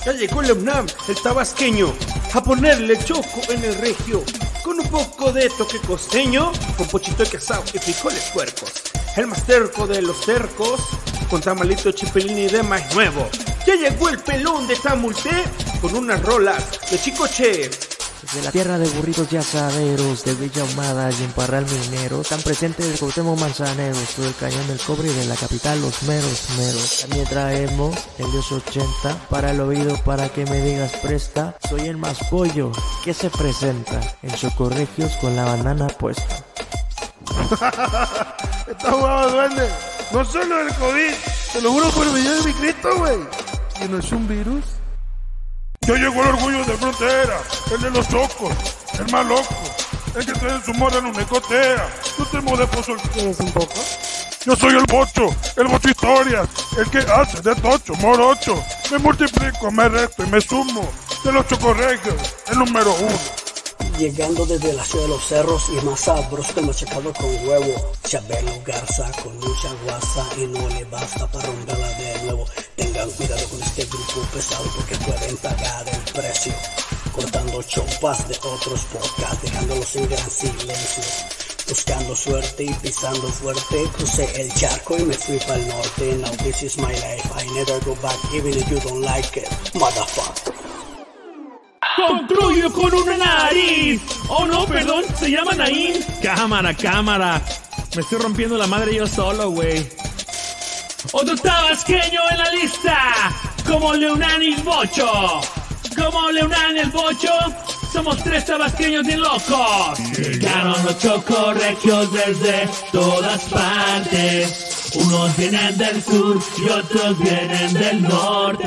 Ya llegó el UNAM, el tabasqueño, a ponerle choco en el regio, con un poco de toque costeño, con pochito de quesado y frijoles puercos. El más terco de los tercos, con tamalito chipilín y de maíz nuevo. Ya llegó el pelón de Tamulté, con unas rolas de chicoche. De la tierra de burritos y asaderos, de Villa Ahumada y en Parral Minero, tan presente del Cuauhtémoc Manzaneros, todo el cañón del cobre y de la capital los meros meros. También traemos el Dios 80 para el oído para que me digas presta, soy el más pollo que se presenta en Socorregios con la banana puesta. Está jugado, duende. No solo el COVID. Te lo juro por el video de mi Cristo, güey. ¿Y no es un virus? Yo llegó el orgullo de frontera, el de los chocos, el más loco, el que trae su mora en una ecotea. Tú te de pozo el... ¿Quieres un poco? Yo soy el bocho, el bocho historias, el que hace de tocho, morocho. Me multiplico, me resto y me sumo. De los chocorregios, el número uno. Llegando desde la ciudad de los cerros y más sabroso que machacado con huevo. Chabelo Garza con mucha guasa y no le basta para romperla de nuevo. Tengan cuidado con este grupo pesado porque pueden pagar el precio. Cortando chompas de otros podcasts, dejándolos en gran silencio. Buscando suerte y pisando fuerte, crucé el charco y me fui para el norte. Now this is my life, I never go back even if you don't like it, motherfucker. Concluyo con una nariz. Oh no, perdón, se llama Naín. Cámara, cámara. Me estoy rompiendo la madre yo solo, güey. Otro tabasqueño en la lista. Como Leonán y Bocho. Como Leonán y el Bocho. Somos tres tabasqueños bien locos. Llegaron los chocorregios desde todas partes. Unos vienen del sur y otros vienen del norte.